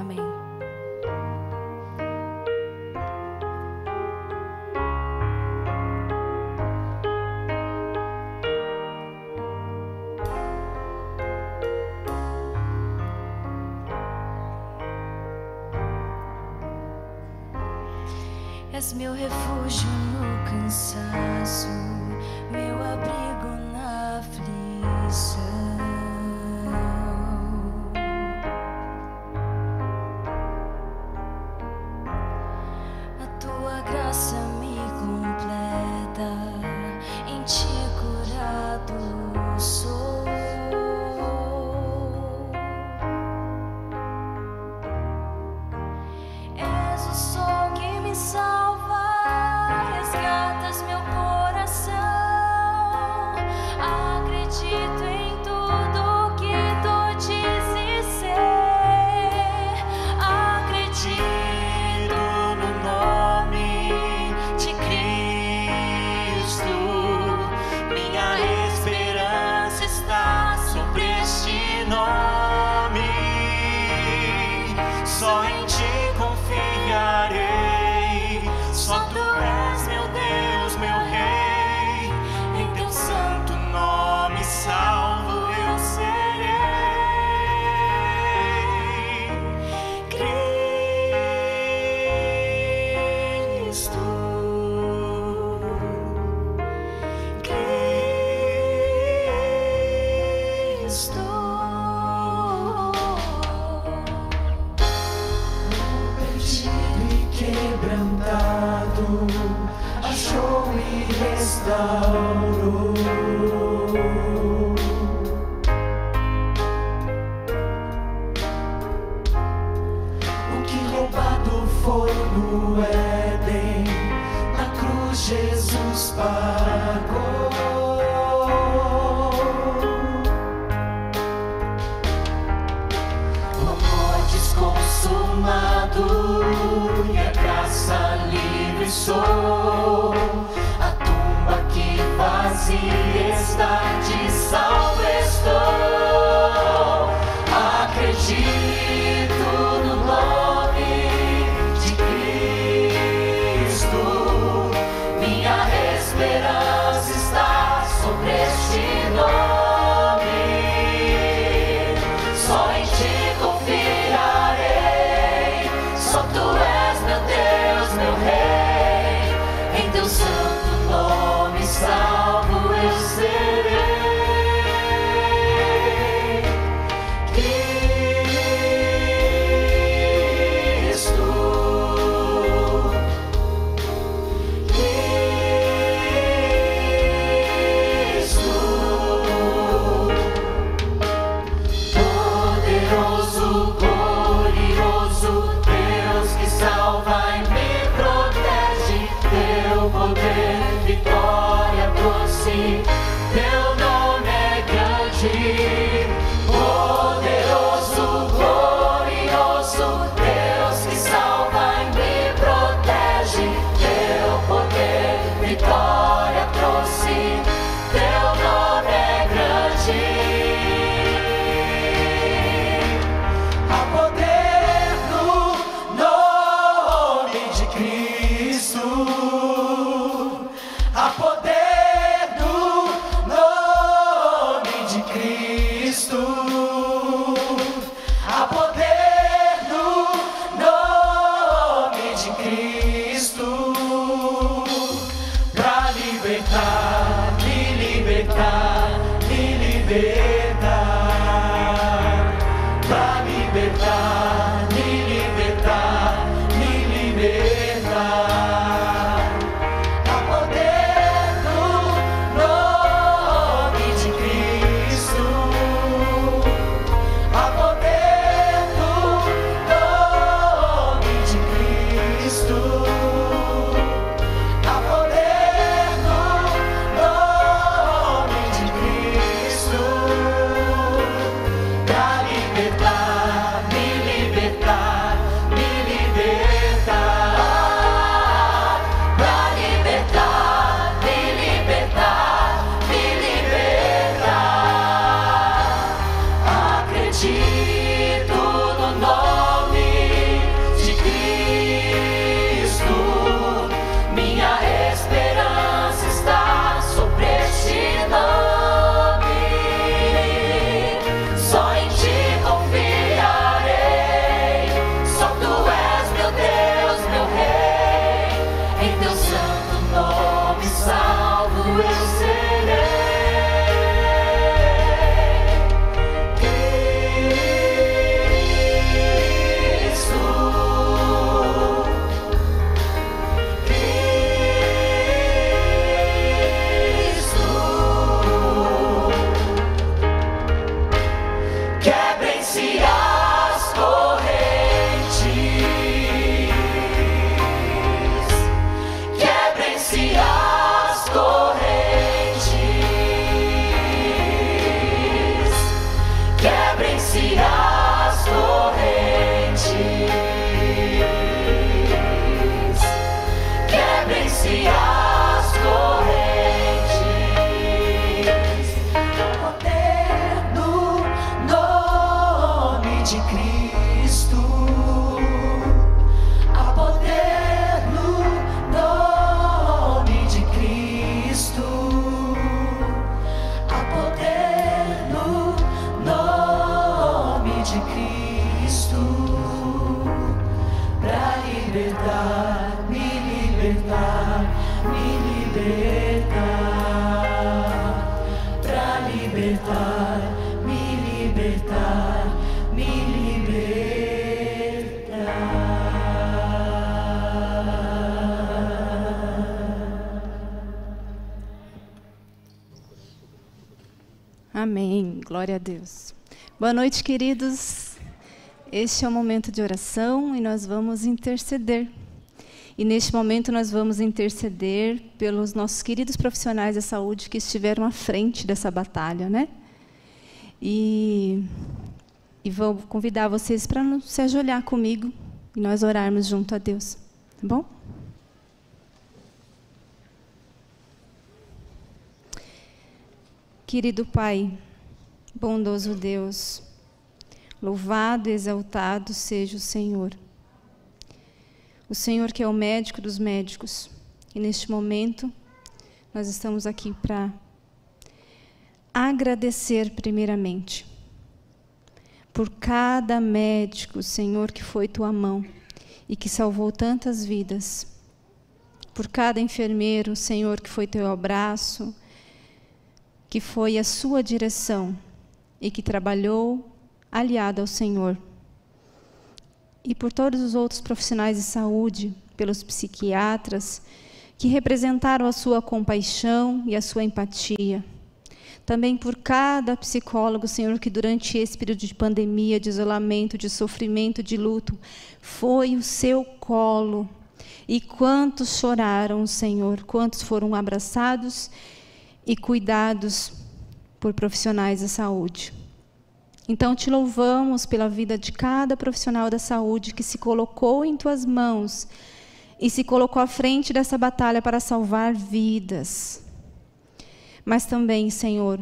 Amém. És meu refúgio no cansaço, meu abrigo Deus. Boa noite, queridos. Este é o momento de oração e nós vamos interceder. E neste momento nós vamos interceder pelos nossos queridos profissionais da saúde que estiveram à frente dessa batalha, né? E, e vou convidar vocês para se ajoelhar comigo e nós orarmos junto a Deus, tá bom? Querido Pai, bondoso Deus, louvado e exaltado seja o Senhor. O Senhor que é o médico dos médicos. E neste momento, nós estamos aqui para agradecer primeiramente por cada médico, Senhor, que foi tua mão e que salvou tantas vidas. Por cada enfermeiro, Senhor, que foi teu abraço, que foi a sua direção e que trabalhou aliado ao Senhor. E por todos os outros profissionais de saúde, pelos psiquiatras, que representaram a sua compaixão e a sua empatia. Também por cada psicólogo, Senhor, que durante esse período de pandemia, de isolamento, de sofrimento, de luto, foi o seu colo. E quantos choraram, Senhor, quantos foram abraçados e cuidados por profissionais da saúde. Então, te louvamos pela vida de cada profissional da saúde que se colocou em tuas mãos e se colocou à frente dessa batalha para salvar vidas. Mas também, Senhor,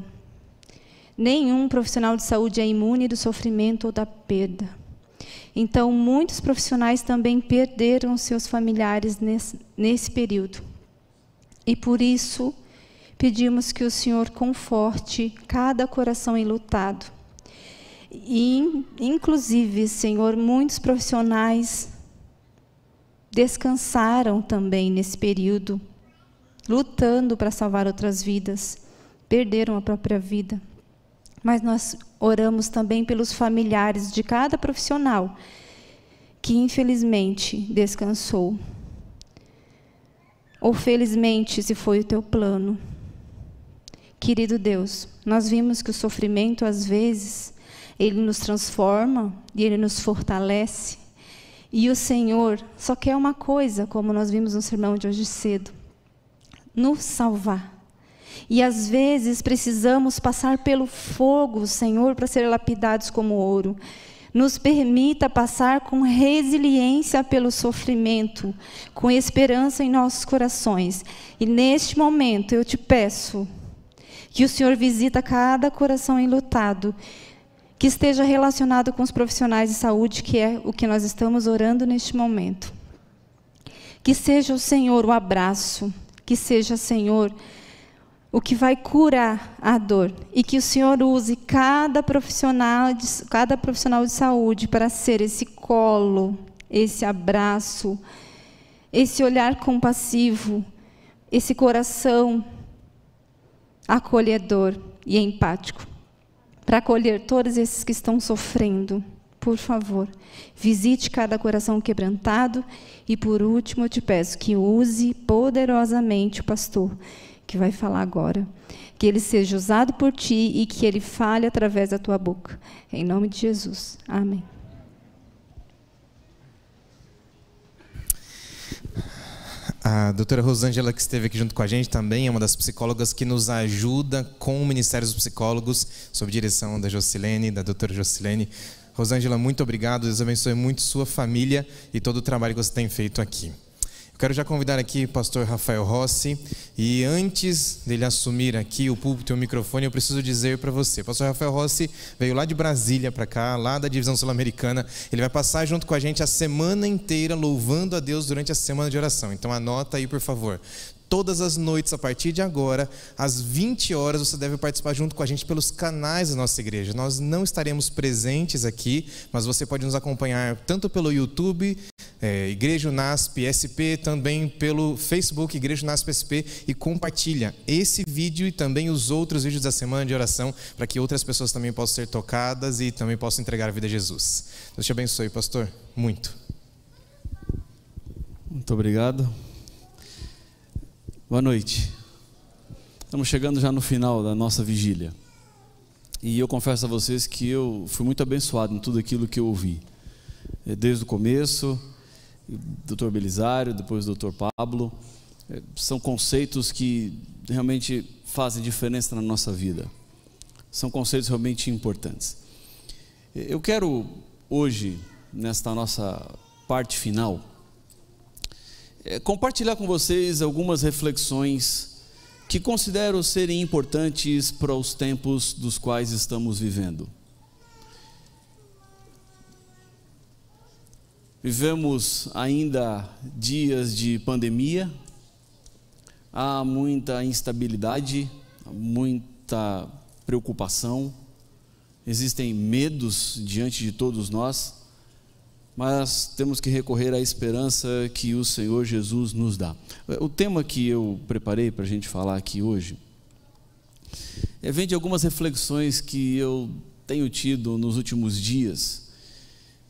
nenhum profissional de saúde é imune do sofrimento ou da perda. Então, muitos profissionais também perderam seus familiares nesse, nesse período. E por isso, pedimos que o Senhor conforte cada coração enlutado. E, inclusive, Senhor, muitos profissionais descansaram também nesse período, lutando para salvar outras vidas, perderam a própria vida. Mas nós oramos também pelos familiares de cada profissional que, infelizmente, descansou. Ou felizmente, se foi o teu plano. Querido Deus, nós vimos que o sofrimento, às vezes, ele nos transforma e ele nos fortalece. E o Senhor só quer uma coisa, como nós vimos no sermão de hoje cedo: nos salvar. E às vezes precisamos passar pelo fogo, Senhor, para ser lapidados como ouro. Nos permita passar com resiliência pelo sofrimento, com esperança em nossos corações. E neste momento eu te peço, que o Senhor visita cada coração enlutado, que esteja relacionado com os profissionais de saúde, que é o que nós estamos orando neste momento. Que seja o Senhor o abraço, que seja, Senhor, o que vai curar a dor e que o Senhor use cada profissional de, cada profissional de saúde para ser esse colo, esse abraço, esse olhar compassivo, esse coração acolhedor e empático, para acolher todos esses que estão sofrendo. Por favor, visite cada coração quebrantado e, por último, eu te peço que use poderosamente o pastor que vai falar agora. Que ele seja usado por ti e que ele fale através da tua boca. Em nome de Jesus. Amém. A doutora Rosângela, que esteve aqui junto com a gente, também é uma das psicólogas que nos ajuda com o Ministério dos Psicólogos, sob direção da Jocilene, da doutora Jocilene. Rosângela, muito obrigado. Deus abençoe muito sua família e todo o trabalho que você tem feito aqui. Eu quero já convidar aqui o pastor Rafael Rossi. E antes dele assumir aqui o púlpito e o microfone, eu preciso dizer para você: o pastor Rafael Rossi veio lá de Brasília para cá, lá da divisão sul-americana. Ele vai passar junto com a gente a semana inteira louvando a Deus durante a semana de oração. Então anota aí, por favor todas as noites, a partir de agora, às 20 horas, você deve participar junto com a gente pelos canais da nossa igreja. Nós não estaremos presentes aqui, mas você pode nos acompanhar tanto pelo YouTube, é, Igreja NASP SP, também pelo Facebook Igreja NASP SP e compartilha esse vídeo e também os outros vídeos da semana de oração para que outras pessoas também possam ser tocadas e também possam entregar a vida a Jesus. Deus te abençoe, pastor. Muito. Muito obrigado. Boa noite. Estamos chegando já no final da nossa vigília. E eu confesso a vocês que eu fui muito abençoado em tudo aquilo que eu ouvi. É, desde o começo, doutor Belisário, depois doutor Pablo, é, são conceitos que realmente fazem diferença na nossa vida. São conceitos realmente importantes. É, eu quero hoje, nesta nossa parte final, compartilhar com vocês algumas reflexões que considero serem importantes para os tempos dos quais estamos vivendo. Vivemos ainda dias de pandemia, há muita instabilidade, muita preocupação, existem medos diante de todos nós mas temos que recorrer à esperança que o Senhor Jesus nos dá. O tema que eu preparei para a gente falar aqui hoje é, vem de algumas reflexões que eu tenho tido nos últimos dias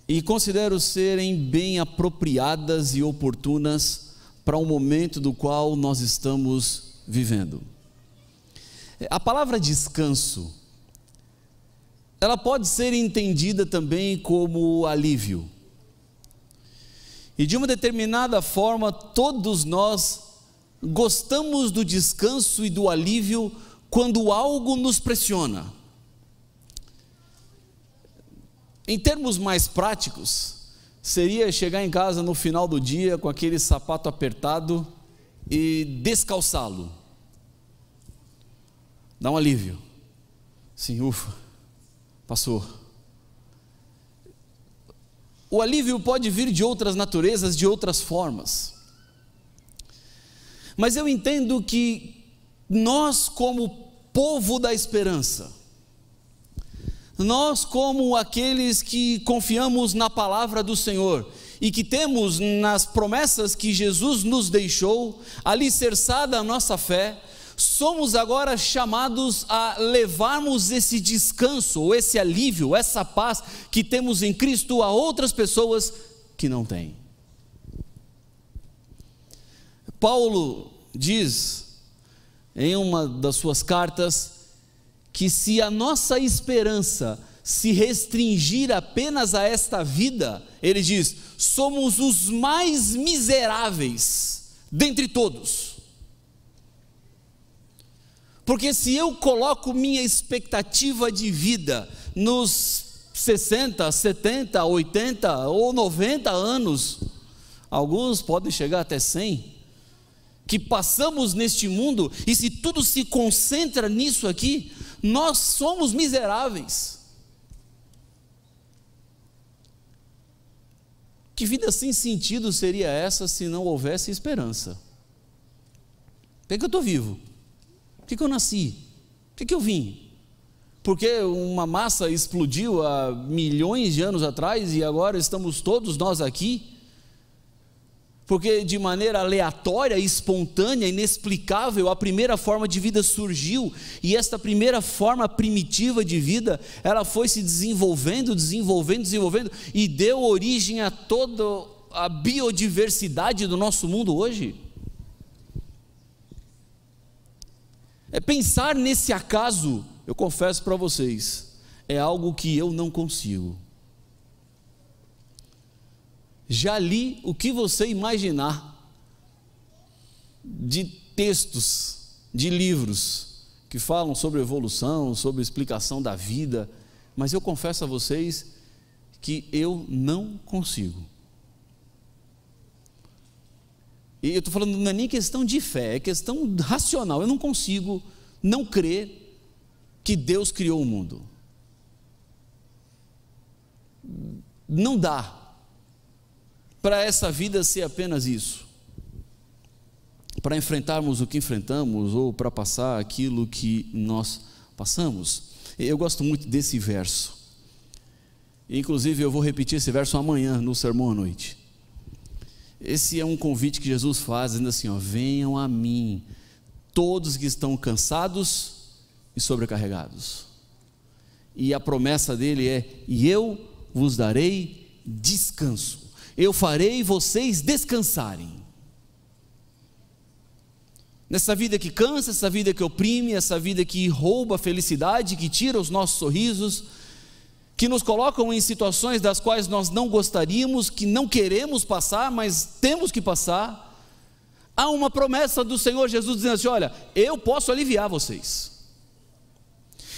e considero serem bem apropriadas e oportunas para o momento do qual nós estamos vivendo. A palavra descanso, ela pode ser entendida também como alívio. E de uma determinada forma, todos nós gostamos do descanso e do alívio quando algo nos pressiona. Em termos mais práticos, seria chegar em casa no final do dia com aquele sapato apertado e descalçá-lo. Dá um alívio. Sim, ufa, passou. O alívio pode vir de outras naturezas, de outras formas. Mas eu entendo que nós, como povo da esperança, nós, como aqueles que confiamos na palavra do Senhor e que temos nas promessas que Jesus nos deixou, alicerçada a nossa fé, somos agora chamados a levarmos esse descanso, ou esse alívio, essa paz que temos em Cristo a outras pessoas que não têm. Paulo diz em uma das suas cartas que se a nossa esperança se restringir apenas a esta vida, ele diz: somos os mais miseráveis dentre todos. Porque se eu coloco minha expectativa de vida nos 60, 70, 80 ou 90 anos, alguns podem chegar até 100, que passamos neste mundo, e se tudo se concentra nisso aqui, nós somos miseráveis. Que vida sem sentido seria essa se não houvesse esperança? Por que eu estou vivo? Que, que eu nasci? Por que, que eu vim? Porque uma massa explodiu há milhões de anos atrás e agora estamos todos nós aqui? Porque de maneira aleatória, espontânea, inexplicável, a primeira forma de vida surgiu e esta primeira forma primitiva de vida, ela foi se desenvolvendo, desenvolvendo, desenvolvendo e deu origem a toda a biodiversidade do nosso mundo hoje. É pensar nesse acaso, eu confesso para vocês, é algo que eu não consigo. Já li o que você imaginar de textos, de livros que falam sobre evolução, sobre explicação da vida, mas eu confesso a vocês que eu não consigo. E eu estou falando, não é nem questão de fé, é questão racional. Eu não consigo não crer que Deus criou o mundo. Não dá para essa vida ser apenas isso. Para enfrentarmos o que enfrentamos ou para passar aquilo que nós passamos. Eu gosto muito desse verso. Inclusive, eu vou repetir esse verso amanhã no sermão à noite. Esse é um convite que Jesus faz, dizendo assim: ó, venham a mim, todos que estão cansados e sobrecarregados. E a promessa dele é: e eu vos darei descanso. Eu farei vocês descansarem. Nessa vida que cansa, essa vida que oprime, essa vida que rouba a felicidade, que tira os nossos sorrisos, que nos colocam em situações das quais nós não gostaríamos, que não queremos passar, mas temos que passar. Há uma promessa do Senhor Jesus dizendo assim: Olha, eu posso aliviar vocês.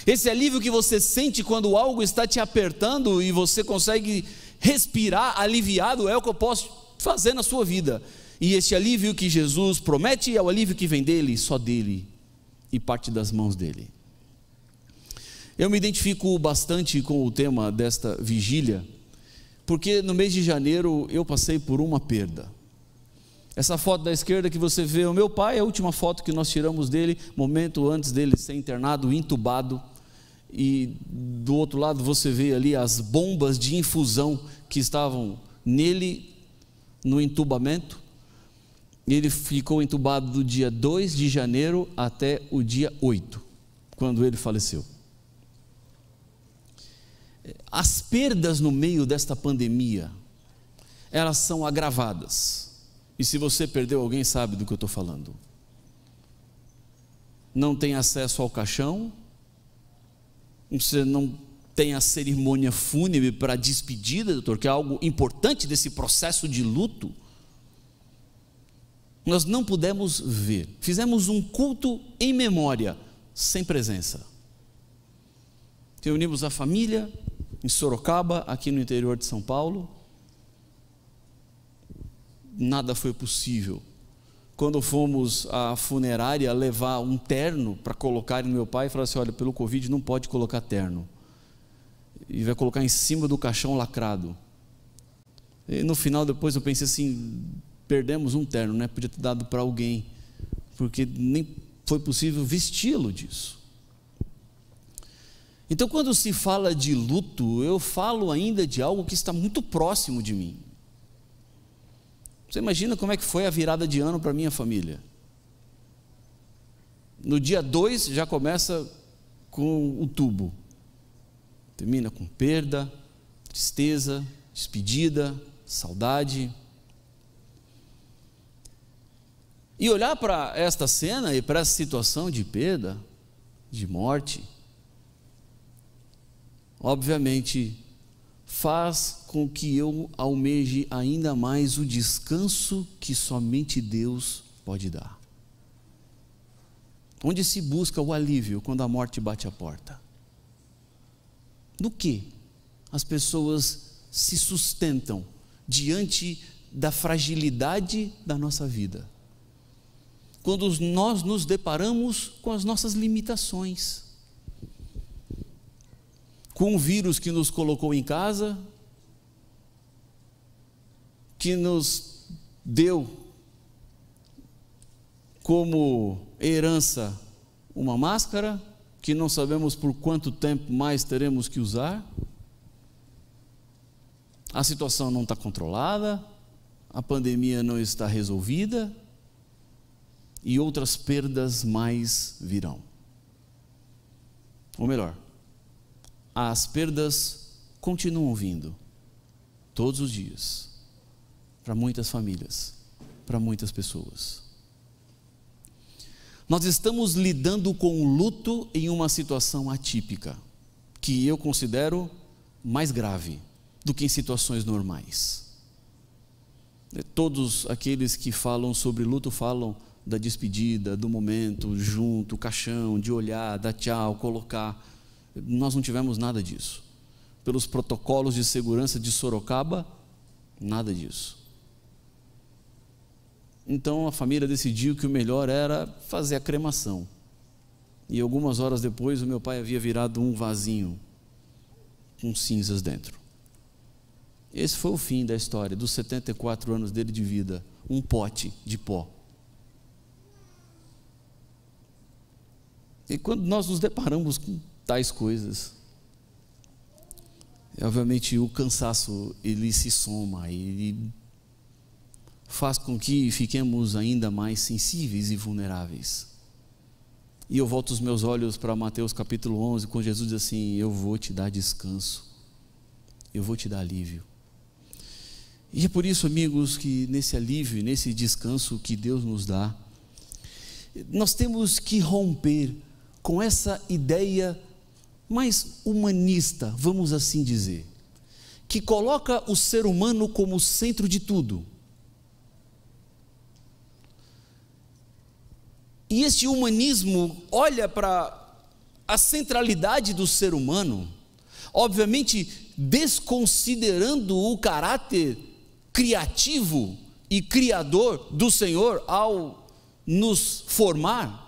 Esse alívio que você sente quando algo está te apertando e você consegue respirar aliviado é o que eu posso fazer na sua vida. E esse alívio que Jesus promete é o alívio que vem dele, só dele, e parte das mãos dele. Eu me identifico bastante com o tema desta vigília, porque no mês de janeiro eu passei por uma perda. Essa foto da esquerda que você vê, o meu pai, é a última foto que nós tiramos dele, momento antes dele ser internado, intubado. E do outro lado você vê ali as bombas de infusão que estavam nele no entubamento. Ele ficou entubado do dia 2 de janeiro até o dia 8, quando ele faleceu. As perdas no meio desta pandemia, elas são agravadas. E se você perdeu alguém, sabe do que eu estou falando. Não tem acesso ao caixão, você não tem a cerimônia fúnebre para a despedida, doutor, que é algo importante desse processo de luto. Nós não pudemos ver. Fizemos um culto em memória, sem presença. Reunimos a família, em Sorocaba, aqui no interior de São Paulo. Nada foi possível. Quando fomos à funerária levar um terno para colocar no meu pai, falaram assim: olha, pelo Covid não pode colocar terno. E vai colocar em cima do caixão lacrado. E no final, depois eu pensei assim: perdemos um terno, né? Podia ter dado para alguém, porque nem foi possível vesti-lo disso. Então, quando se fala de luto, eu falo ainda de algo que está muito próximo de mim. Você imagina como é que foi a virada de ano para minha família? No dia 2 já começa com o tubo. Termina com perda, tristeza, despedida, saudade. E olhar para esta cena e para essa situação de perda, de morte, obviamente, faz com que eu almeje ainda mais o descanso que somente Deus pode dar. Onde se busca o alívio quando a morte bate a porta? No que as pessoas se sustentam diante da fragilidade da nossa vida? Quando nós nos deparamos com as nossas limitações com um vírus que nos colocou em casa, que nos deu como herança uma máscara, que não sabemos por quanto tempo mais teremos que usar. A situação não está controlada, a pandemia não está resolvida e outras perdas mais virão. Ou melhor, as perdas continuam vindo, todos os dias, para muitas famílias, para muitas pessoas. Nós estamos lidando com o luto em uma situação atípica, que eu considero mais grave do que em situações normais. Todos aqueles que falam sobre luto falam da despedida, do momento, junto, caixão, de olhar, dar tchau, colocar. Nós não tivemos nada disso. Pelos protocolos de segurança de Sorocaba, nada disso. Então a família decidiu que o melhor era fazer a cremação. E algumas horas depois, o meu pai havia virado um vasinho com cinzas dentro. Esse foi o fim da história, dos 74 anos dele de vida, um pote de pó. E quando nós nos deparamos com tais coisas, obviamente o cansaço ele se soma, ele faz com que fiquemos ainda mais sensíveis e vulneráveis. E eu volto os meus olhos para Mateus capítulo 11, quando Jesus diz assim: Eu vou te dar descanso, eu vou te dar alívio. E é por isso, amigos, que nesse alívio, nesse descanso que Deus nos dá, nós temos que romper com essa ideia mais humanista, vamos assim dizer, que coloca o ser humano como centro de tudo. E este humanismo olha para a centralidade do ser humano, obviamente desconsiderando o caráter criativo e criador do Senhor ao nos formar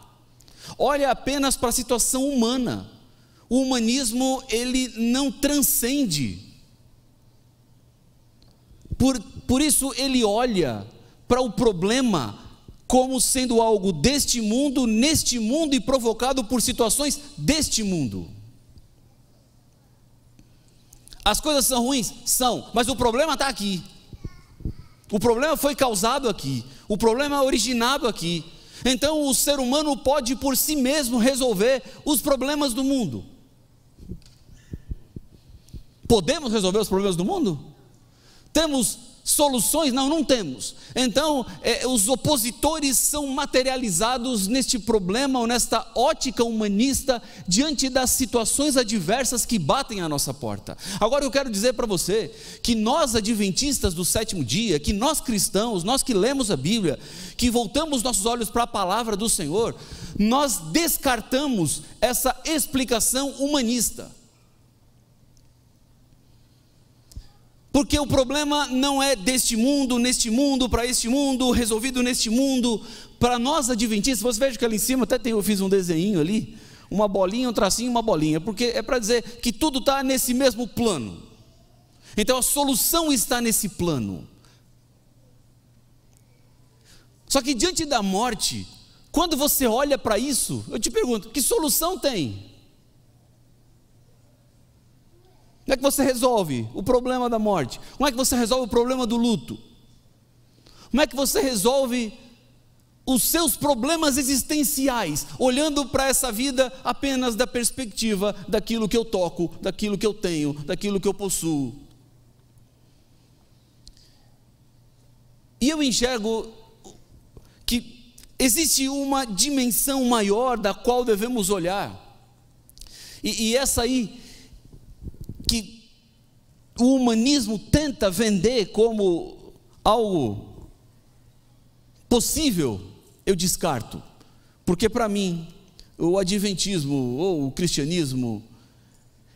olha apenas para a situação humana. O humanismo ele não transcende. Por, por isso ele olha para o problema como sendo algo deste mundo, neste mundo e provocado por situações deste mundo. As coisas são ruins? São, mas o problema está aqui. O problema foi causado aqui. O problema é originado aqui. Então o ser humano pode por si mesmo resolver os problemas do mundo. Podemos resolver os problemas do mundo? Temos soluções? Não, não temos. Então, é, os opositores são materializados neste problema ou nesta ótica humanista diante das situações adversas que batem à nossa porta. Agora eu quero dizer para você que nós, adventistas do sétimo dia, que nós cristãos, nós que lemos a Bíblia, que voltamos nossos olhos para a palavra do Senhor, nós descartamos essa explicação humanista. Porque o problema não é deste mundo, neste mundo, para este mundo, resolvido neste mundo. Para nós adventistas, você veja que ali em cima até tem, eu fiz um desenho ali, uma bolinha, um tracinho, uma bolinha, porque é para dizer que tudo está nesse mesmo plano. Então a solução está nesse plano. Só que diante da morte, quando você olha para isso, eu te pergunto: que solução tem? Como é que você resolve o problema da morte? Como é que você resolve o problema do luto? Como é que você resolve os seus problemas existenciais, olhando para essa vida apenas da perspectiva daquilo que eu toco, daquilo que eu tenho, daquilo que eu possuo? E eu enxergo que existe uma dimensão maior da qual devemos olhar, e, e essa aí o humanismo tenta vender como algo possível, eu descarto. Porque para mim, o adventismo ou o cristianismo,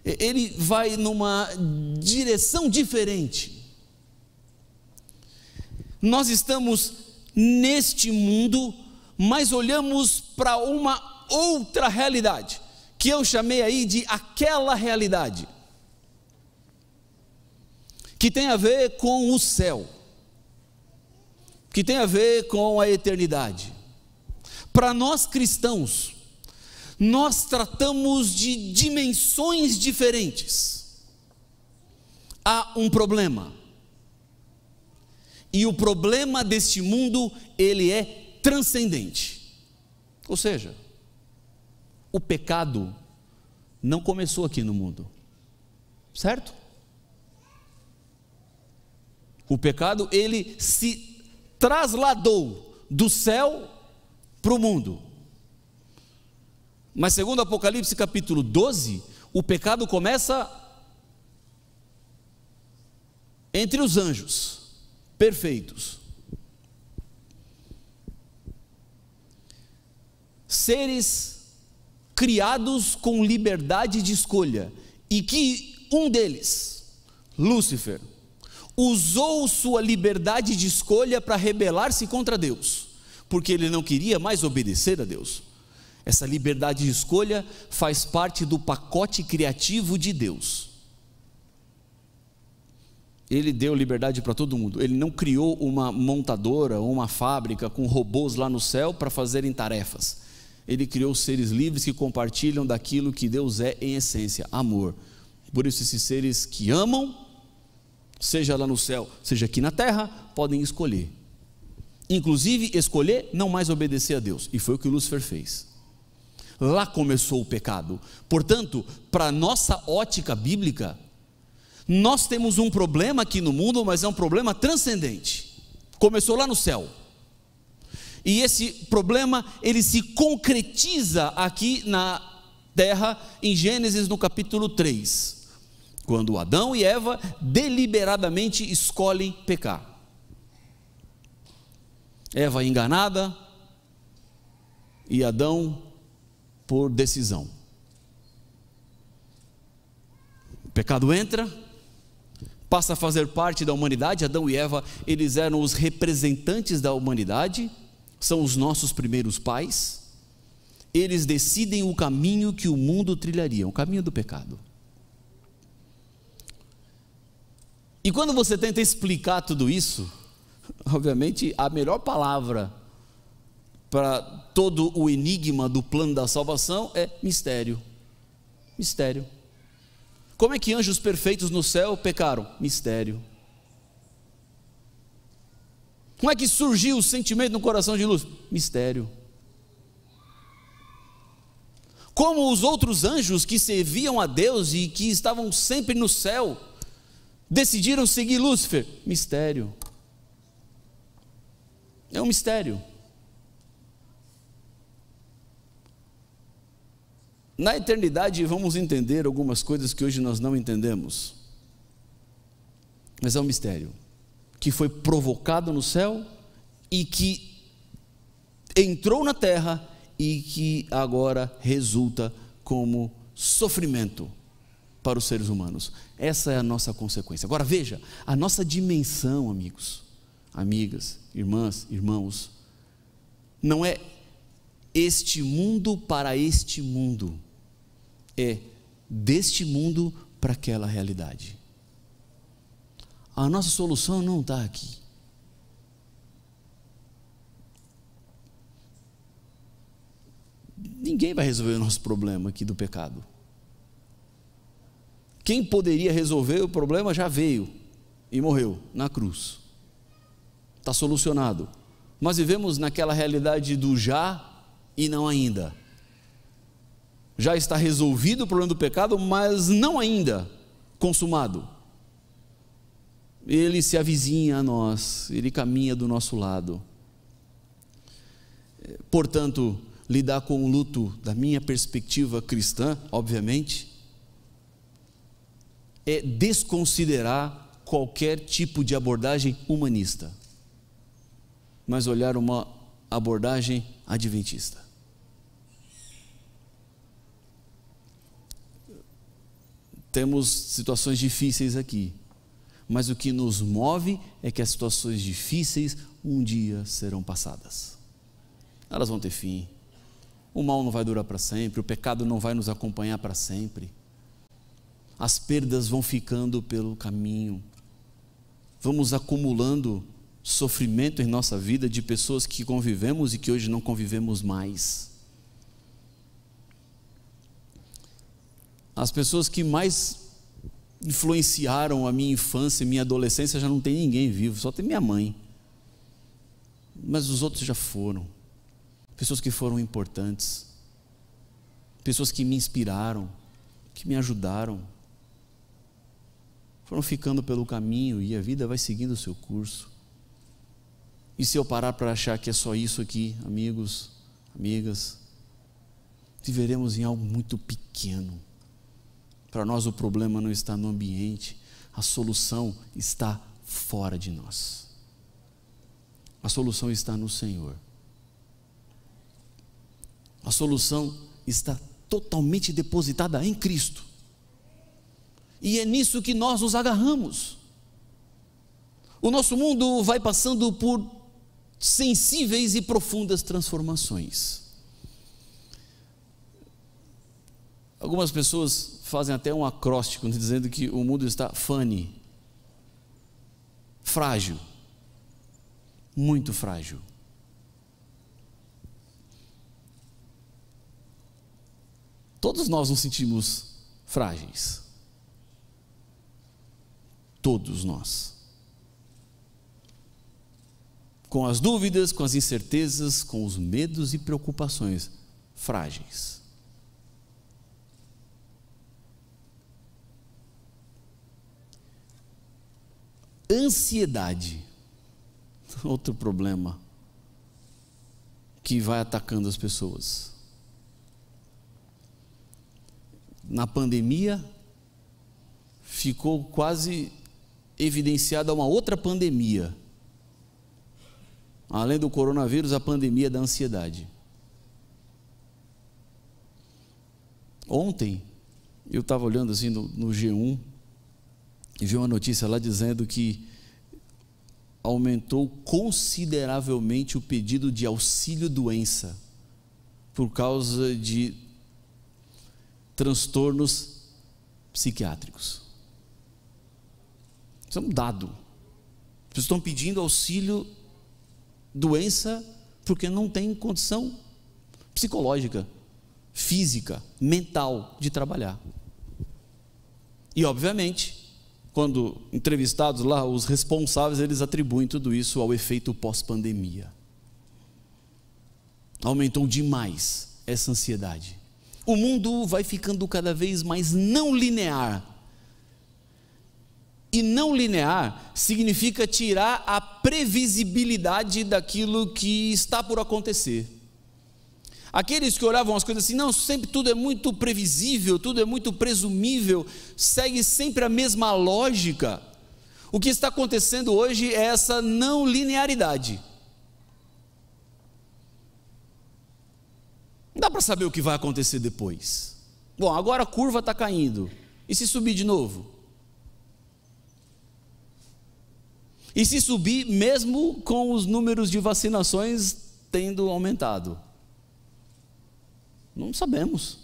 ele vai numa direção diferente. Nós estamos neste mundo, mas olhamos para uma outra realidade, que eu chamei aí de aquela realidade que tem a ver com o céu, que tem a ver com a eternidade. Para nós cristãos, nós tratamos de dimensões diferentes. Há um problema. E o problema deste mundo, ele é transcendente. Ou seja, o pecado não começou aqui no mundo. Certo? O pecado, ele se trasladou do céu para o mundo. Mas segundo Apocalipse capítulo 12, o pecado começa entre os anjos perfeitos. seres criados com liberdade de escolha e que um deles, Lúcifer, usou sua liberdade de escolha para rebelar-se contra Deus, porque ele não queria mais obedecer a Deus. Essa liberdade de escolha faz parte do pacote criativo de Deus. Ele deu liberdade para todo mundo. Ele não criou uma montadora ou uma fábrica com robôs lá no céu para fazerem tarefas. Ele criou seres livres que compartilham daquilo que Deus é em essência, amor. Por isso, esses seres que amam, seja lá no céu, seja aqui na terra, podem escolher. Inclusive, escolher não mais obedecer a Deus. E foi o que Lúcifer fez. Lá começou o pecado. Portanto, para nossa ótica bíblica, nós temos um problema aqui no mundo, mas é um problema transcendente. Começou lá no céu. E esse problema, ele se concretiza aqui na terra, em Gênesis no capítulo 3. Quando Adão e Eva deliberadamente escolhem pecar. Eva enganada e Adão por decisão. O pecado entra, passa a fazer parte da humanidade. Adão e Eva, eles eram os representantes da humanidade, são os nossos primeiros pais. Eles decidem o caminho que o mundo trilharia, o caminho do pecado. E quando você tenta explicar tudo isso, obviamente a melhor palavra para todo o enigma do plano da salvação é mistério. Mistério. Como é que anjos perfeitos no céu pecaram? Mistério. Como é que surgiu o sentimento no coração de luz? Mistério. Como os outros anjos que serviam a Deus e que estavam sempre no céu, decidiram seguir Lúcifer? Mistério. É um mistério. Na eternidade vamos entender algumas coisas que hoje nós não entendemos. Mas é um mistério que foi provocado no céu e que entrou na terra e que agora resulta como sofrimento para os seres humanos. Essa é a nossa consequência. Agora veja, a nossa dimensão, amigos, amigas, irmãs, irmãos, não é este mundo para este mundo é deste mundo para aquela realidade. A nossa solução não está aqui. Ninguém vai resolver o nosso problema aqui do pecado. Quem poderia resolver o problema já veio e morreu na cruz. Está solucionado. Mas vivemos naquela realidade do já e não ainda já está resolvido o problema do pecado, mas não ainda consumado. Ele se avizinha a nós, ele caminha do nosso lado. Portanto, lidar com o luto, da minha perspectiva cristã, obviamente, é desconsiderar qualquer tipo de abordagem humanista, mas olhar uma abordagem adventista. temos situações difíceis aqui, mas o que nos move é que as situações difíceis um dia serão passadas. Elas vão ter fim. O mal não vai durar para sempre, o pecado não vai nos acompanhar para sempre. As perdas vão ficando pelo caminho. Vamos acumulando sofrimento em nossa vida de pessoas que convivemos e que hoje não convivemos mais. As pessoas que mais influenciaram a minha infância e minha adolescência já não tem ninguém vivo, só tem minha mãe. Mas os outros já foram. Pessoas que foram importantes. Pessoas que me inspiraram, que me ajudaram. Foram ficando pelo caminho e a vida vai seguindo o seu curso. E se eu parar para achar que é só isso aqui, amigos, amigas, viveremos em algo muito pequeno para nós o problema não está no ambiente, a solução está fora de nós. A solução está no Senhor. A solução está totalmente depositada em Cristo. E é nisso que nós nos agarramos. O nosso mundo vai passando por sensíveis e profundas transformações. Algumas pessoas fazem até um acróstico dizendo que o mundo está funny, frágil, muito frágil. Todos nós nos sentimos frágeis. Todos nós. Com as dúvidas, com as incertezas, com os medos e preocupações frágeis. Ansiedade, outro problema que vai atacando as pessoas. Na pandemia, ficou quase evidenciada uma outra pandemia. Além do coronavírus, a pandemia da ansiedade. Ontem, eu estava olhando assim no, no G1 e vi uma notícia lá dizendo que aumentou consideravelmente o pedido de auxílio doença por causa de transtornos psiquiátricos. Isso é um dado. Vocês estão pedindo auxílio doença porque não tem condição psicológica, física, mental de trabalhar. E obviamente, quando entrevistados lá, os responsáveis, eles atribuem tudo isso ao efeito pós-pandemia. Aumentou demais essa ansiedade. O mundo vai ficando cada vez mais não linear. E não linear significa tirar a previsibilidade daquilo que está por acontecer. Aqueles que olhavam as coisas assim, não, sempre tudo é muito previsível, tudo é muito presumível, segue sempre a mesma lógica. O que está acontecendo hoje é essa não linearidade. Não dá para saber o que vai acontecer depois. Bom, agora a curva está caindo. E se subir de novo? E se subir, mesmo com os números de vacinações tendo aumentado? Não sabemos.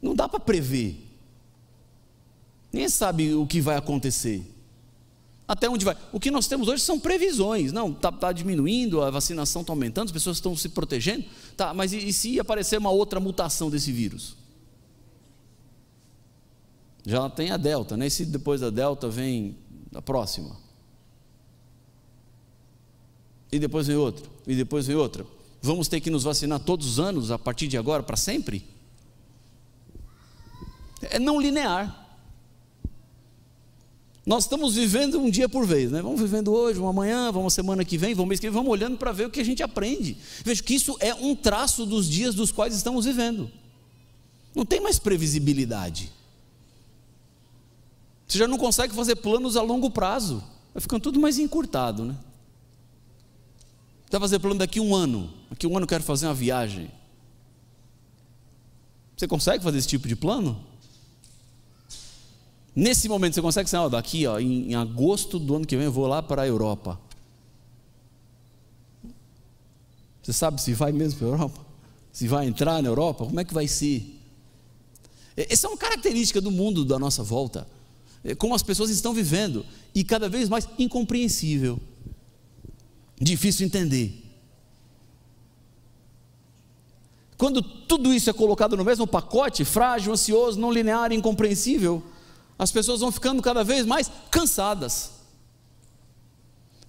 Não dá para prever. Ninguém sabe o que vai acontecer. Até onde vai? O que nós temos hoje são previsões. Não, está tá diminuindo, a vacinação está aumentando, as pessoas estão se protegendo. Tá, mas e, e se aparecer uma outra mutação desse vírus? Já tem a Delta, né? E se depois da Delta vem a próxima? E depois vem outra, e depois vem outra. Vamos ter que nos vacinar todos os anos, a partir de agora, para sempre? É não linear. Nós estamos vivendo um dia por vez, né? Vamos vivendo hoje, uma amanhã, vamos semana que vem, vamos mês que vem, vamos olhando para ver o que a gente aprende. Vejo que isso é um traço dos dias dos quais estamos vivendo. Não tem mais previsibilidade. Você já não consegue fazer planos a longo prazo. Vai ficando tudo mais encurtado, né? Está fazer plano daqui um ano. Daqui um ano eu quero fazer uma viagem. Você consegue fazer esse tipo de plano? Nesse momento você consegue dizer, daqui ó, em, em agosto do ano que vem eu vou lá para a Europa. Você sabe se vai mesmo para a Europa? Se vai entrar na Europa? Como é que vai ser? Essa é uma característica do mundo da nossa volta. Como as pessoas estão vivendo. E cada vez mais incompreensível difícil entender. Quando tudo isso é colocado no mesmo pacote, frágil, ansioso, não linear, incompreensível, as pessoas vão ficando cada vez mais cansadas.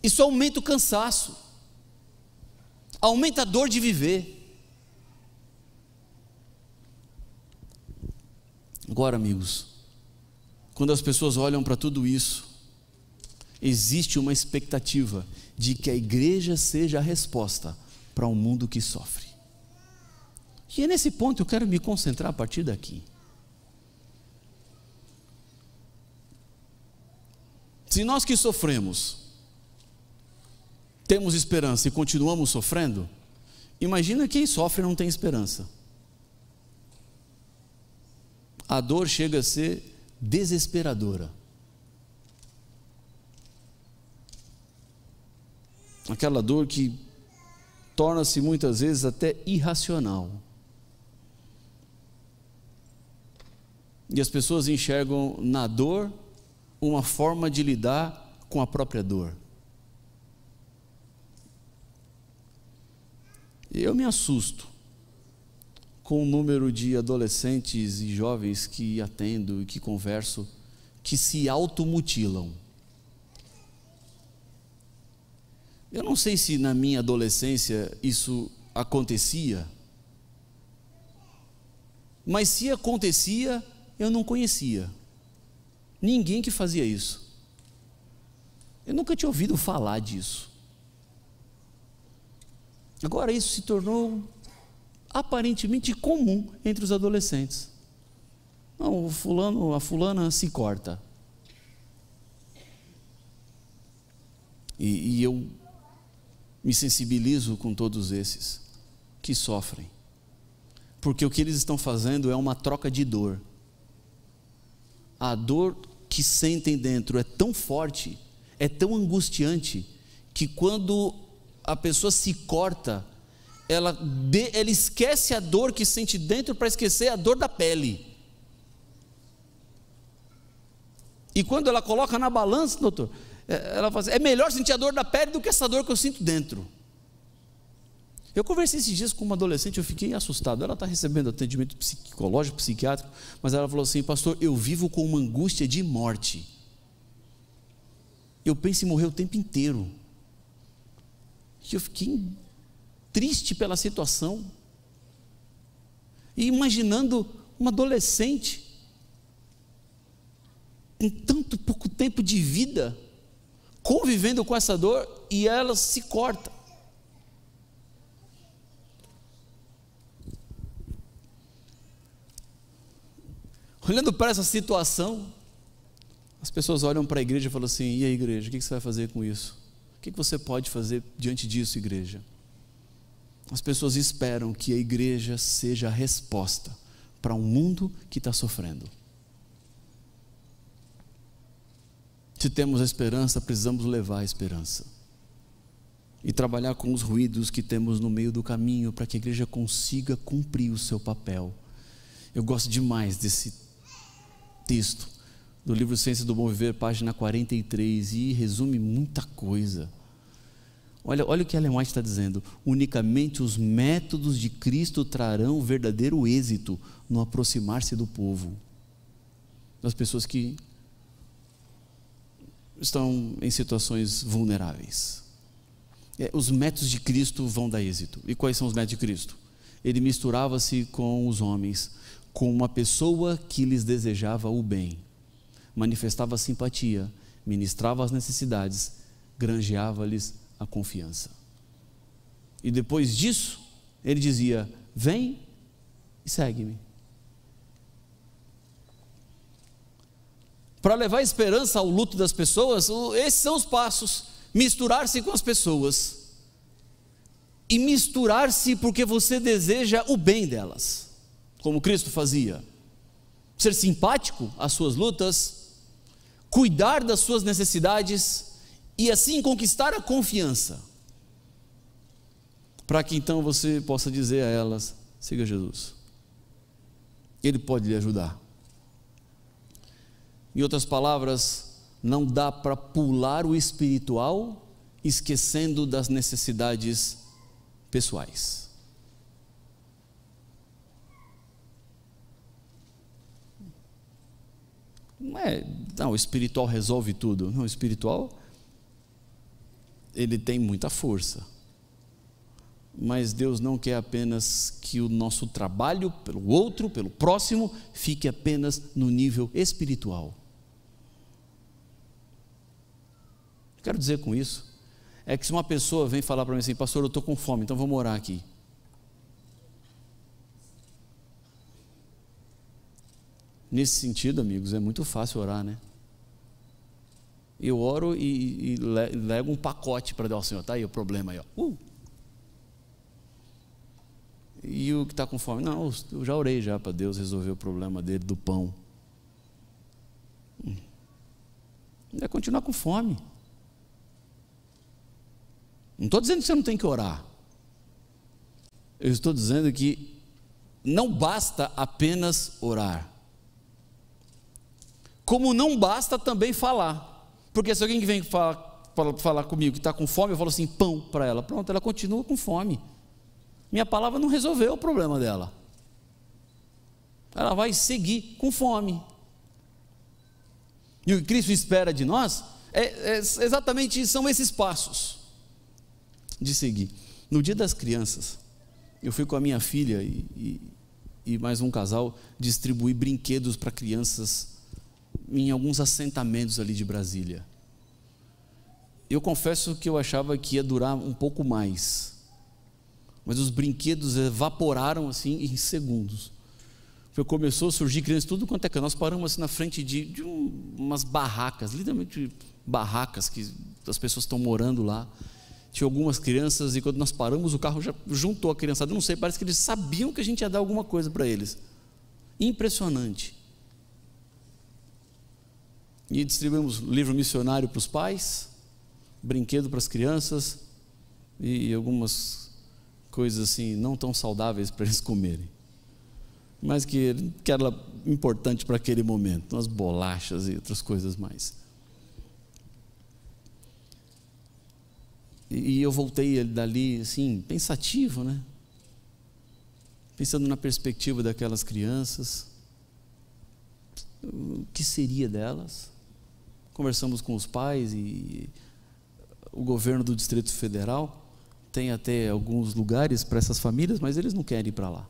Isso aumenta o cansaço, aumenta a dor de viver. Agora, amigos, quando as pessoas olham para tudo isso, existe uma expectativa de que a igreja seja a resposta para um mundo que sofre. E é nesse ponto eu quero me concentrar a partir daqui. Se nós que sofremos temos esperança e continuamos sofrendo, Imagina quem sofre e não tem esperança. A dor chega a ser desesperadora. Aquela dor que torna-se muitas vezes até irracional. E as pessoas enxergam na dor uma forma de lidar com a própria dor. Eu me assusto com o número de adolescentes e jovens que atendo e que converso que se automutilam. Eu não sei se na minha adolescência isso acontecia, mas se acontecia, eu não conhecia ninguém que fazia isso. Eu nunca tinha ouvido falar disso. Agora isso se tornou aparentemente comum entre os adolescentes. Não, o fulano, a fulana se corta. E, e eu me sensibilizo com todos esses que sofrem. Porque o que eles estão fazendo é uma troca de dor. A dor que sentem dentro é tão forte, é tão angustiante, que quando a pessoa se corta, ela, de, ela esquece a dor que sente dentro para esquecer a dor da pele. E quando ela coloca na balança, doutor, ela fala assim, é melhor sentir a dor da pele do que essa dor que eu sinto dentro. Eu conversei esses dias com uma adolescente, eu fiquei assustado. Ela está recebendo atendimento psicológico, psiquiátrico, mas ela falou assim: Pastor, eu vivo com uma angústia de morte. Eu penso em morrer o tempo inteiro. E eu fiquei triste pela situação. E imaginando uma adolescente em tanto pouco tempo de vida, convivendo com essa dor e ela se corta. Olhando para essa situação, as pessoas olham para a igreja e falam assim: e a igreja, o que você vai fazer com isso? O que você pode fazer diante disso, igreja? As pessoas esperam que a igreja seja a resposta para um mundo que está sofrendo. Se temos a esperança, precisamos levar a esperança. E trabalhar com os ruídos que temos no meio do caminho para que a igreja consiga cumprir o seu papel. Eu gosto demais desse texto do livro Ciência do Bom Viver, página 43, e resume muita coisa. Olha, olha o que Ellen White está dizendo. Unicamente os métodos de Cristo trarão verdadeiro êxito no aproximar-se do povo, das pessoas que estão em situações vulneráveis. É, os métodos de Cristo vão dar êxito. E quais são os métodos de Cristo? Ele misturava-se com os homens, com uma pessoa que lhes desejava o bem, manifestava simpatia, ministrava as necessidades, granjeava-lhes a confiança. E depois disso, ele dizia: Vem e segue-me. Para levar esperança ao luto das pessoas, esses são os passos: misturar-se com as pessoas. E misturar-se porque você deseja o bem delas, como Cristo fazia. Ser simpático às suas lutas, cuidar das suas necessidades, e assim conquistar a confiança, para que então você possa dizer a elas: siga Jesus, Ele pode lhe ajudar. Em outras palavras, não dá para pular o espiritual esquecendo das necessidades pessoais. Não é, não, o espiritual resolve tudo. Não, o espiritual ele tem muita força. Mas Deus não quer apenas que o nosso trabalho pelo outro, pelo próximo, fique apenas no nível espiritual. Quero dizer com isso é que se uma pessoa vem falar para mim assim, pastor, eu estou com fome, então vou morar aqui. Nesse sentido, amigos, é muito fácil orar, né? eu oro e, e levo um pacote para dar ao Senhor. Está aí o problema aí. Ó. Uh. E o que está com fome? Não, eu já orei já para Deus resolver o problema dele do pão. Hum. É continuar com fome. Não estou dizendo que você não tem que orar. Eu estou dizendo que não basta apenas orar. Como não basta também falar. Porque se alguém que vem falar, falar comigo que está com fome, eu falo assim, pão para ela. Pronto, ela continua com fome. Minha palavra não resolveu o problema dela. Ela vai seguir com fome. E o que Cristo espera de nós é, é exatamente são esses passos de seguir. No dia das crianças, eu fui com a minha filha e, e, e mais um casal distribuir brinquedos para crianças em alguns assentamentos ali de Brasília. Eu confesso que eu achava que ia durar um pouco mais, mas os brinquedos evaporaram assim em segundos. Começou a surgir crianças tudo quanto é que nós paramos assim na frente de, de um, umas barracas, literalmente barracas que as pessoas estão morando lá. Tinha algumas crianças e quando nós paramos o carro já juntou a criançada. Não sei, parece que eles sabiam que a gente ia dar alguma coisa para eles. Impressionante. E distribuímos livro missionário para os pais, brinquedo para as crianças e algumas coisas assim não tão saudáveis para eles comerem. Mas que, que era importante para aquele momento, umas bolachas e outras coisas mais. E, eu voltei dali assim, pensativo, né? Pensando na perspectiva daquelas crianças, o que seria delas? conversamos com os pais e o governo do Distrito Federal tem até alguns lugares para essas famílias, mas eles não querem ir para lá.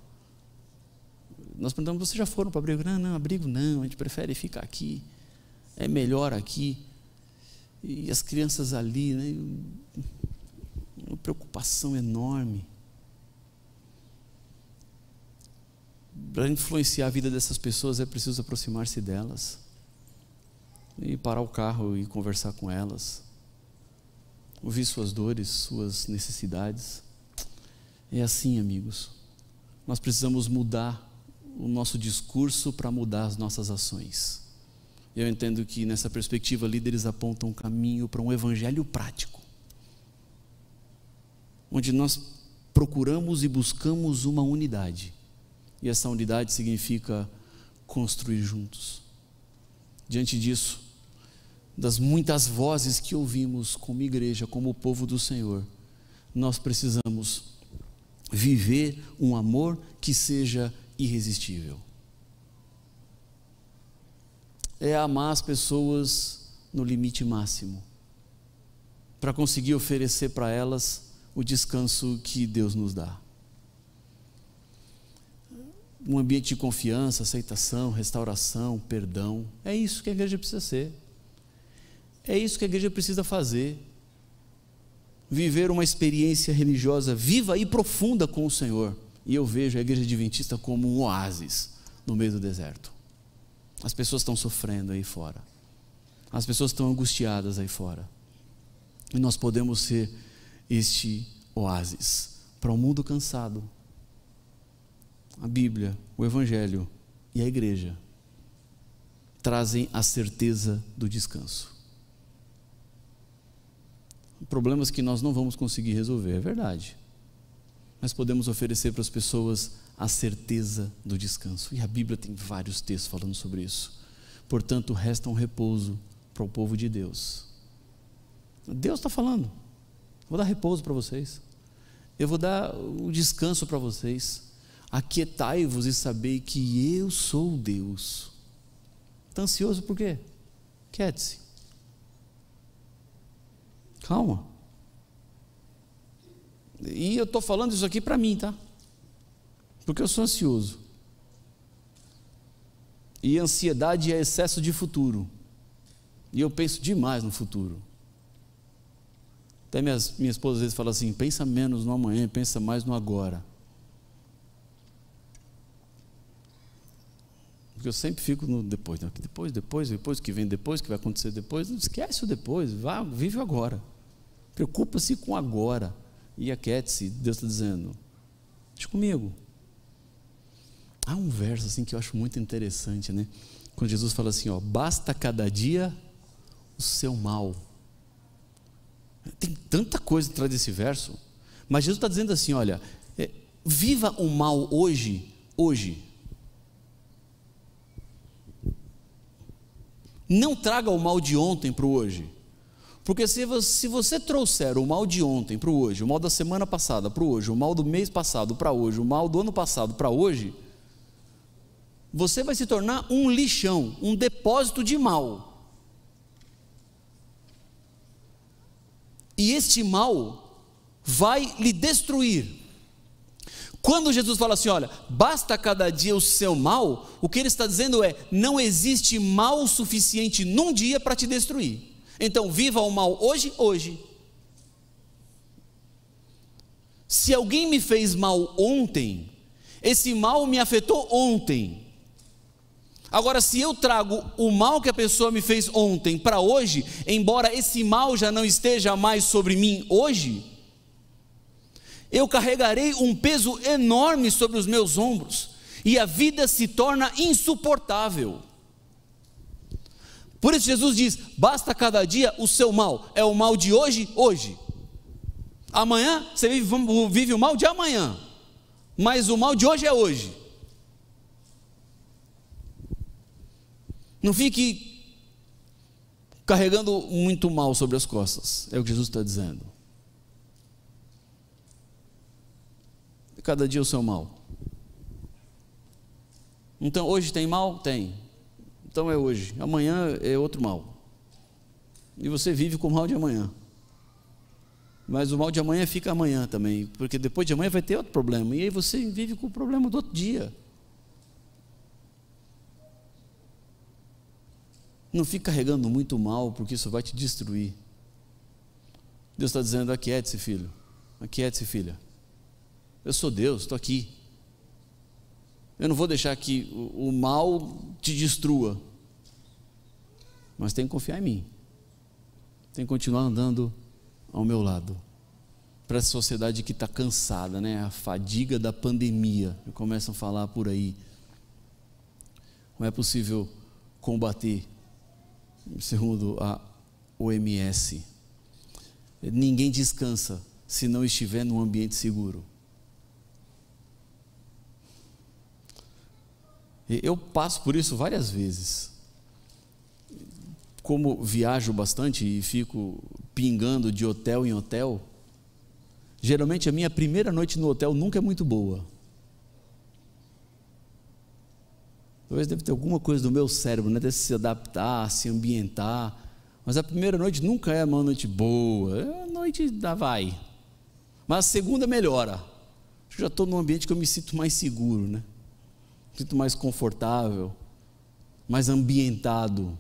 Nós perguntamos: vocês já foram para abrigo? Não, não, abrigo não, a gente prefere ficar aqui, é melhor aqui. E as crianças ali, né, uma preocupação enorme. Para influenciar a vida dessas pessoas é preciso aproximar-se delas e parar o carro e conversar com elas, ouvir suas dores, suas necessidades. É assim, amigos. Nós precisamos mudar o nosso discurso para mudar as nossas ações. Eu entendo que nessa perspectiva, líderes apontam um caminho para um evangelho prático, onde nós procuramos e buscamos uma unidade, e essa unidade significa construir juntos. Diante disso, das muitas vozes que ouvimos como igreja, como povo do Senhor, nós precisamos viver um amor que seja irresistível. É amar as pessoas no limite máximo, para conseguir oferecer para elas o descanso que Deus nos dá. Um ambiente de confiança, aceitação, restauração, perdão. É isso que a igreja precisa ser. É isso que a igreja precisa fazer. Viver uma experiência religiosa viva e profunda com o Senhor. E eu vejo a igreja adventista como um oásis no meio do deserto. As pessoas estão sofrendo aí fora. As pessoas estão angustiadas aí fora. E nós podemos ser este oásis para um mundo cansado. A Bíblia, o Evangelho e a igreja trazem a certeza do descanso problemas que nós não vamos conseguir resolver, é verdade. Mas podemos oferecer para as pessoas a certeza do descanso. E a Bíblia tem vários textos falando sobre isso. Portanto, resta um repouso para o povo de Deus. Deus está falando. Vou dar repouso para vocês. Eu vou dar o descanso para vocês. Aquietai-vos e sabei que eu sou Deus. Está ansioso por quê? Quiete-se. Calma. E eu estou falando isso aqui para mim, tá? Porque eu sou ansioso. E ansiedade é excesso de futuro. E eu penso demais no futuro. Até minhas, minha esposa às vezes fala assim: pensa menos no amanhã, pensa mais no agora. Porque eu sempre fico no depois, depois, depois, depois, o que vem depois, o que vai acontecer depois. Não esquece o depois, vá, vive o agora. Preocupa-se com agora. E aquete-se, Deus está dizendo: deixa comigo, Há um verso assim que eu acho muito interessante, né? Quando Jesus fala assim, ó, basta cada dia o seu mal. Tem tanta coisa atrás desse verso, mas Jesus está dizendo assim: olha, é, viva o mal hoje, hoje. Não traga o mal de ontem para o hoje. Porque se você, se você, trouxer o mal de ontem para o hoje, o mal da semana passada para o hoje, o mal do mês passado para hoje, o mal do ano passado para hoje, você vai se tornar um lixão, um depósito de mal. E este mal vai lhe destruir. Quando Jesus fala assim, olha, basta cada dia o seu mal, o que ele está dizendo é: não existe mal suficiente num dia para te destruir. Então, viva o mal hoje, hoje. Se alguém me fez mal ontem, esse mal me afetou ontem. Agora, se eu trago o mal que a pessoa me fez ontem para hoje, embora esse mal já não esteja mais sobre mim hoje, eu carregarei um peso enorme sobre os meus ombros e a vida se torna insuportável. Por isso Jesus diz: basta cada dia o seu mal, é o mal de hoje, hoje. Amanhã você vive, vive o mal de amanhã, mas o mal de hoje é hoje. Não fique carregando muito mal sobre as costas, é o que Jesus está dizendo. cada dia o seu mal. Então, hoje tem mal? Tem. Então é hoje. Amanhã é outro mal. E você vive com o mal de amanhã. Mas o mal de amanhã fica amanhã também, porque depois de amanhã vai ter outro problema. E aí você vive com o problema do outro dia. Não fique carregando muito mal, porque isso vai te destruir. Deus está dizendo: aquiete-se, filho. Aquiete-se, filha. Eu sou Deus, estou aqui. Eu não vou deixar que o, mal te destrua. Mas tem que confiar em mim. Tem que continuar andando ao meu lado. Para essa sociedade que está cansada, né? A fadiga da pandemia. Começam a falar por aí. Não é possível combater, segundo a OMS. Ninguém descansa se não estiver num ambiente seguro. Eu passo por isso várias vezes. Como viajo bastante e fico pingando de hotel em hotel, geralmente a minha primeira noite no hotel nunca é muito boa. Talvez deve ter alguma coisa do meu cérebro, né? Deve se adaptar, se ambientar. Mas a primeira noite nunca é uma noite boa. É a noite da vai. Mas a segunda melhora. Que já estou num ambiente que eu me sinto mais seguro, né? sinto mais confortável, mais ambientado.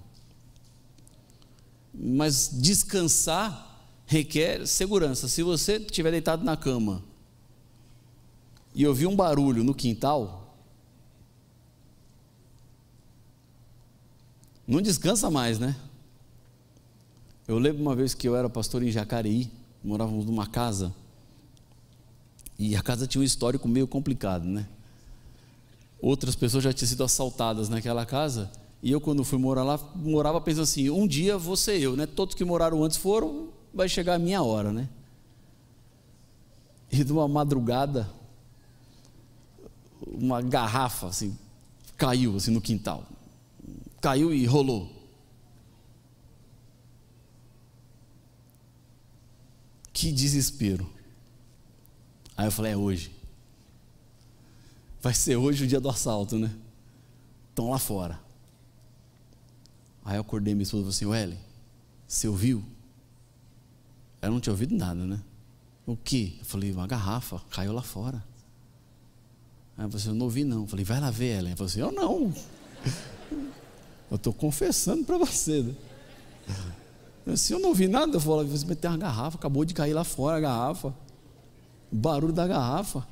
Mas descansar requer segurança. Se você estiver deitado na cama e ouvir um barulho no quintal, não descansa mais, né? Eu lembro uma vez que eu era pastor em Jacareí, morávamos numa casa, e a casa tinha um histórico meio complicado, né? outras pessoas já tinham sido assaltadas naquela casa. E eu, quando fui morar lá, morava pensando assim: um dia vou ser eu, né? Todos que moraram antes foram, vai chegar a minha hora, né? E de uma madrugada, uma garrafa assim, caiu assim no quintal. Caiu e rolou. Que desespero. Aí eu falei: é hoje. Vai ser hoje o dia do assalto, né? Estão lá fora. Aí eu acordei minha esposa e falei assim, Ueli, você ouviu? Ela não tinha ouvido nada, né? O que? Eu falei, uma garrafa, caiu lá fora. Aí você assim, eu não ouvi não. Eu falei, vai lá ver ela. Ela falou assim, eu não. Eu estou confessando para você. Né? Eu, assim, eu não ouvi nada. Eu falei, você tem uma garrafa, acabou de cair lá fora a garrafa. O barulho da garrafa.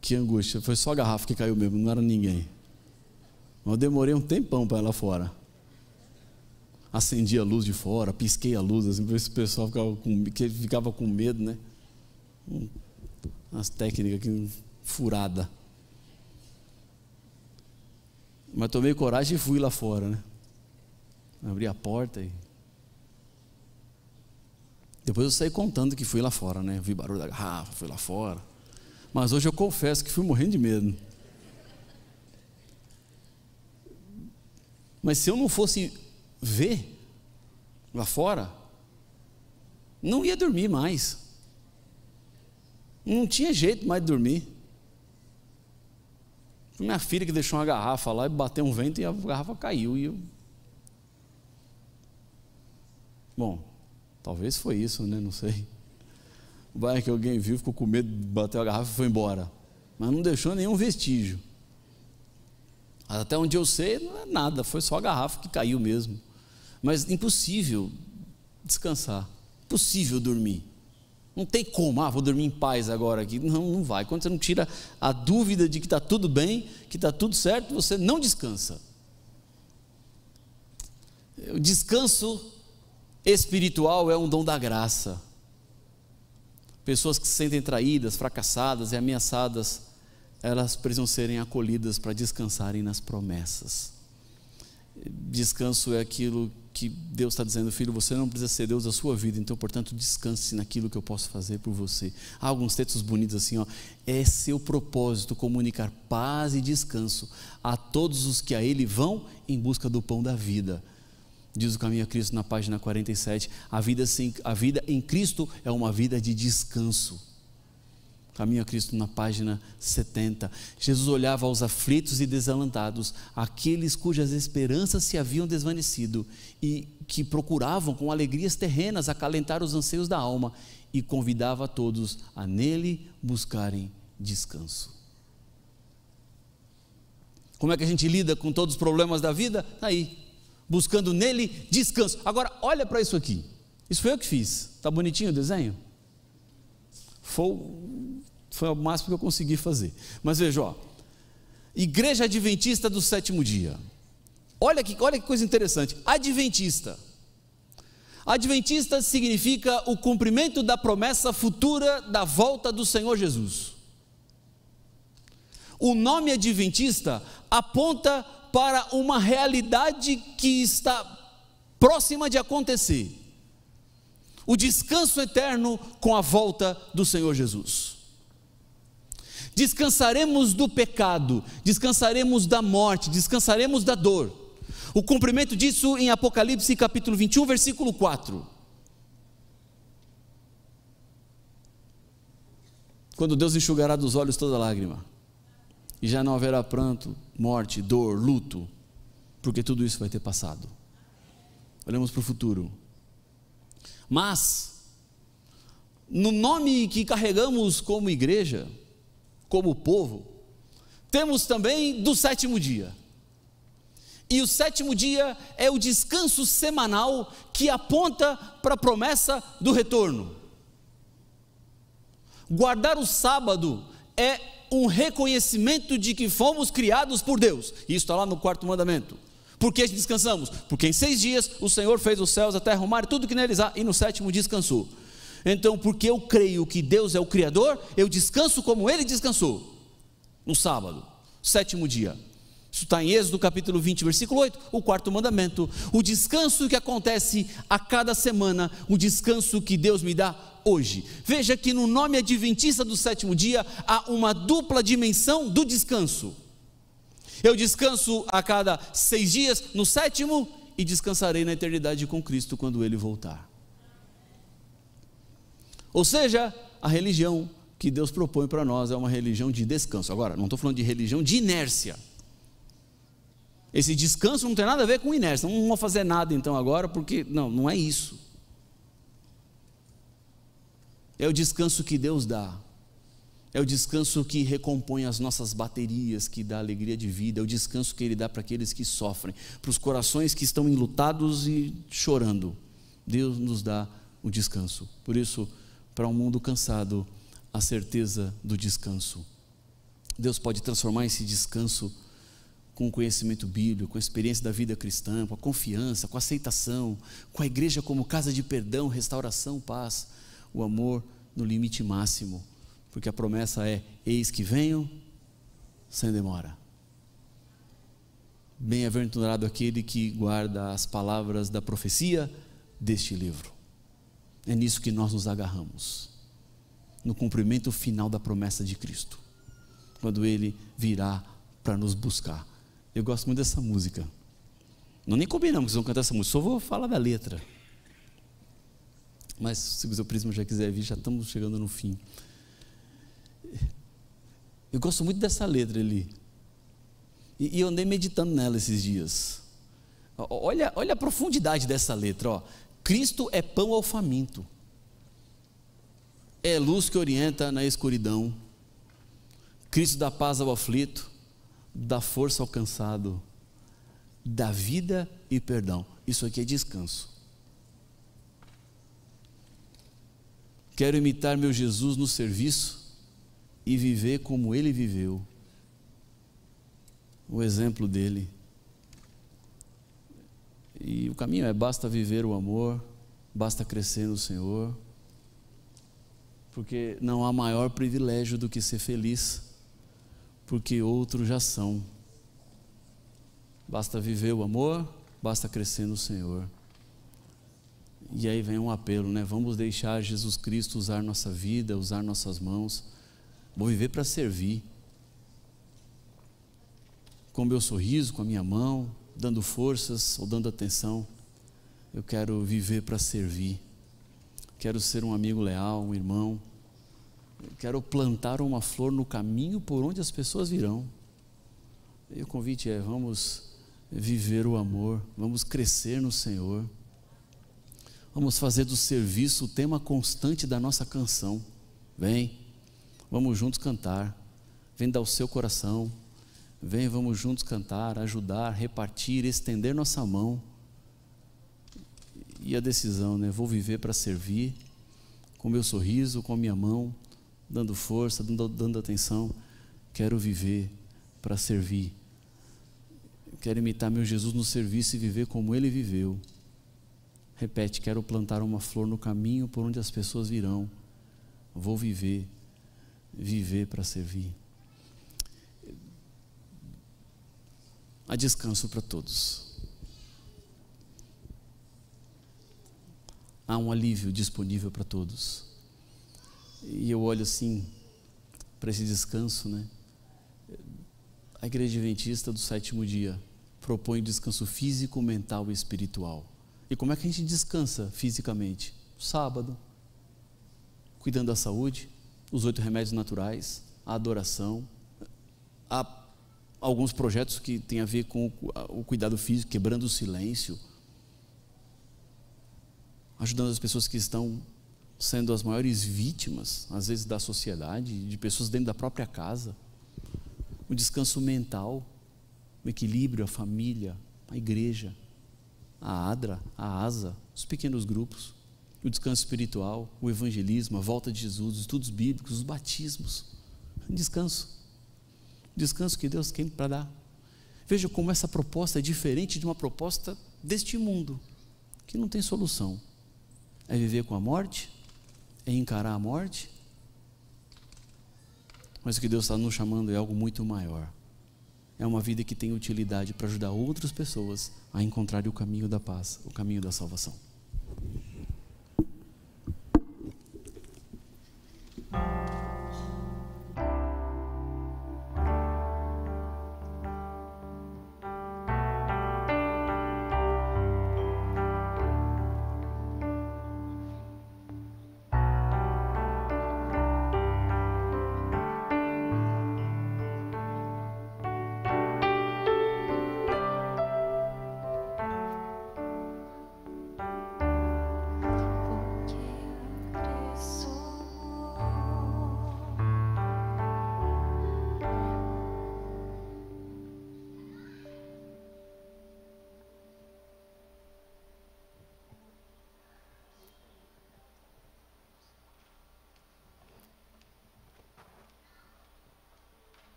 Que angústia. Foi só a garrafa que caiu mesmo, não era ninguém. Eu demorei um tempão para lá fora. Acendi a luz de fora, pisquei a luz, assim, para ver se o pessoal ficava com, ficava com medo, né? As técnicas aqui furada. Mas tomei coragem e fui lá fora, né? Abri a porta e. Depois eu saí contando que fui lá fora, né? Vi barulho da garrafa, fui lá fora. Mas hoje eu confesso que fui morrendo de medo. Mas se eu não fosse ver lá fora, não ia dormir mais. Não tinha jeito mais de dormir. Minha filha que deixou uma garrafa lá e bateu um vento e a garrafa caiu. E eu... Bom, talvez foi isso, né? Não sei. Vai que alguém viu, ficou com medo, bateu a garrafa e foi embora. Mas não deixou nenhum vestígio. Até onde eu sei, não é nada, foi só a garrafa que caiu mesmo. Mas impossível descansar, impossível dormir. Não tem como, ah, vou dormir em paz agora aqui. Não, não vai. Quando você não tira a dúvida de que está tudo bem, que está tudo certo, você não descansa. O descanso espiritual é um dom da graça. Pessoas que se sentem traídas, fracassadas e ameaçadas elas precisam serem acolhidas para descansarem nas promessas. Descanso é aquilo que Deus está dizendo, filho, você não precisa ser Deus da sua vida, então, portanto, descanse naquilo que eu posso fazer por você. Há alguns textos bonitos assim, ó. É seu propósito comunicar paz e descanso a todos os que a Ele vão em busca do pão da vida. Diz o caminho a Cristo na página 47. A vida, sem, a vida em Cristo é uma vida de descanso. Caminho a Cristo na página 70. Jesus olhava aos aflitos e desalantados, aqueles cujas esperanças se haviam desvanecido e que procuravam com alegrias terrenas acalentar os anseios da alma e convidava a todos a nele buscarem descanso. Como é que a gente lida com todos os problemas da vida? Tá aí, buscando nele descanso. Agora, olha para isso aqui. Isso foi eu que fiz. Tá bonitinho o desenho? Foi, foi o máximo que eu consegui fazer. Mas veja, ó, Igreja Adventista do sétimo dia. Olha que, olha que coisa interessante. Adventista. Adventista significa o cumprimento da promessa futura da volta do Senhor Jesus. O nome Adventista aponta para uma realidade que está próxima de acontecer o descanso eterno com a volta do Senhor Jesus. Descansaremos do pecado, descansaremos da morte, descansaremos da dor. O cumprimento disso em Apocalipse capítulo 21, versículo 4. Quando Deus enxugará dos olhos toda lágrima, e já não haverá pranto, morte, dor, luto, porque tudo isso vai ter passado. Olhamos para o futuro. Mas, no nome que carregamos como igreja, como povo, temos também do sétimo dia. E o sétimo dia é o descanso semanal que aponta para a promessa do retorno. Guardar o sábado é um reconhecimento de que fomos criados por Deus. Isso está lá no quarto mandamento. Por que descansamos? Porque em seis dias o Senhor fez os céus, a terra, o mar, tudo que neles há, e no sétimo descansou. Então, porque eu creio que Deus é o Criador, eu descanso como Ele descansou, no sábado, sétimo dia. Isso está em Êxodo capítulo 20, versículo 8, o quarto mandamento. O descanso que acontece a cada semana, o descanso que Deus me dá hoje. Veja que no nome adventista do sétimo dia há uma dupla dimensão do descanso. Eu descanso a cada seis dias, no sétimo, e descansarei na eternidade com Cristo quando Ele voltar. Ou seja, a religião que Deus propõe para nós é uma religião de descanso. Agora, não estou falando de religião de inércia. Esse descanso não tem nada a ver com inércia. Não vou fazer nada então agora, porque não, não é isso. É o descanso que Deus dá é o descanso que recompõe as nossas baterias, que dá alegria de vida, é o descanso que Ele dá para aqueles que sofrem, para os corações que estão enlutados e chorando. Deus nos dá o descanso. Por isso, para um mundo cansado, a certeza do descanso. Deus pode transformar esse descanso com o conhecimento bíblico, com a experiência da vida cristã, com a confiança, com a aceitação, com a igreja como casa de perdão, restauração, paz, o amor no limite máximo Porque a promessa é: Eis que venho sem demora. Bem-aventurado aquele que guarda as palavras da profecia deste livro. É nisso que nós nos agarramos, no cumprimento final da promessa de Cristo, quando Ele virá para nos buscar. Eu gosto muito dessa música. Não nem combinamos que vão cantar essa música, só vou falar da letra. Mas se o seu prisma já quiser vir, já estamos chegando no fim. Eu gosto muito dessa letra ali. E, e eu andei meditando nela esses dias. Olha, olha a profundidade dessa letra. Ó. Cristo é pão ao faminto, é luz que orienta na escuridão. Cristo dá paz ao aflito, dá força ao cansado, dá vida e perdão. Isso aqui é descanso. Quero imitar meu Jesus no serviço e viver como ele viveu. O exemplo dele. E o caminho é: basta viver o amor, basta crescer no Senhor, porque não há maior privilégio do que ser feliz, porque outros já são. Basta viver o amor, basta crescer no Senhor. E aí vem um apelo, né? Vamos deixar Jesus Cristo usar nossa vida, usar nossas mãos. Vou viver para servir. Com meu sorriso, com a minha mão, dando forças ou dando atenção. Eu quero viver para servir. Quero ser um amigo leal, um irmão. Eu quero plantar uma flor no caminho por onde as pessoas virão. E o convite é: vamos viver o amor, vamos crescer no Senhor. Vamos fazer do serviço o tema constante da nossa canção. Vem, vamos juntos cantar. Vem dar o seu coração. Vem, vamos juntos cantar, ajudar, repartir, estender nossa mão. E a decisão, né? Vou viver para servir, com meu sorriso, com a minha mão, dando força, dando, dando atenção. Quero viver para servir. Quero imitar meu Jesus no serviço e viver como ele viveu. Repete: quero plantar uma flor no caminho por onde as pessoas virão. Vou viver, viver para servir. há descanso para todos. Há um alívio disponível para todos. E eu olho assim para esse descanso, né? A Igreja Adventista do sétimo dia propõe descanso físico, mental e espiritual. E como é que a gente descansa fisicamente? Sábado, cuidando da saúde, os oito remédios naturais, a adoração, a alguns projetos que têm a ver com o cuidado físico, quebrando o silêncio, ajudando as pessoas que estão sendo as maiores vítimas, às vezes, da sociedade, de pessoas dentro da própria casa. O descanso mental, o equilíbrio, a família, a igreja, a ADRA, a ASA, os pequenos grupos, o descanso espiritual, o evangelismo, a volta de Jesus, os estudos bíblicos, os batismos. Descanso descanso que Deus tem para dar. Veja como essa proposta é diferente de uma proposta deste mundo, que não tem solução. É viver com a morte, é encarar a morte, mas o que Deus está nos chamando é algo muito maior. É uma vida que tem utilidade para ajudar outras pessoas a encontrar o caminho da paz, o caminho da salvação. Thank you.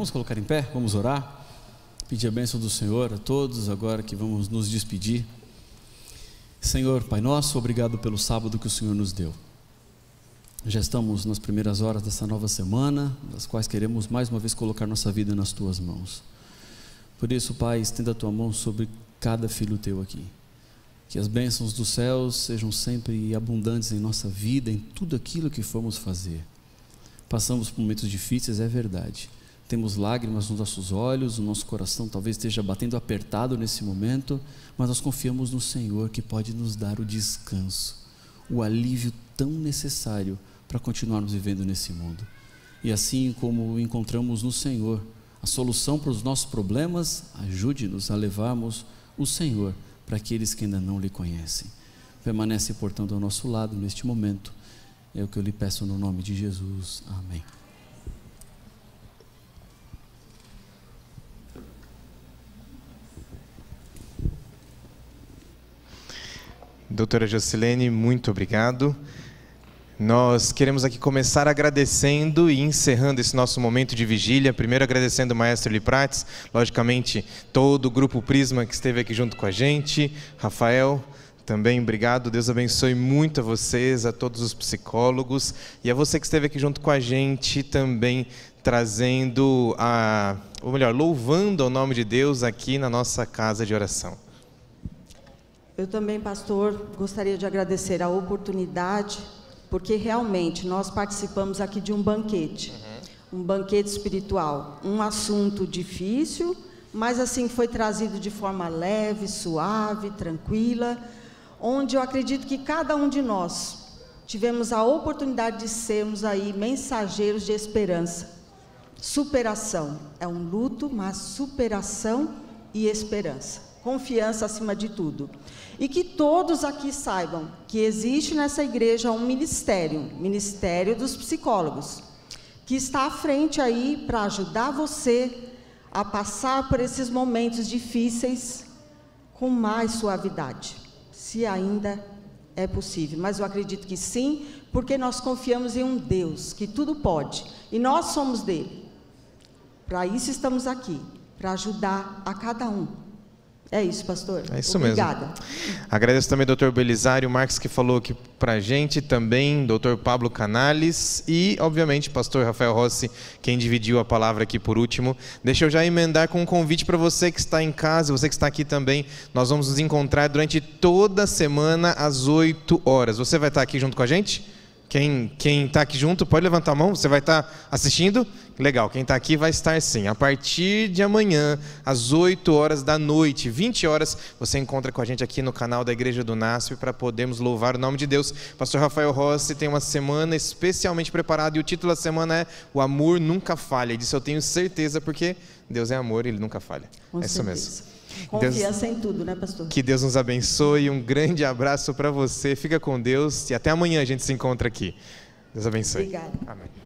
Vamos colocar em pé, vamos orar. Pedir a bênção do Senhor a todos, agora que vamos nos despedir. Senhor, Pai nosso, obrigado pelo sábado que o Senhor nos deu. Já estamos nas primeiras horas dessa nova semana, das quais queremos mais uma vez colocar nossa vida nas tuas mãos. Por isso, Pai, estenda a tua mão sobre cada filho teu aqui. Que as bênçãos dos céus sejam sempre abundantes em nossa vida, em tudo aquilo que formos fazer. Passamos por momentos difíceis, é verdade. Temos lágrimas nos nossos olhos, o nosso coração talvez esteja batendo apertado nesse momento, mas nós confiamos no Senhor que pode nos dar o descanso, o alívio tão necessário para continuarmos vivendo nesse mundo. E assim como encontramos no Senhor a solução para os nossos problemas, ajude-nos a levarmos o Senhor para aqueles que ainda não lhe conhecem. Permanece, portanto, ao nosso lado neste momento. É o que eu lhe peço no nome de Jesus. Amém. Doutora Jocilene, muito obrigado. Nós queremos aqui começar agradecendo e encerrando esse nosso momento de vigília. Primeiro agradecendo o maestro Liprates, logicamente todo o grupo Prisma que esteve aqui junto com a gente, Rafael, também obrigado. Deus abençoe muito a vocês, a todos os psicólogos e a você que esteve aqui junto com a gente também trazendo a, ou melhor, louvando o nome de Deus aqui na nossa casa de oração. Eu também, pastor, gostaria de agradecer a oportunidade porque realmente nós participamos aqui de um banquete, uhum. um banquete espiritual, um assunto difícil, mas assim foi trazido de forma leve, suave, tranquila, onde eu acredito que cada um de nós tivemos a oportunidade de sermos aí mensageiros de esperança, superação. É um luto, mas superação e esperança. Confiança acima de tudo. E que todos aqui saibam que existe nessa igreja um ministério, Ministério dos Psicólogos, que está à frente aí para ajudar você a passar por esses momentos difíceis com mais suavidade, se ainda é possível. Mas eu acredito que sim, porque nós confiamos em um Deus que tudo pode e nós somos dele. Para isso estamos aqui, para ajudar a cada um. É isso, pastor. É isso Obrigada. mesmo. Agradeço também ao doutor Belisário Marques, que falou aqui para gente, também doutor Pablo Canales e, obviamente, pastor Rafael Rossi, quem dividiu a palavra aqui por último. Deixa eu já emendar com um convite para você que está em casa, você que está aqui também. Nós vamos nos encontrar durante toda a semana às 8 horas. Você vai estar aqui junto com a gente? Quem está aqui junto, pode levantar a mão. Você vai estar assistindo? Legal, quem está aqui vai estar sim. A partir de amanhã, às 8 horas da noite, 20 horas, você encontra com a gente aqui no canal da Igreja do NASP para podermos louvar o nome de Deus. Pastor Rafael Rossi tem uma semana especialmente preparada e o título da semana é O Amor Nunca Falha. E disso eu tenho certeza porque Deus é amor e ele nunca falha. Com é certeza. isso mesmo. Confiança Deus, em tudo, né, pastor? Que Deus nos abençoe. Um grande abraço para você. Fica com Deus e até amanhã a gente se encontra aqui. Deus abençoe. Obrigada. Amém.